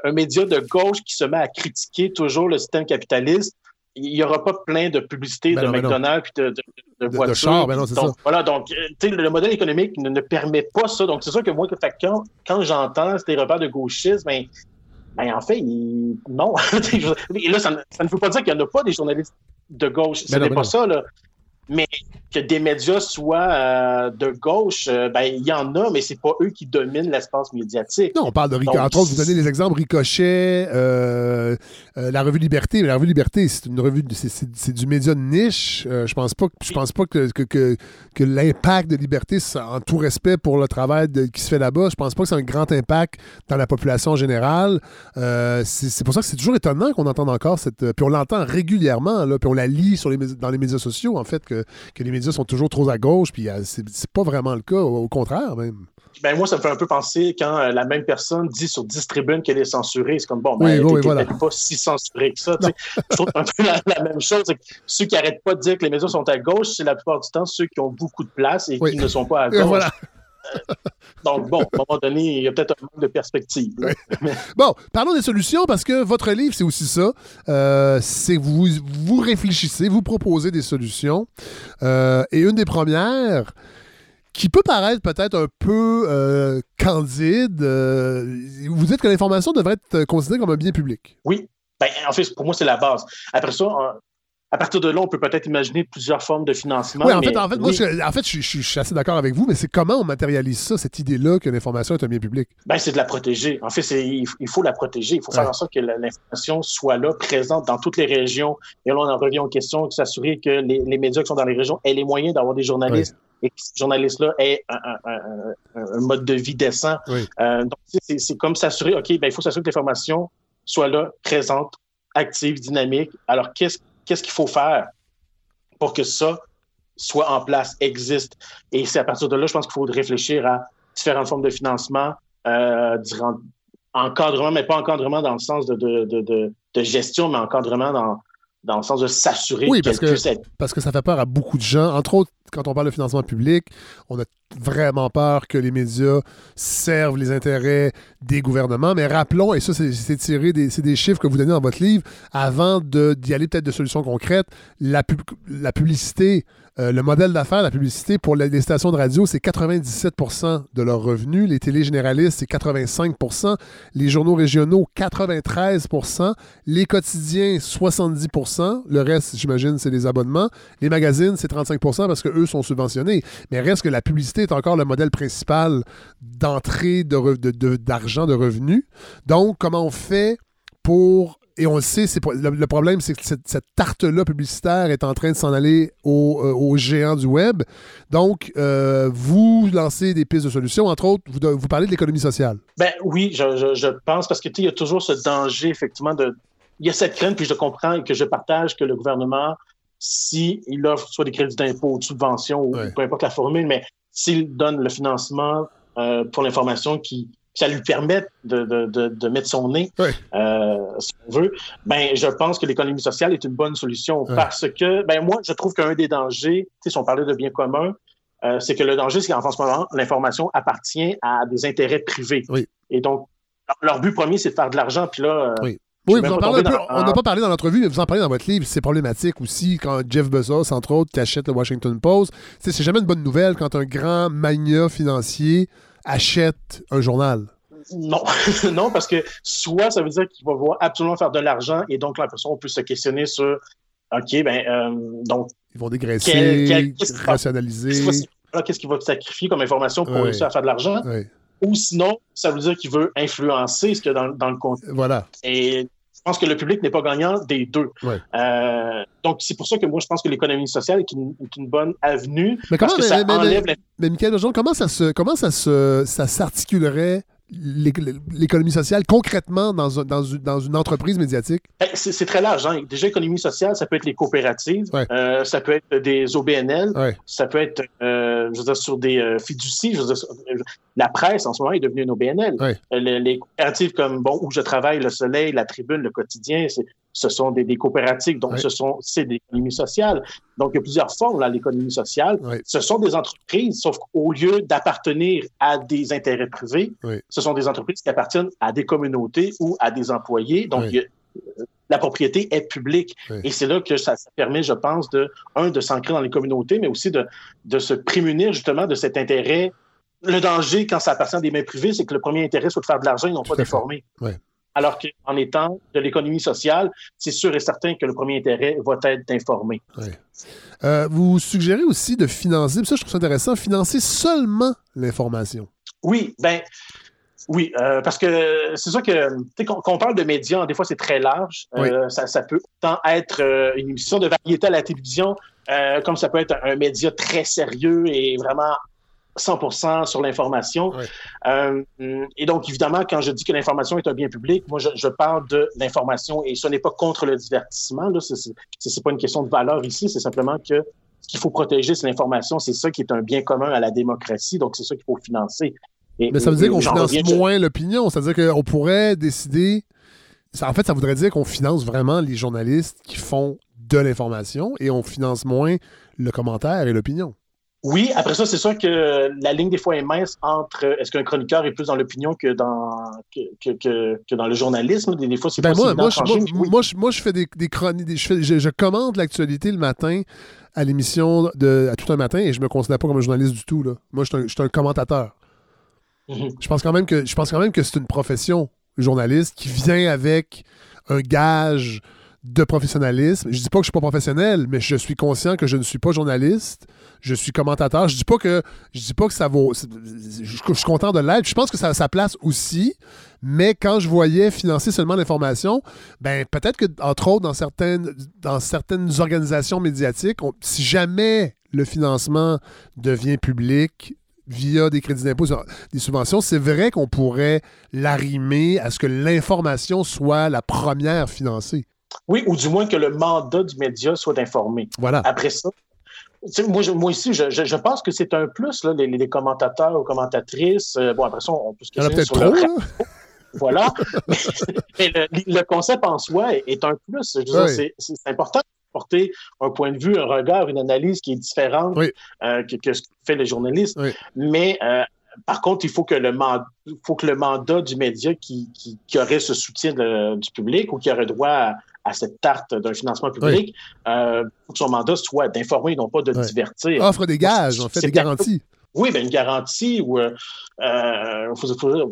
S7: un, média de gauche qui se met à critiquer toujours le système capitaliste, il n'y aura pas plein de publicité ben de McDonald's et de, de, de, voitures.
S1: Ben donc,
S7: voilà, donc euh, le modèle économique ne, permet pas ça. Donc, c'est sûr que moi, quand, quand j'entends ces repères de gauchisme, ben, ben, en fait, non. là, ça, ne veut pas dire qu'il n'y en a pas des journalistes de gauche. Ce n'est pas ça. Là. Mais que des médias soient euh, de gauche, euh, ben il y en a, mais c'est pas eux qui dominent l'espace médiatique.
S1: Non, on parle de Ricochet. Entre autres, vous donnez des exemples Ricochet, euh, la revue Liberté. La revue Liberté, c'est une revue, c'est du média de niche. je pense pas, je pense pas que, que, que, l'impact de Liberté, en tout respect pour le travail qui se fait là-bas, je pense pas que c'est un grand impact dans la population générale. c'est pour ça que c'est toujours étonnant qu'on entende encore cette. Puis on l'entend régulièrement, là, puis on la lit sur les, dans les médias sociaux, en fait, que, que les médias sont toujours trop à gauche, puis euh, c'est pas vraiment le cas, au contraire même.
S7: Ben moi, ça me fait un peu penser quand euh, la même personne dit sur 10 tribunes qu'elle est censurée. C'est comme, bon, ben, elle n'est pas si censurée que ça. Je trouve un peu la, même chose. Ceux qui n'arrêtent pas de dire que les médias sont à gauche, c'est la plupart du temps ceux qui ont beaucoup de place et qui ne sont pas à gauche. Donc, bon, à un moment donné, il y a peut-être un manque de perspective.
S1: bon, parlons des solutions parce que votre livre, c'est aussi ça. Euh, c'est vous, vous réfléchissez, vous proposez des solutions. Euh, et une des premières, qui peut paraître peut-être un peu euh, candide, vous dites que l'information devrait être considérée comme un bien public.
S7: Oui. Ben, en fait, pour moi, c'est la base. Après ça, à partir de là, on peut peut-être imaginer plusieurs formes de financement.
S1: Oui, en fait, en fait, moi, je, en fait, je, suis assez d'accord avec vous, mais c'est comment on matérialise ça, cette idée-là que l'information est un bien public?
S7: Ben, c'est de la protéger. En fait, il, faut la protéger. Il faut faire en sorte que l'information soit là, présente dans toutes les régions. Et là, on en revient aux questions, s'assurer que les, médias qui sont dans les régions aient les moyens d'avoir des journalistes et que ces journalistes-là aient un, mode de vie décent. Euh, donc, c'est comme s'assurer, OK, ben, il faut s'assurer que l'information soit là, présente, active, dynamique. Alors, qu'est-ce qu'est-ce qu'il faut faire pour que ça soit en place, existe? Et c'est à partir de là, je pense qu'il faut réfléchir à différentes formes de financement, euh, encadrement, mais pas encadrement dans le sens de, de gestion, mais encadrement dans, dans le sens de s'assurer
S1: oui, parce que, parce que ça fait peur à beaucoup de gens. Entre autres, quand on parle de financement public, on a vraiment peur que les médias servent les intérêts des gouvernements. Mais rappelons, et ça, c'est tiré des, des chiffres que vous donnez dans votre livre, avant d'y aller peut-être de solutions concrètes, la, publicité euh, le modèle d'affaires, la publicité pour les stations de radio, c'est 97% de leurs revenus. Les télés généralistes, c'est 85% Les journaux régionaux, 93% Les quotidiens, 70% Le reste, j'imagine, c'est les abonnements. Les magazines, c'est 35% parce qu'eux sont subventionnés. Mais reste que la publicité est encore le modèle principal d'entrée d'argent, de, revenus. Donc, comment on fait pour et on le sait, le, problème, c'est que cette, tarte-là publicitaire est en train de s'en aller aux, euh, géants du web. Donc, euh, vous lancez des pistes de solutions. Entre autres, vous, vous parlez de l'économie sociale.
S7: Ben oui, je, pense, parce que il y a toujours ce danger, effectivement, de. Il y a cette crainte, puis je comprends et que je partage que le gouvernement, s'il offre soit des crédits d'impôt ou de subventions, ou peu importe la formule, mais s'il donne le financement euh, pour l'information qui ça lui permet de, de, de, mettre son nez, euh, si on veut, ben, je pense que l'économie sociale est une bonne solution parce que, ben, moi, je trouve qu'un des dangers, si on parlait de bien commun, euh, c'est que le danger, c'est qu'en ce moment, l'information appartient à des intérêts privés. Et donc, leur but premier, c'est de faire de l'argent, puis là,
S1: euh, oui. Oui, vous en parlez un peu, on n'a pas parlé dans l'entrevue, mais vous en parlez dans votre livre. C'est problématique aussi quand Jeff Bezos, entre autres, qui achète le Washington Post. C'est jamais une bonne nouvelle quand un grand mania financier achète un journal.
S7: Non, non, parce que soit ça veut dire qu'il va vouloir absolument faire de l'argent et donc la personne peut se questionner sur OK, ben euh, donc.
S1: Ils vont dégraisser, rationaliser.
S7: Qu'est-ce qu'il va sacrifier comme information pour réussir à faire de l'argent? Ou sinon, ça veut dire qu'il veut influencer ce qu'il y a dans, le contenu.
S1: Voilà.
S7: Et pense que le public n'est pas gagnant des deux. Euh, donc, c'est pour ça que moi, je pense que l'économie sociale est une, bonne avenue.
S1: Mais comment, parce que ça enlève mais, Michael comment ça se, comment ça se, ça s'articulerait l'économie sociale concrètement dans, dans, dans, une entreprise médiatique?
S7: Ben, c'est très large. Hein. Déjà, économie sociale, ça peut être les coopératives, euh, ça peut être des OBNL, ça peut être euh, je veux dire, sur des euh, fiducies. Je veux dire, la presse, en ce moment, est devenue une OBNL. Les, les, coopératives comme bon, où je travaille, Le Soleil, La Tribune, Le Quotidien, c'est ce sont des, coopératives, donc ce sont c'est des économies sociales. Donc il y a plusieurs formes à l'économie sociale. Ce sont des entreprises, sauf qu'au lieu d'appartenir à des intérêts privés, ce sont des entreprises qui appartiennent à des communautés ou à des employés. Donc la propriété est publique. Et c'est là que ça, permet, je pense, de, un, de s'ancrer dans les communautés, mais aussi de, de se prémunir justement de cet intérêt. Le danger, quand ça appartient à des mains privées, c'est que le premier intérêt soit de faire de l'argent et non pas d'informer. Alors qu'en étant de l'économie sociale, c'est sûr et certain que le premier intérêt va être d'informer.
S1: Euh, vous suggérez aussi de financer, ça je trouve ça intéressant, financer seulement l'information.
S7: Oui, ben oui, euh, parce que c'est sûr que quand, on parle de médias, des fois c'est très large. Euh, ça, peut autant être une émission de variété à la télévision, comme ça peut être un média très sérieux et vraiment 100% sur l'information. Euh, et donc, évidemment, quand je dis que l'information est un bien public, moi, je, parle de l'information et ce n'est pas contre le divertissement. Ce n'est pas une question de valeur ici, c'est simplement que ce qu'il faut protéger, c'est l'information. C'est ça qui est un bien commun à la démocratie. Donc, c'est ça qu'il faut financer.
S1: Mais ça veut dire qu'on finance moins l'opinion. C'est-à-dire qu'on pourrait décider. en fait, ça voudrait dire qu'on finance vraiment les journalistes qui font de l'information et on finance moins le commentaire et l'opinion.
S7: Oui, après ça, c'est sûr que la ligne des fois est mince entre est-ce qu'un chroniqueur est plus dans l'opinion que dans que, que, que, dans le journalisme? Des, fois, c'est
S1: ben moi, moi, moi, moi, je, fais des, des chroniques, je, je, je, commande l'actualité le matin à l'émission de à tout un matin et je me considère pas comme un journaliste du tout. Là. Moi, je suis un, commentateur. Mm-hmm. Je pense quand même que je pense quand même que c'est une profession, journaliste, qui vient avec un gage de professionnalisme. Je dis pas que je suis pas professionnel, mais je suis conscient que je ne suis pas journaliste. Je suis commentateur. Je dis pas que je dis pas que ça vaut. Je, suis content de l'être. Je pense que ça a sa place aussi. Mais quand je voyais financer seulement l'information, ben peut-être que entre autres dans certaines dans certaines organisations médiatiques, si jamais le financement devient public, via des crédits d'impôt, des subventions, c'est vrai qu'on pourrait l'arrimer à ce que l'information soit la première financée.
S7: Oui, ou du moins que le mandat du média soit d'informer.
S1: Voilà.
S7: Après ça, moi, je, moi aussi, je, je, pense que c'est un plus, là, les, les, commentateurs ou commentatrices. Euh, bon, après ça, on peut se
S1: questionner sur le
S7: Voilà. mais, le, concept en soi est, un plus. C'est important de porter un point de vue, un regard, une analyse qui est différente euh, que, ce que fait le journaliste. Mais euh, par contre, il faut que le, mandat, faut que le mandat du média qui, qui, qui aurait ce soutien du public ou qui aurait droit à, à cette tarte d'un financement public, euh, que son mandat soit d'informer, non pas de divertir.
S1: Offre des gages, en fait, des garanties.
S7: Oui, ben une garantie ou euh, euh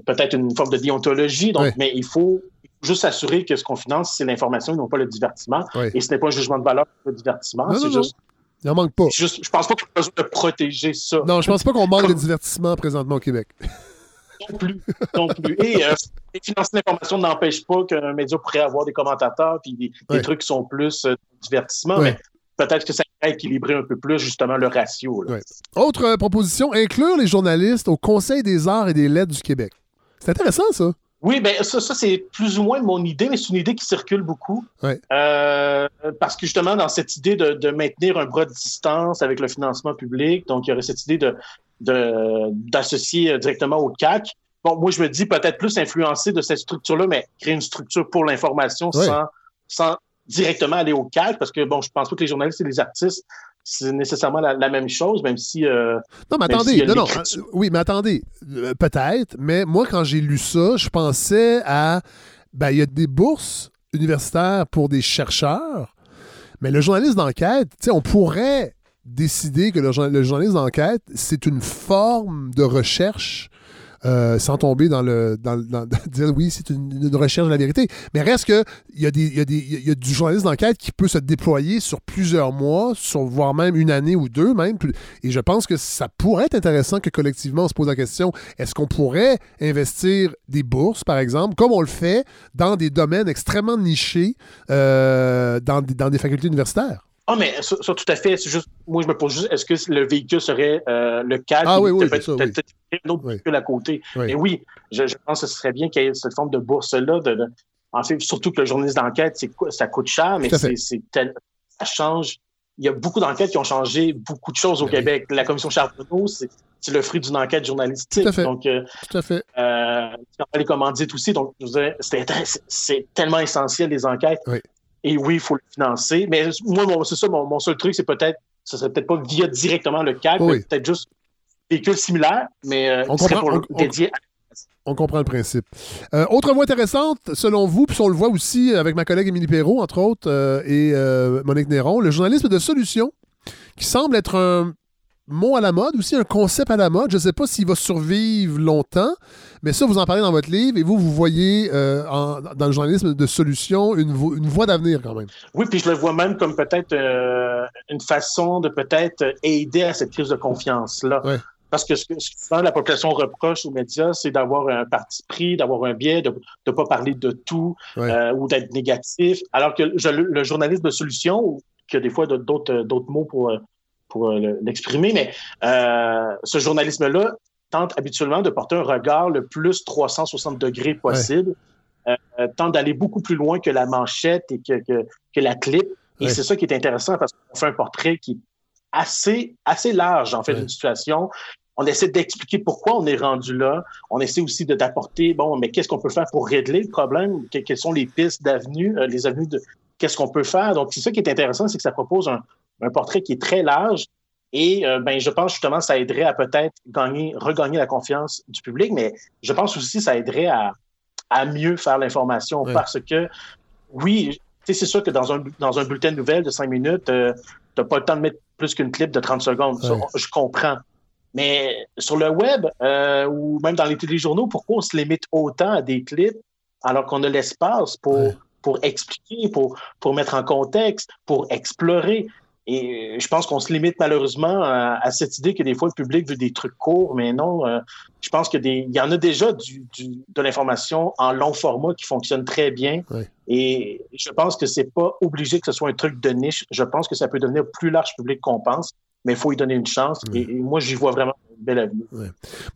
S7: peut-être une forme de déontologie. Donc, mais il faut juste s'assurer que ce qu'on finance, c'est l'information et non pas le divertissement. Et ce n'est pas un jugement de valeur pour le divertissement. C'est juste.
S1: Il n'en manque pas.
S7: Juste, je pense pas qu'on a besoin de protéger ça.
S1: Non, je pense pas qu'on manque de divertissement présentement au Québec.
S7: Non plus. Non plus. Et, euh, financer l'information n'empêche pas qu'un média pourrait avoir des commentateurs puis des, trucs qui sont plus euh, divertissement, mais peut-être que ça va équilibrer un peu plus justement le ratio.
S1: Autre euh, proposition, inclure les journalistes au Conseil des arts et des lettres du Québec. C'est intéressant, ça.
S7: Oui, ben ça, ça c'est plus ou moins mon idée, mais c'est une idée qui circule beaucoup. Euh, parce que justement, dans cette idée de, de, maintenir un bras de distance avec le financement public, donc il y aurait cette idée de, d'associer directement au CAC. Bon, moi, je me dis peut-être plus influencer de cette structure-là, mais créer une structure pour l'information sans, sans directement aller au CAC, parce que, bon, je pense pas que les journalistes et les artistes, c'est nécessairement la, même chose, même si... Euh,
S1: non, mais attendez, non, non, euh, oui, mais attendez, euh, peut-être, mais moi, quand j'ai lu ça, je pensais à... Ben, il y a des bourses universitaires pour des chercheurs, mais le journaliste d'enquête, tu sais, on pourrait décider que le, journaliste d'enquête, c'est une forme de recherche euh, sans tomber dans le dans, dire oui, c'est une, recherche de la vérité. Mais reste que il y a du journaliste d'enquête qui peut se déployer sur plusieurs mois, sur voire même une année ou deux même. Et je pense que ça pourrait être intéressant que collectivement on se pose la question est-ce qu'on pourrait investir des bourses, par exemple, comme on le fait dans des domaines extrêmement nichés euh, dans des facultés universitaires?
S7: Ah, mais ça, tout à fait. C'est juste, moi, je me pose juste, est-ce que le véhicule serait euh, le cadre?
S1: Ah oui, oui,
S7: peut-être un autre véhicule à côté. Mais oui, je, pense que ce serait bien qu'il y ait cette forme de bourse-là. De, en fait, surtout que le journaliste d'enquête, ça coûte cher, mais c'est ça change. Il y a beaucoup d'enquêtes qui ont changé beaucoup de choses au ben Québec. La commission Charbonneau, c'est le fruit d'une enquête journalistique.
S1: Tout à fait.
S7: Donc, euh,
S1: Tout à fait.
S7: Euh, les commandites aussi. Donc, c'est tellement essentiel, les enquêtes.
S1: Oui.
S7: Et oui, il faut le financer. Mais moi, c'est ça, mon, seul truc, c'est peut-être, ce serait peut-être pas via directement le CAC, peut-être juste véhicule similaire, mais euh,
S1: on comprend, pour dédié on comprend le principe. Euh, autre voie intéressante, selon vous, puis on le voit aussi avec ma collègue Émilie Perrault, entre autres, euh, et Monique Néron, le journalisme de solution, qui semble être un mot à la mode, aussi un concept à la mode. Je ne sais pas s'il va survivre longtemps, mais ça, vous en parlez dans votre livre et vous, vous voyez euh, dans le journalisme de solution une, une voie d'avenir quand même.
S7: Oui, puis je le vois même comme peut-être euh, une façon de peut-être aider à cette crise de confiance-là. Parce que ce que souvent la population reproche aux médias, c'est d'avoir un parti pris, d'avoir un biais, de ne pas parler de tout euh, ou d'être négatif. Alors que le journalisme de solution, qui a des fois d'autres mots pour pour euh, l'exprimer, mais euh, ce journalisme-là tente habituellement de porter un regard le plus 360 degrés possible, euh, tente d'aller beaucoup plus loin que la manchette et que, que, la clip. Et c'est ça qui est intéressant parce qu'on fait un portrait qui est assez, assez large, en fait, d'une situation. On essaie d'expliquer pourquoi on est rendu là. On essaie aussi de d'apporter, bon, mais qu'est-ce qu'on peut faire pour régler le problème? quelles sont les pistes d'avenue, les avenues de qu'est-ce qu'on peut faire? Donc, c'est ça qui est intéressant, c'est que ça propose un, un portrait qui est très large. Et euh, ben, je pense justement que ça aiderait à peut-être gagner, regagner la confiance du public, mais je pense aussi que ça aiderait à, à mieux faire l'information parce que, oui, c'est sûr que dans un, dans un bulletin de nouvelles de cinq minutes, euh, tu n'as pas le temps de mettre plus qu'une clip de 30 secondes. je comprends. Mais sur le web euh, ou même dans les téléjournaux, pourquoi on se limite autant à des clips alors qu'on a l'espace pour, pour expliquer, pour, pour mettre en contexte, pour explorer? Et je pense qu'on se limite malheureusement à, cette idée que des fois le public veut des trucs courts, mais non. Euh, je pense qu'il y en a déjà du, de l'information en long format qui fonctionne très bien. Et je pense que c'est pas obligé que ce soit un truc de niche. Je pense que ça peut devenir plus large public qu'on pense, mais il faut y donner une chance. Et, moi, j'y vois vraiment une belle avenir.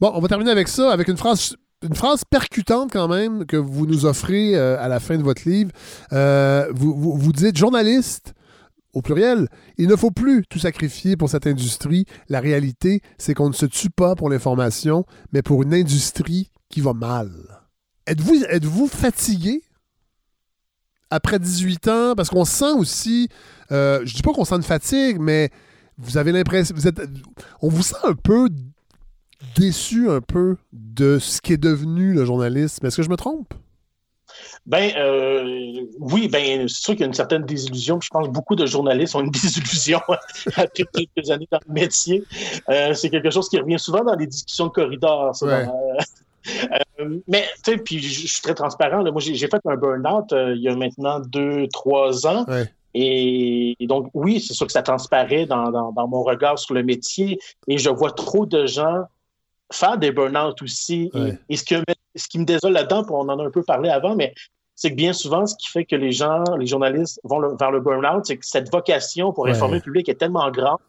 S1: Bon, on va terminer avec ça, avec une phrase une phrase percutante quand même que vous nous offrez euh, à la fin de votre livre. Euh, vous, vous, vous, dites journaliste, au pluriel, il ne faut plus tout sacrifier pour cette industrie. La réalité, c'est qu'on ne se tue pas pour l'information, mais pour une industrie qui va mal. Êtes-vous êtes -vous fatigué? Après 18 ans? Parce qu'on sent aussi, euh, je dis pas qu'on sent une fatigue, mais vous avez l'impression, vous êtes, on vous sent un peu déçu un peu de ce qui est devenu le journalisme. Est-ce que je me trompe?
S7: Ben euh, oui, ben c'est sûr qu'il y a une certaine désillusion. Je pense que beaucoup de journalistes ont une désillusion après quelques années dans le métier. Euh, c'est quelque chose qui revient souvent dans les discussions de corridor. Euh, mais tu sais, puis je suis très transparent. Moi, j'ai fait un burn-out il y a maintenant deux, trois ans. Et, donc, oui, c'est sûr que ça transparaît dans, dans, mon regard sur le métier. Et je vois trop de gens faire des burn-out aussi. Et, ce, ce qui me désole là-dedans, on en a un peu parlé avant, mais c'est que bien souvent, ce qui fait que les gens, les journalistes vont vers le burn-out, c'est que cette vocation pour informer le public est tellement grande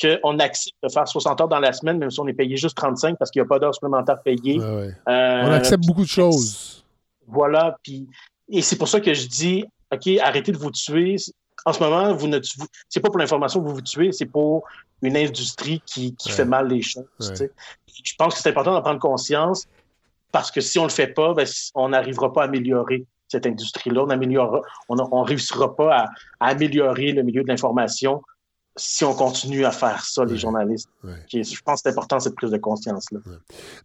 S7: qu'on accepte de faire 60 heures dans la semaine, même si on est payé juste 35 parce qu'il n'y a pas d'heures supplémentaires payées.
S1: Euh, on accepte beaucoup de choses.
S7: Voilà. Puis, et c'est pour ça que je dis, OK, arrêtez de vous tuer. En ce moment, vous ne c'est pas pour l'information que vous vous tuez, c'est pour une industrie qui, fait mal les choses. Je pense que c'est important d'en prendre conscience parce que si on le fait pas, ben, on n'arrivera pas à améliorer cette industrie-là. On améliorera, on ne réussira pas à, améliorer le milieu de l'information si on continue à faire ça, les journalistes. je pense que c'est important cette prise de conscience-là.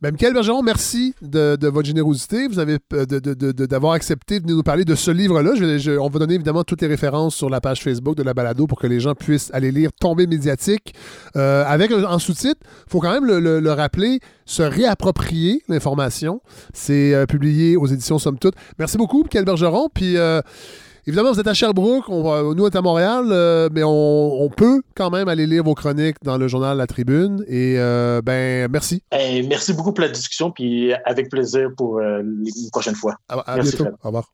S1: Ben, Michael Bergeron, merci de, votre générosité. Vous avez euh, d'avoir accepté de nous parler de ce livre-là. on va donner évidemment toutes les références sur la page Facebook de la balado pour que les gens puissent aller lire Tomber médiatique. Euh, avec en sous-titre, il faut quand même le, rappeler, se réapproprier l'information. C'est euh, publié aux éditions Somme Toute. Merci beaucoup, Michael Bergeron. Puis Évidemment, vous êtes à Sherbrooke, on va, nous, on est à Montréal, euh, mais on, peut quand même aller lire vos chroniques dans le journal La Tribune. Et euh, ben, merci.
S7: merci beaucoup pour la discussion, puis avec plaisir pour euh, une prochaine fois.
S1: À, bientôt. Au revoir.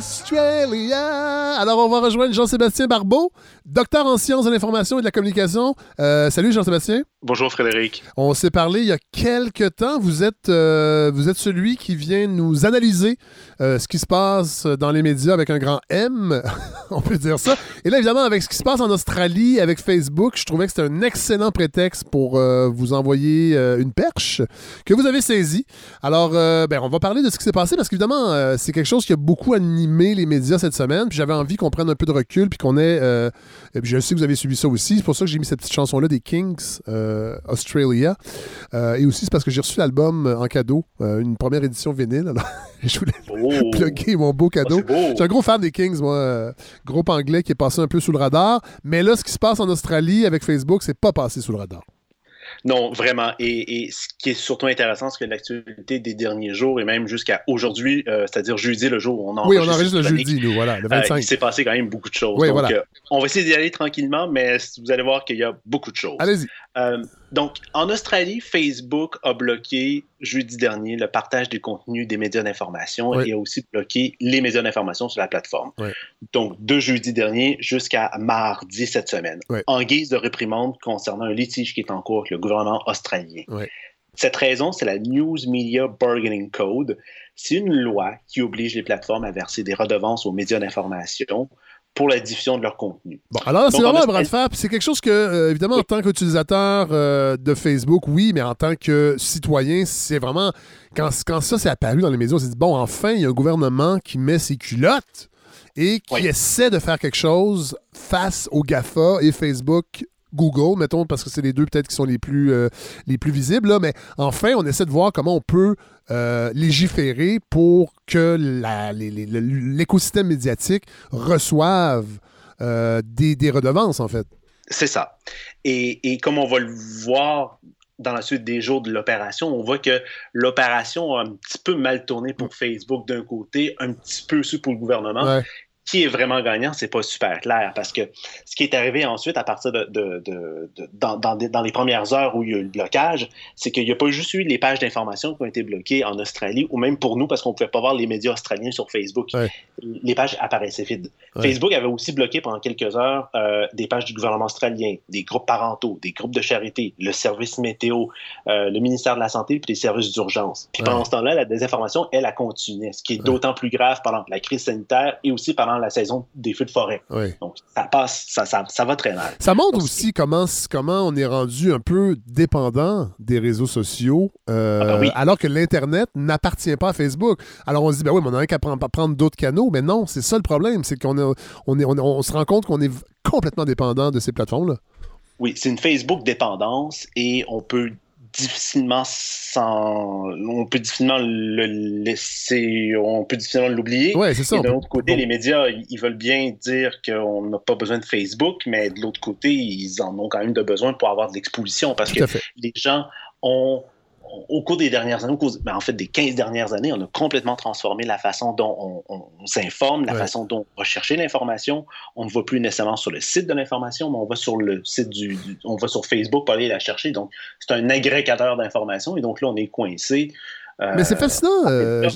S1: Australia. Alors, on va rejoindre Jean-Sébastien Barbeau, docteur en sciences de l'information et de la communication. Euh, salut Jean-Sébastien.
S8: Bonjour Frédéric.
S1: On s'est parlé il y a quelques temps. Vous êtes, euh, vous êtes celui qui vient nous analyser euh, ce qui se passe dans les médias avec un grand M, on peut dire ça. Et là, évidemment, avec ce qui se passe en Australie, avec Facebook, je trouvais que c'était un excellent prétexte pour vous envoyer une perche que vous avez saisie. Alors, ben, on va parler de ce qui s'est passé parce qu'évidemment, c'est quelque chose qui a beaucoup animé les médias cette semaine. Puis j'avais envie qu'on prenne un peu de recul puis qu'on ait. je sais que vous avez suivi ça aussi. C'est pour ça que j'ai mis cette petite chanson-là des Kings. Euh, Australia. Euh, et aussi, c'est parce que j'ai reçu l'album en cadeau, euh, une première édition vinyle. Alors, je voulais oh. plugger mon beau cadeau. Oh, je suis un gros fan des Kings, moi. groupe anglais qui est passé un peu sous le radar. Mais là, ce qui se passe en Australie avec Facebook, c'est pas passé sous le radar.
S8: Non, vraiment. Et, ce qui est surtout intéressant, c'est que l'actualité des derniers jours et même jusqu'à aujourd'hui, euh, c'est-à-dire jeudi, le jour où on
S1: enregistre. Oui, on enregistre le jeudi, nous, voilà, le 25. Euh, il
S8: s'est passé quand même beaucoup de choses. Donc, euh, on va essayer d'y aller tranquillement, mais vous allez voir qu'il y a beaucoup de choses.
S1: Allez-y.
S8: Donc, en Australie, Facebook a bloqué jeudi dernier le partage des contenus des médias d'information et a aussi bloqué les médias d'information sur la plateforme. Donc, de jeudi dernier jusqu'à mardi cette semaine, en guise de réprimande concernant un litige qui est en cours avec le gouvernement australien. Cette raison, c'est la News Media Bargaining Code. C'est une loi qui oblige les plateformes à verser des redevances aux médias d'information pour la diffusion de leur contenu.
S1: Bon, alors c'est vraiment un bras de fer. C'est quelque chose que, euh, évidemment, en tant qu'utilisateur euh, de Facebook, oui, mais en tant que citoyen, c'est vraiment. Quand, quand ça s'est apparu dans les médias, on s'est dit, bon, enfin, il y a un gouvernement qui met ses culottes et qui essaie de faire quelque chose face aux GAFA et Facebook Google, mettons, parce que c'est les deux peut-être qui sont les plus, euh, les plus visibles. Là, mais enfin, on essaie de voir comment on peut euh, légiférer pour que l'écosystème médiatique reçoive euh, des, redevances, en fait.
S8: C'est ça. Et, comme on va le voir dans la suite des jours de l'opération, on voit que l'opération a un petit peu mal tourné pour mm. Facebook d'un côté, un petit peu aussi pour le gouvernement qui est vraiment gagnant, c'est pas super clair parce que ce qui est arrivé ensuite à partir de, de, de, dans, dans, les premières heures où il y a eu le blocage, c'est qu'il n'y a pas juste eu les pages d'information qui ont été bloquées en Australie ou même pour nous parce qu'on ne pouvait pas voir les médias australiens sur Facebook. Les pages apparaissaient vides. Facebook avait aussi bloqué pendant quelques heures euh, des pages du gouvernement australien, des groupes parentaux, des groupes de charité, le service météo, euh, le ministère de la Santé puis les services d'urgence. Puis pendant ce temps-là, la désinformation, elle, a continué, ce qui est d'autant plus grave pendant la crise sanitaire et aussi pendant la saison des feux de forêt. Donc, ça passe, ça, ça, va très mal.
S1: Ça montre aussi comment, comment on est rendu un peu dépendant des réseaux sociaux, euh, ah ben alors que l'Internet n'appartient pas à Facebook. Alors, on se dit, ben oui, mais on a qu'à prendre, prendre d'autres canaux, mais non, c'est ça le problème, c'est qu'on on, est, on, se rend compte qu'on est complètement dépendant de ces plateformes-là.
S8: Oui, c'est une Facebook dépendance et on peut difficilement sans on peut difficilement le laisser on peut difficilement l'oublier.
S1: Ouais, c'est ça,
S8: et de l'autre côté les médias ils veulent bien dire qu'on n'a pas besoin de Facebook mais de l'autre côté ils en ont quand même de besoin pour avoir de l'exposition parce que les gens ont au cours des dernières années, ben, en fait des 15 dernières années, on a complètement transformé la façon dont on, s'informe, la façon dont on va chercher l'information. On ne va plus nécessairement sur le site de l'information, mais on va sur le site du, on va sur Facebook pour aller la chercher. Donc, c'est un agrégateur d'informations et donc là, on est coincé.
S1: Euh, mais c'est fascinant, euh,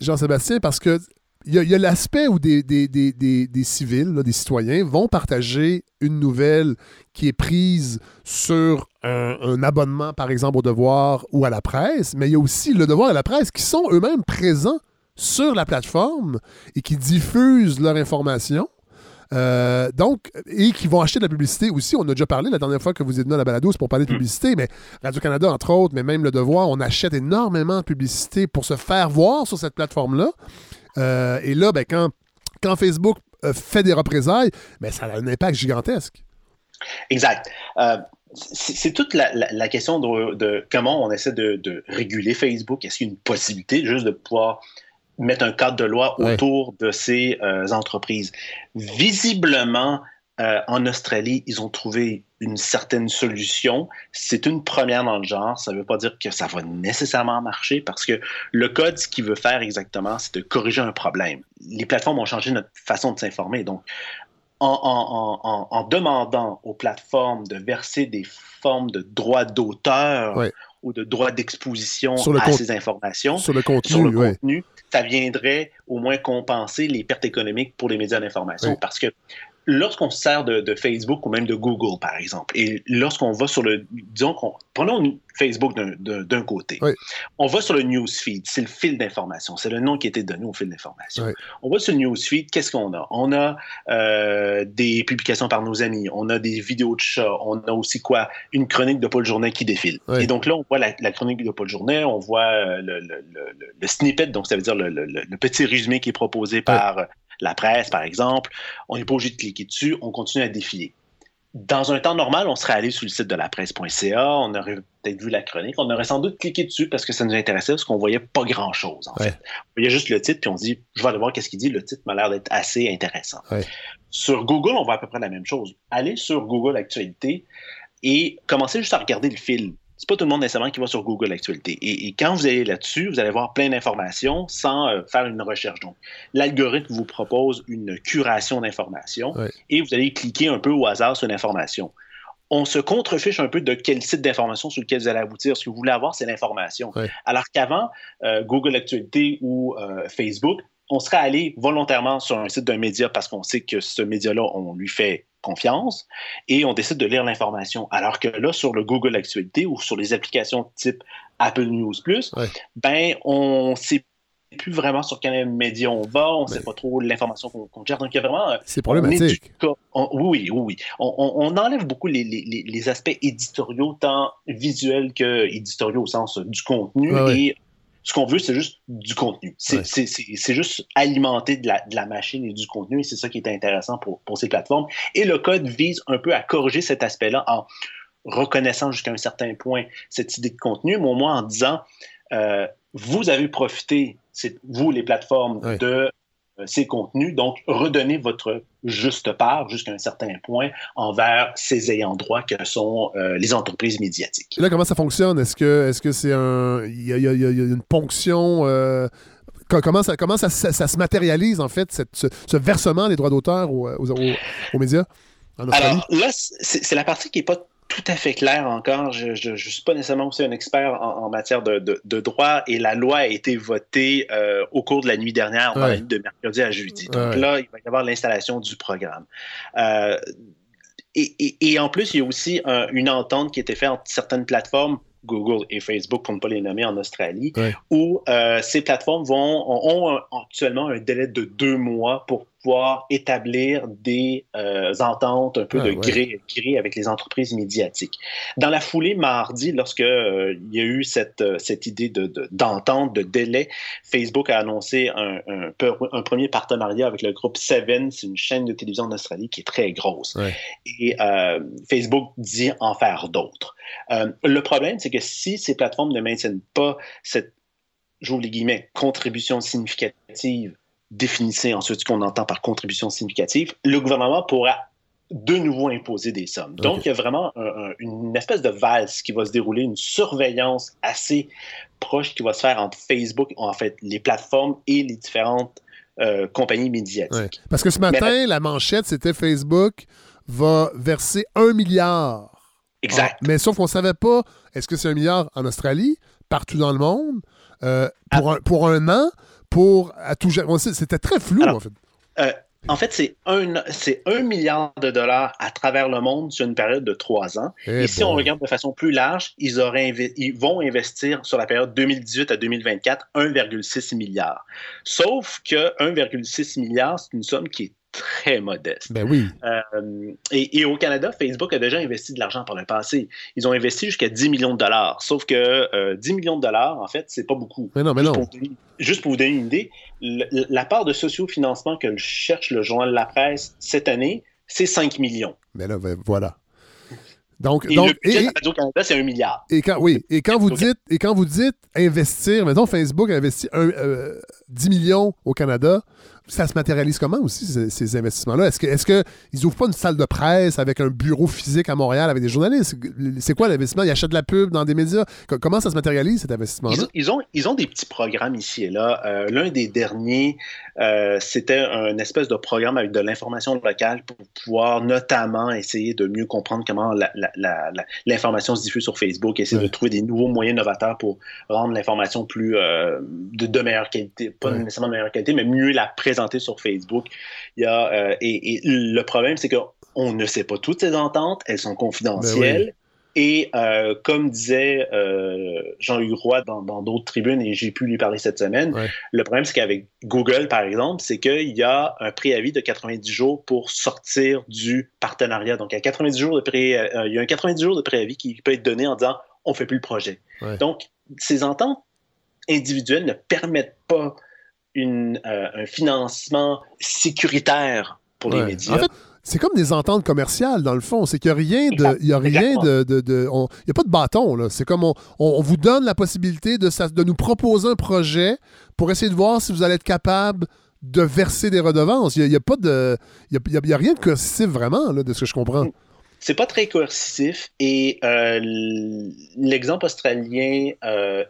S1: Jean-Sébastien, parce que il y a, l'aspect où des, des, civils, des citoyens, vont partager une nouvelle qui est prise sur un, abonnement, par exemple, au devoir ou à la presse, mais il y a aussi le devoir et la presse qui sont eux-mêmes présents sur la plateforme et qui diffusent leur information. donc, et qui vont acheter de la publicité aussi. On a déjà parlé la dernière fois que vous êtes venu à la balado, c'est pour parler de mm. publicité, mais Radio-Canada, entre autres, mais même Le Devoir, on achète énormément de publicité pour se faire voir sur cette plateforme-là. et là, ben, quand, quand Facebook fait des représailles, ben, ça a un impact gigantesque.
S8: Exact c'est toute la, question de, comment on essaie de, réguler Facebook. Est-ce qu'il y a une possibilité juste de pouvoir mettre un cadre de loi autour de ces euh, entreprises? Visiblement, euh, en Australie, ils ont trouvé une certaine solution. C'est une première dans le genre. Ça ne veut pas dire que ça va nécessairement marcher parce que le code, ce qu'il veut faire exactement, c'est de corriger un problème. Les plateformes ont changé notre façon de s'informer. Donc, en, demandant aux plateformes de verser des formes de droits d'auteur ou de droits d'exposition à ces informations.
S1: sur le contenu,
S8: ça viendrait au moins compenser les pertes économiques pour les médias d'information. Parce que lorsqu'on se sert de, Facebook ou même de Google, par exemple, et lorsqu'on va sur le, disons qu'on, prenons Facebook d'un côté, on va sur le newsfeed, c'est le fil d'information, c'est le nom qui a été donné au fil d'information. On va sur le newsfeed, qu'est-ce qu'on a? On a euh, des publications par nos amis, on a des vidéos de chats, on a aussi quoi? Une chronique de Paul Journet qui défile. Et donc là, on voit la, chronique de Paul Journet, on voit euh, le, snippet, donc ça veut dire le, petit résumé qui est proposé par la presse, par exemple, on n'est pas obligé de cliquer dessus, on continue à défiler. Dans un temps normal, on serait allé sur le site de la presse.ca, on aurait peut-être vu la chronique, on aurait sans doute cliqué dessus parce que ça nous intéressait, parce qu'on voyait pas grand-chose, en fait. On voyait juste le titre, puis on se dit, je vais aller voir qu'est-ce qu'il dit, le titre m'a l'air d'être assez intéressant. Sur Google, on voit à peu près la même chose. Allez sur Google Actualité et commencez juste à regarder le fil c'est pas tout le monde nécessairement qui va sur Google Actualité. Et, quand vous allez là-dessus, vous allez voir plein d'informations sans euh, faire une recherche. Donc, l'algorithme vous propose une curation d'informations et vous allez cliquer un peu au hasard sur l'information. On se contrefiche un peu de quel site d'information sur lequel vous allez aboutir. Ce que vous voulez avoir, c'est l'information. Alors qu'avant, euh, Google Actualité ou euh, Facebook, on serait allé volontairement sur un site d'un média parce qu'on sait que ce média-là, on lui fait confiance et on décide de lire l'information. Alors que là, sur le Google Actualité ou sur les applications type Apple News Plus, ben, on sait plus vraiment sur quel média on va, on ne sait pas trop l'information qu'on gère. Donc, il y a vraiment. Euh,
S1: c'est problématique.
S8: oui, oui, oui. On, enlève beaucoup les, aspects éditoriaux, tant visuels que éditoriaux au sens du contenu et ce qu'on veut, c'est juste du contenu. C'est juste alimenter de la, machine et du contenu, et c'est ça qui est intéressant pour, ces plateformes. Et le code vise un peu à corriger cet aspect-là en reconnaissant jusqu'à un certain point cette idée de contenu, mais au moins en disant, euh, vous avez profité, vous les plateformes, de ces contenus. Donc, redonnez votre juste part jusqu'à un certain point envers ces ayants droit que sont euh, les entreprises médiatiques.
S1: là, comment ça fonctionne? Est-ce que est-ce que c'est un. Il y, a, une ponction. Euh, comment ça, comment ça, se matérialise, en fait, ce, versement des droits d'auteur aux, aux, médias?
S8: Alors là, c'est la partie qui n'est pas tout à fait clair encore. Je ne suis pas nécessairement aussi un expert en, matière de, de, droit et la loi a été votée euh, au cours de la nuit dernière, nuit de mercredi à jeudi. Donc là, il va y avoir l'installation du programme. Euh, et, et, et, en plus, il y a aussi une entente qui a été faite entre certaines plateformes Google et Facebook, pour ne pas les nommer en Australie, où euh, ces plateformes vont, ont, actuellement un délai de deux mois pour pouvoir établir des euh, ententes un peu ah, de gré avec les entreprises médiatiques. Dans la foulée, mardi, lorsque euh, il y a eu cette, euh, cette idée d'entente, de, de, délai, Facebook a annoncé un, un, un, premier partenariat avec le groupe Seven, c'est une chaîne de télévision en Australie qui est très grosse. Et Facebook dit en faire d'autres. le problème, c'est que si ces plateformes ne maintiennent pas cette, j'ouvre les guillemets, contribution significative définissez ensuite ce qu'on entend par contribution significative, le gouvernement pourra de nouveau imposer des sommes. Donc, il y a vraiment une espèce de valse qui va se dérouler, une surveillance assez proche qui va se faire entre Facebook, en fait, les plateformes et les différentes euh, compagnies médiatiques.
S1: Parce que ce matin, la manchette, c'était Facebook va verser un milliard.
S8: Exact.
S1: mais sauf qu'on ne savait pas, est-ce que c'est un milliard en Australie, partout dans le monde, euh, pour, ah. un, pour un an, pour à tout C'était très flou, en fait.
S8: Euh, en fait, c'est un, milliard de dollars à travers le monde sur une période de trois ans. Eh Et, si on regarde de façon plus large, ils, auraient ils vont investir sur la période 2018 à 2024 1,6 milliard. Sauf que 1,6 milliard, c'est une somme qui est très modeste.
S1: Ben oui.
S8: Euh, et, au Canada, Facebook a déjà investi de l'argent par le passé. Ils ont investi jusqu'à 10 millions de dollars. Sauf que 10 millions de dollars, en fait, c'est pas beaucoup.
S1: Mais non, mais
S8: juste
S1: non.
S8: Pour, juste pour vous donner une idée, la part de sociofinancement que cherche le journal La Presse cette année, c'est 5 millions.
S1: Mais là, ben, voilà. Donc,
S8: et
S1: donc,
S8: le budget Radio-Canada, c'est un milliard.
S1: Et quand, oui, et quand, vous dites, et quand vous dites investir, mettons, Facebook a investi un, 10 millions au Canada, ça se matérialise comment aussi, ces, investissements-là? Est-ce qu'ils n'ouvrent pas une salle de presse avec un bureau physique à Montréal avec des journalistes? C'est quoi l'investissement? Ils achètent de la pub dans des médias? Comment ça se matérialise, cet investissement-là?
S8: Ils, ont, ils ont des petits programmes ici et là. Euh, l'un des derniers, euh, c'était un espèce de programme avec de l'information locale pour pouvoir notamment essayer de mieux comprendre comment l'information se diffuse sur Facebook, essayer de trouver des nouveaux moyens novateurs pour rendre l'information plus euh, de, meilleure qualité, pas nécessairement de meilleure qualité, mais mieux la présenter sur Facebook. Il y a, euh, et, le problème, c'est qu'on ne sait pas toutes ces ententes, elles sont confidentielles. Ben et euh, comme disait euh, Jean-Hugues Roy dans d'autres tribunes, et j'ai pu lui parler cette semaine, le problème, c'est qu'avec Google, par exemple, c'est qu'il y a un préavis de 90 jours pour sortir du partenariat. Donc, il y a, 90 jours de pré, il y a un 90 jours de préavis qui peut être donné en disant on ne fait plus le projet. Donc, ces ententes individuelles ne permettent pas une, un financement sécuritaire pour les médias.
S1: C'est comme des ententes commerciales, dans le fond. C'est qu'il n'y a rien de. Il y a rien de. il n'y a pas de bâton, là. C'est comme on, vous donne la possibilité de, de nous proposer un projet pour essayer de voir si vous allez être capable de verser des redevances. Il n'y a, pas de. Il y a, rien de coercitif vraiment, là, de ce que je comprends.
S8: C'est pas très coercitif. Et euh, l'exemple australien. Euh,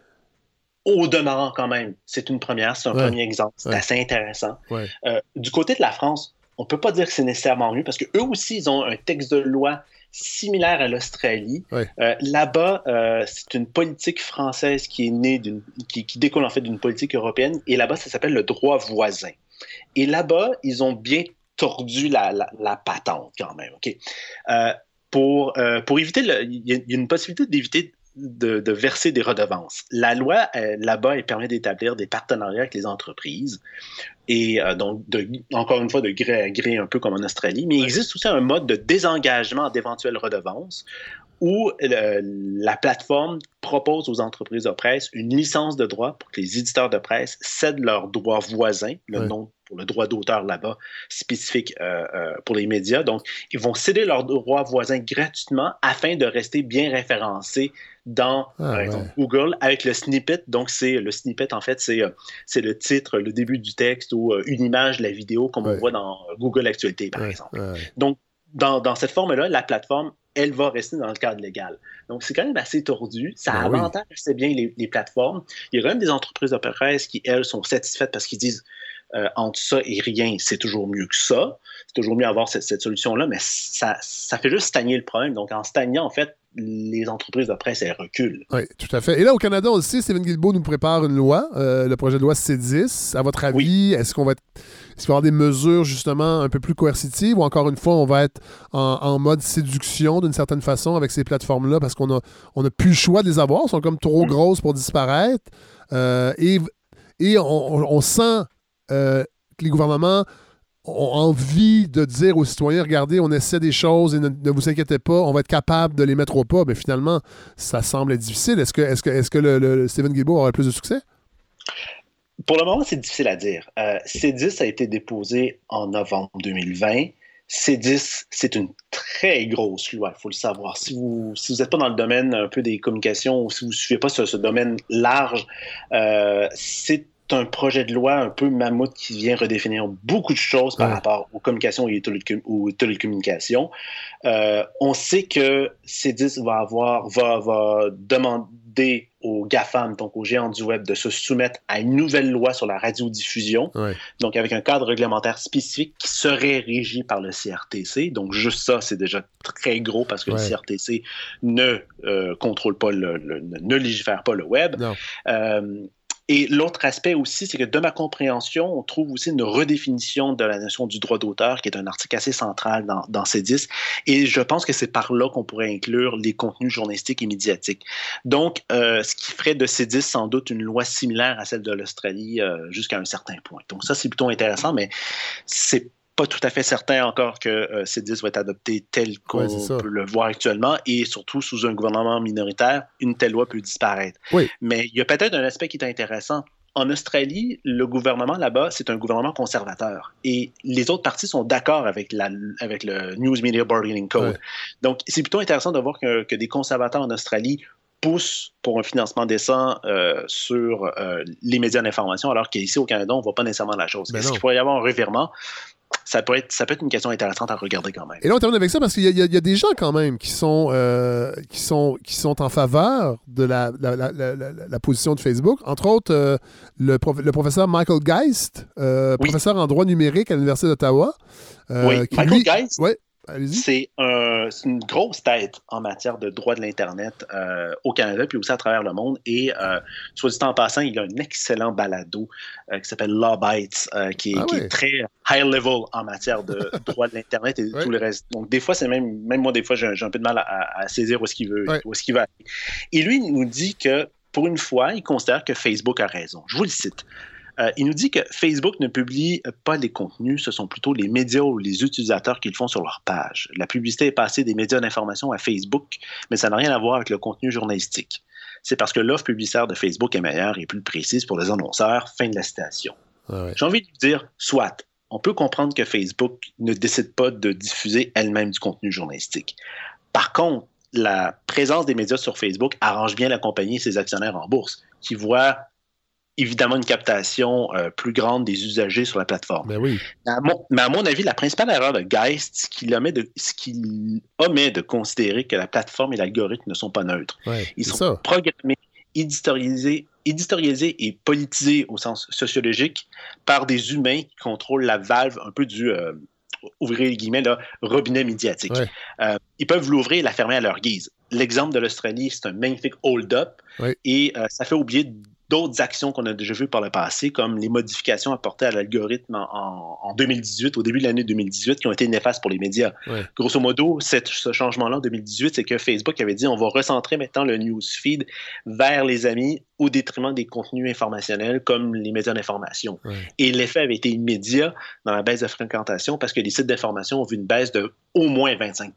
S8: au demeurant, quand même, c'est une première, c'est un premier exemple. C'est assez intéressant. Euh, du côté de la France, on peut pas dire que c'est nécessairement mieux parce qu'eux aussi, ils ont un texte de loi similaire à l'Australie. Euh, là-bas, euh, c'est une politique française qui est née d'une, qui, découle en fait d'une politique européenne. Et là-bas, ça s'appelle le droit voisin. Et là-bas, ils ont bien tordu la, la, patente quand même. Ok? Pour, pour éviter, il y, a une possibilité d'éviter de, verser des redevances. La loi, là-bas, elle permet d'établir des partenariats avec les entreprises et euh, donc, de, encore une fois, de gré à gré, un peu comme en Australie. Mais il existe aussi un mode de désengagement d'éventuelles redevances où la plateforme propose aux entreprises de presse une licence de droit pour que les éditeurs de presse cèdent leurs droits voisins, le nom pour le droit d'auteur là-bas spécifique euh, euh, pour les médias. Donc, ils vont céder leurs droits voisins gratuitement afin de rester bien référencés dans ah, Google avec le snippet. Donc, c'est le snippet, en fait, c'est euh, c'est le titre, le début du texte ou une image, la vidéo, comme on voit dans Google Actualité, par exemple. Donc, dans, dans cette forme-là, la plateforme elle va rester dans le cadre légal. Donc, c'est quand même assez tordu. Ça ben avantage assez bien les, plateformes. Il y a quand même des entreprises de presse qui, elles, sont satisfaites parce qu'ils disent euh, entre ça et rien, c'est toujours mieux que ça. C'est toujours mieux d'avoir cette, solution-là, mais ça, ça fait juste stagner le problème. Donc, en stagnant, en fait, les entreprises de presse, elles reculent.
S1: Oui, tout à fait. Et là, au Canada aussi, Stephen Guilbeault nous prépare une loi, euh, le projet de loi C10. À votre avis, est-ce qu'on va être est-ce qu'il va y avoir des mesures justement un peu plus coercitives ou encore une fois, on va être en, mode séduction d'une certaine façon avec ces plateformes-là parce qu'on n'a on a plus le choix de les avoir, elles sont comme trop mm. grosses pour disparaître. Euh, et et on, sent euh, que les gouvernements ont envie de dire aux citoyens, regardez, on essaie des choses et ne, vous inquiétez pas, on va être capable de les mettre au pas. Mais finalement, ça semble difficile. Est-ce que, est le, Stephen Guilbeault aura plus de succès?
S8: Pour le moment, c'est difficile à dire. Euh, C10 a été déposé en novembre 2020. C10, c'est une très grosse loi, il faut le savoir. Si vous si n'êtes pas dans le domaine un peu des communications ou si vous ne suivez pas ce, domaine large, euh, c'est un projet de loi un peu mammouth qui vient redéfinir beaucoup de choses par rapport aux communications et aux télécommunications. Euh, on sait que C10 va avoir va, va demander aux GAFAM, donc aux géants du web, de se soumettre à une nouvelle loi sur la radiodiffusion, donc avec un cadre réglementaire spécifique qui serait régi par le CRTC. Donc juste ça, c'est déjà très gros parce que le CRTC ne euh, contrôle pas le, ne légifère pas le web. Euh, et l'autre aspect aussi, c'est que de ma compréhension, on trouve aussi une redéfinition de la notion du droit d'auteur, qui est un article assez central dans, dans ces 10. Et je pense que c'est par là qu'on pourrait inclure les contenus journalistiques et médiatiques. Donc, euh, ce qui ferait de ces 10 sans doute une loi similaire à celle de l'Australie euh, jusqu'à un certain point. Donc ça, c'est plutôt intéressant, mais c'est pas tout à fait certain encore que euh, ces 10 va être adopté tel qu'on peut le voir actuellement et surtout sous un gouvernement minoritaire, une telle loi peut disparaître. Mais il y a peut-être un aspect qui est intéressant. En Australie, le gouvernement là-bas, c'est un gouvernement conservateur et les autres partis sont d'accord avec, la, avec le News Media Bargaining Code. Donc, c'est plutôt intéressant de voir que, que des conservateurs en Australie pousse pour un financement décent euh, sur euh, les médias d'information, alors qu'ici au Canada, on ne voit pas nécessairement la chose. Ben Est-ce qu'il pourrait y avoir un revirement? Ça peut, être, ça peut être une question intéressante à regarder quand même.
S1: Et là, on termine avec ça parce qu'il y, y, a des gens quand même qui sont, euh, qui sont, qui sont en faveur de la, la, la, la position de Facebook. Entre autres, le, le, professeur Michael Geist, professeur en droit numérique à l'Université d'Ottawa.
S8: oui, Michael Geist? Ouais, c'est une grosse tête en matière de droit de l'Internet euh, au Canada, puis aussi à travers le monde. Et euh, soit dit en passant, il a un excellent balado euh, qui s'appelle Law Bites, qui, ah est très high level en matière de droit de l'Internet et tout le reste. Donc, des fois, c'est même, même moi, des fois, j'ai un peu de mal à, saisir où est-ce qu'il veut, où est-ce qu'il va aller. Et lui, il nous dit que pour une fois, il considère que Facebook a raison. Je vous le cite. Euh, il nous dit que Facebook ne publie pas les contenus, ce sont plutôt les médias ou les utilisateurs qui le font sur leur page. La publicité est passée des médias d'information à Facebook, mais ça n'a rien à voir avec le contenu journalistique. C'est parce que l'offre publicitaire de Facebook est meilleure et plus précise pour les annonceurs. Fin de la citation. Ah J'ai envie de dire, soit, on peut comprendre que Facebook ne décide pas de diffuser elle-même du contenu journalistique. Par contre, la présence des médias sur Facebook arrange bien la compagnie et ses actionnaires en bourse, qui voient évidemment une captation euh, plus grande des usagers sur la plateforme.
S1: Ben oui.
S8: mais, à mon, avis, la principale erreur de Geist, c'est qu'il omet, de, omet de considérer que la plateforme et l'algorithme ne sont pas neutres. Ils sont programmés, éditorialisés, éditorialisés et politisés au sens sociologique par des humains qui contrôlent la valve un peu du... Euh, ouvrir les guillemets, là, robinet médiatique. Euh, ils peuvent l'ouvrir et la fermer à leur guise. L'exemple de l'Australie, c'est un magnifique hold-up et ça fait oublier d'autres actions qu'on a déjà vues par le passé, comme les modifications apportées à l'algorithme en, 2018, au début de l'année 2018, qui ont été néfastes pour les médias. Grosso modo, ce changement-là en 2018, c'est que Facebook avait dit on va recentrer maintenant le newsfeed vers les amis au détriment des contenus informationnels comme les médias d'information. Et l'effet avait été immédiat dans la baisse de fréquentation parce que les sites d'information ont vu une baisse de au moins 25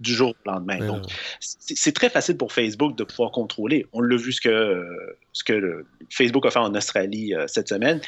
S8: du jour au lendemain. Donc, c'est très facile pour Facebook de pouvoir contrôler. On l'a vu ce que, ce que Facebook a fait en Australie euh, cette semaine.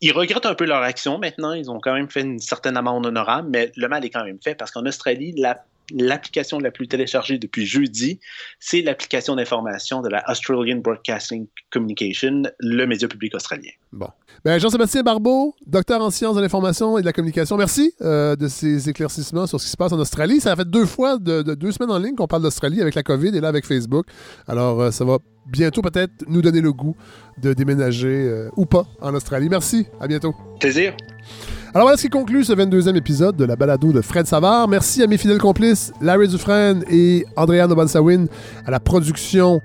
S8: Ils regrettent un peu leur action maintenant. Ils ont quand même fait une certaine amende honorable, mais le mal est quand même fait parce qu'en Australie, la l'application la plus téléchargée depuis jeudi, c'est l'application d'information de la Australian Broadcasting Communication, le média public australien.
S1: Bon. Ben, Jean-Sébastien Barbeau, docteur en sciences de l'information et de la communication, merci euh, de ces éclaircissements sur ce qui se passe en Australie. Ça a fait deux fois, de, deux semaines en ligne qu'on parle d'Australie avec la COVID et là avec Facebook. Alors, euh, ça va bientôt peut-être nous donner le goût de déménager euh, ou pas en Australie. Merci, à bientôt.
S8: Plaisir.
S1: Alors voilà ce qui conclut ce 22e épisode de la balado de Fred Savard. Merci à mes fidèles complices, Larry Dufresne et Andréane Obansawin, à la production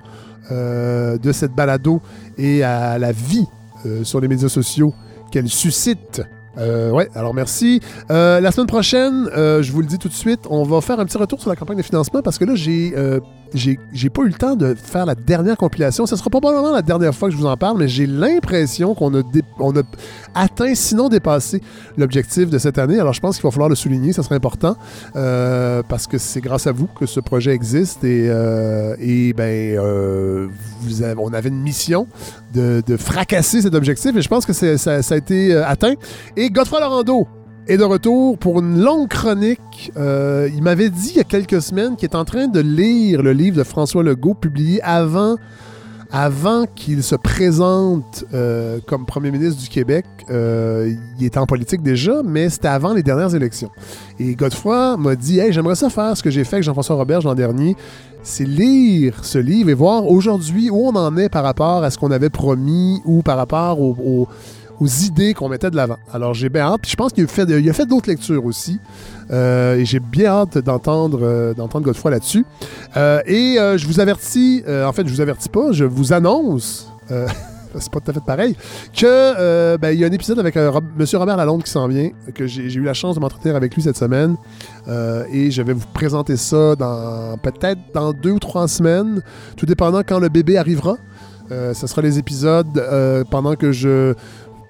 S1: euh, de cette balado et à la vie euh, sur les médias sociaux qu'elle suscite. Euh, ouais, alors merci. la semaine prochaine, je vous le dis tout de suite, on va faire un petit retour sur la campagne de financement parce que là, j'ai j'ai pas eu le temps de faire la dernière compilation. Ce sera probablement la dernière fois que je vous en parle, mais j'ai l'impression qu'on a, a atteint, sinon dépassé, l'objectif de cette année. Alors, je pense qu'il va falloir le souligner, ça serait important, euh, parce que c'est grâce à vous que ce projet existe et, euh, et ben, euh, on avait une mission de, fracasser cet objectif et je pense que ça, a été atteint. Et Godfrey Laurando, est de retour pour une longue chronique. Euh, il m'avait dit il y a quelques semaines qu'il est en train de lire le livre de François Legault publié avant, avant qu'il se présente euh, comme premier ministre du Québec. Euh, il était en politique déjà, mais c'était avant les dernières élections. Et Godefroy m'a dit Hey, j'aimerais ça faire ce que j'ai fait avec Jean-François Robert l'an dernier. C'est lire ce livre et voir aujourd'hui où on en est par rapport à ce qu'on avait promis ou par rapport au aux idées qu'on mettait de l'avant. Alors j'ai bien hâte. je pense qu'il a fait, d'autres lectures aussi. Euh, et j'ai bien hâte d'entendre euh, Godefroy là-dessus. Euh, et je vous avertis, en fait, je vous avertis pas, je vous annonce. c'est pas tout à fait pareil, que ben, il y a un épisode avec M. Robert Lalonde qui s'en vient, que j'ai eu la chance de m'entretenir avec lui cette semaine, et je vais vous présenter ça dans peut-être dans deux ou trois semaines, tout dépendant quand le bébé arrivera. ce sera les épisodes pendant que je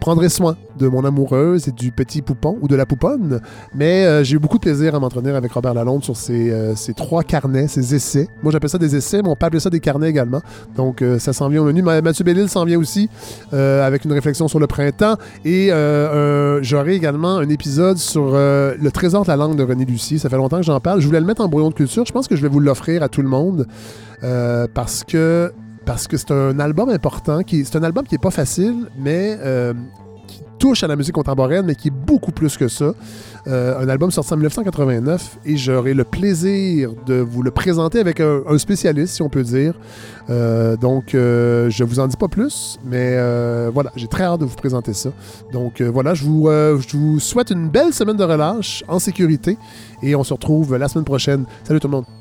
S1: prendrai soin de mon amoureuse et du petit poupon ou de la pouponne. Mais j'ai eu beaucoup de plaisir à m'entretenir avec Robert Lalonde sur ces, trois carnets, ces essais. Moi, j'appelle ça des essais, mais on peut appeler ça des carnets également. Donc, ça s'en vient au menu. Mathieu Bellil s'en vient aussi avec une réflexion sur le printemps. Et j'aurai également un épisode sur le trésor de la langue de René Lucie. Ça fait longtemps que j'en parle. Je voulais le mettre en brouillon de culture. Je pense que je vais vous l'offrir à tout le monde parce que parce que c'est un album important. C'est un album qui est pas facile, mais euh, qui touche à la musique contemporaine, mais qui est beaucoup plus que ça. Euh, un album sorti en 1989 et j'aurai le plaisir de vous le présenter avec un, spécialiste, si on peut dire. Euh, donc, je vous en dis pas plus, mais voilà, j'ai très hâte de vous présenter ça. Donc, voilà, je vous souhaite une belle semaine de relâche en sécurité et on se retrouve la semaine prochaine. Salut tout le monde!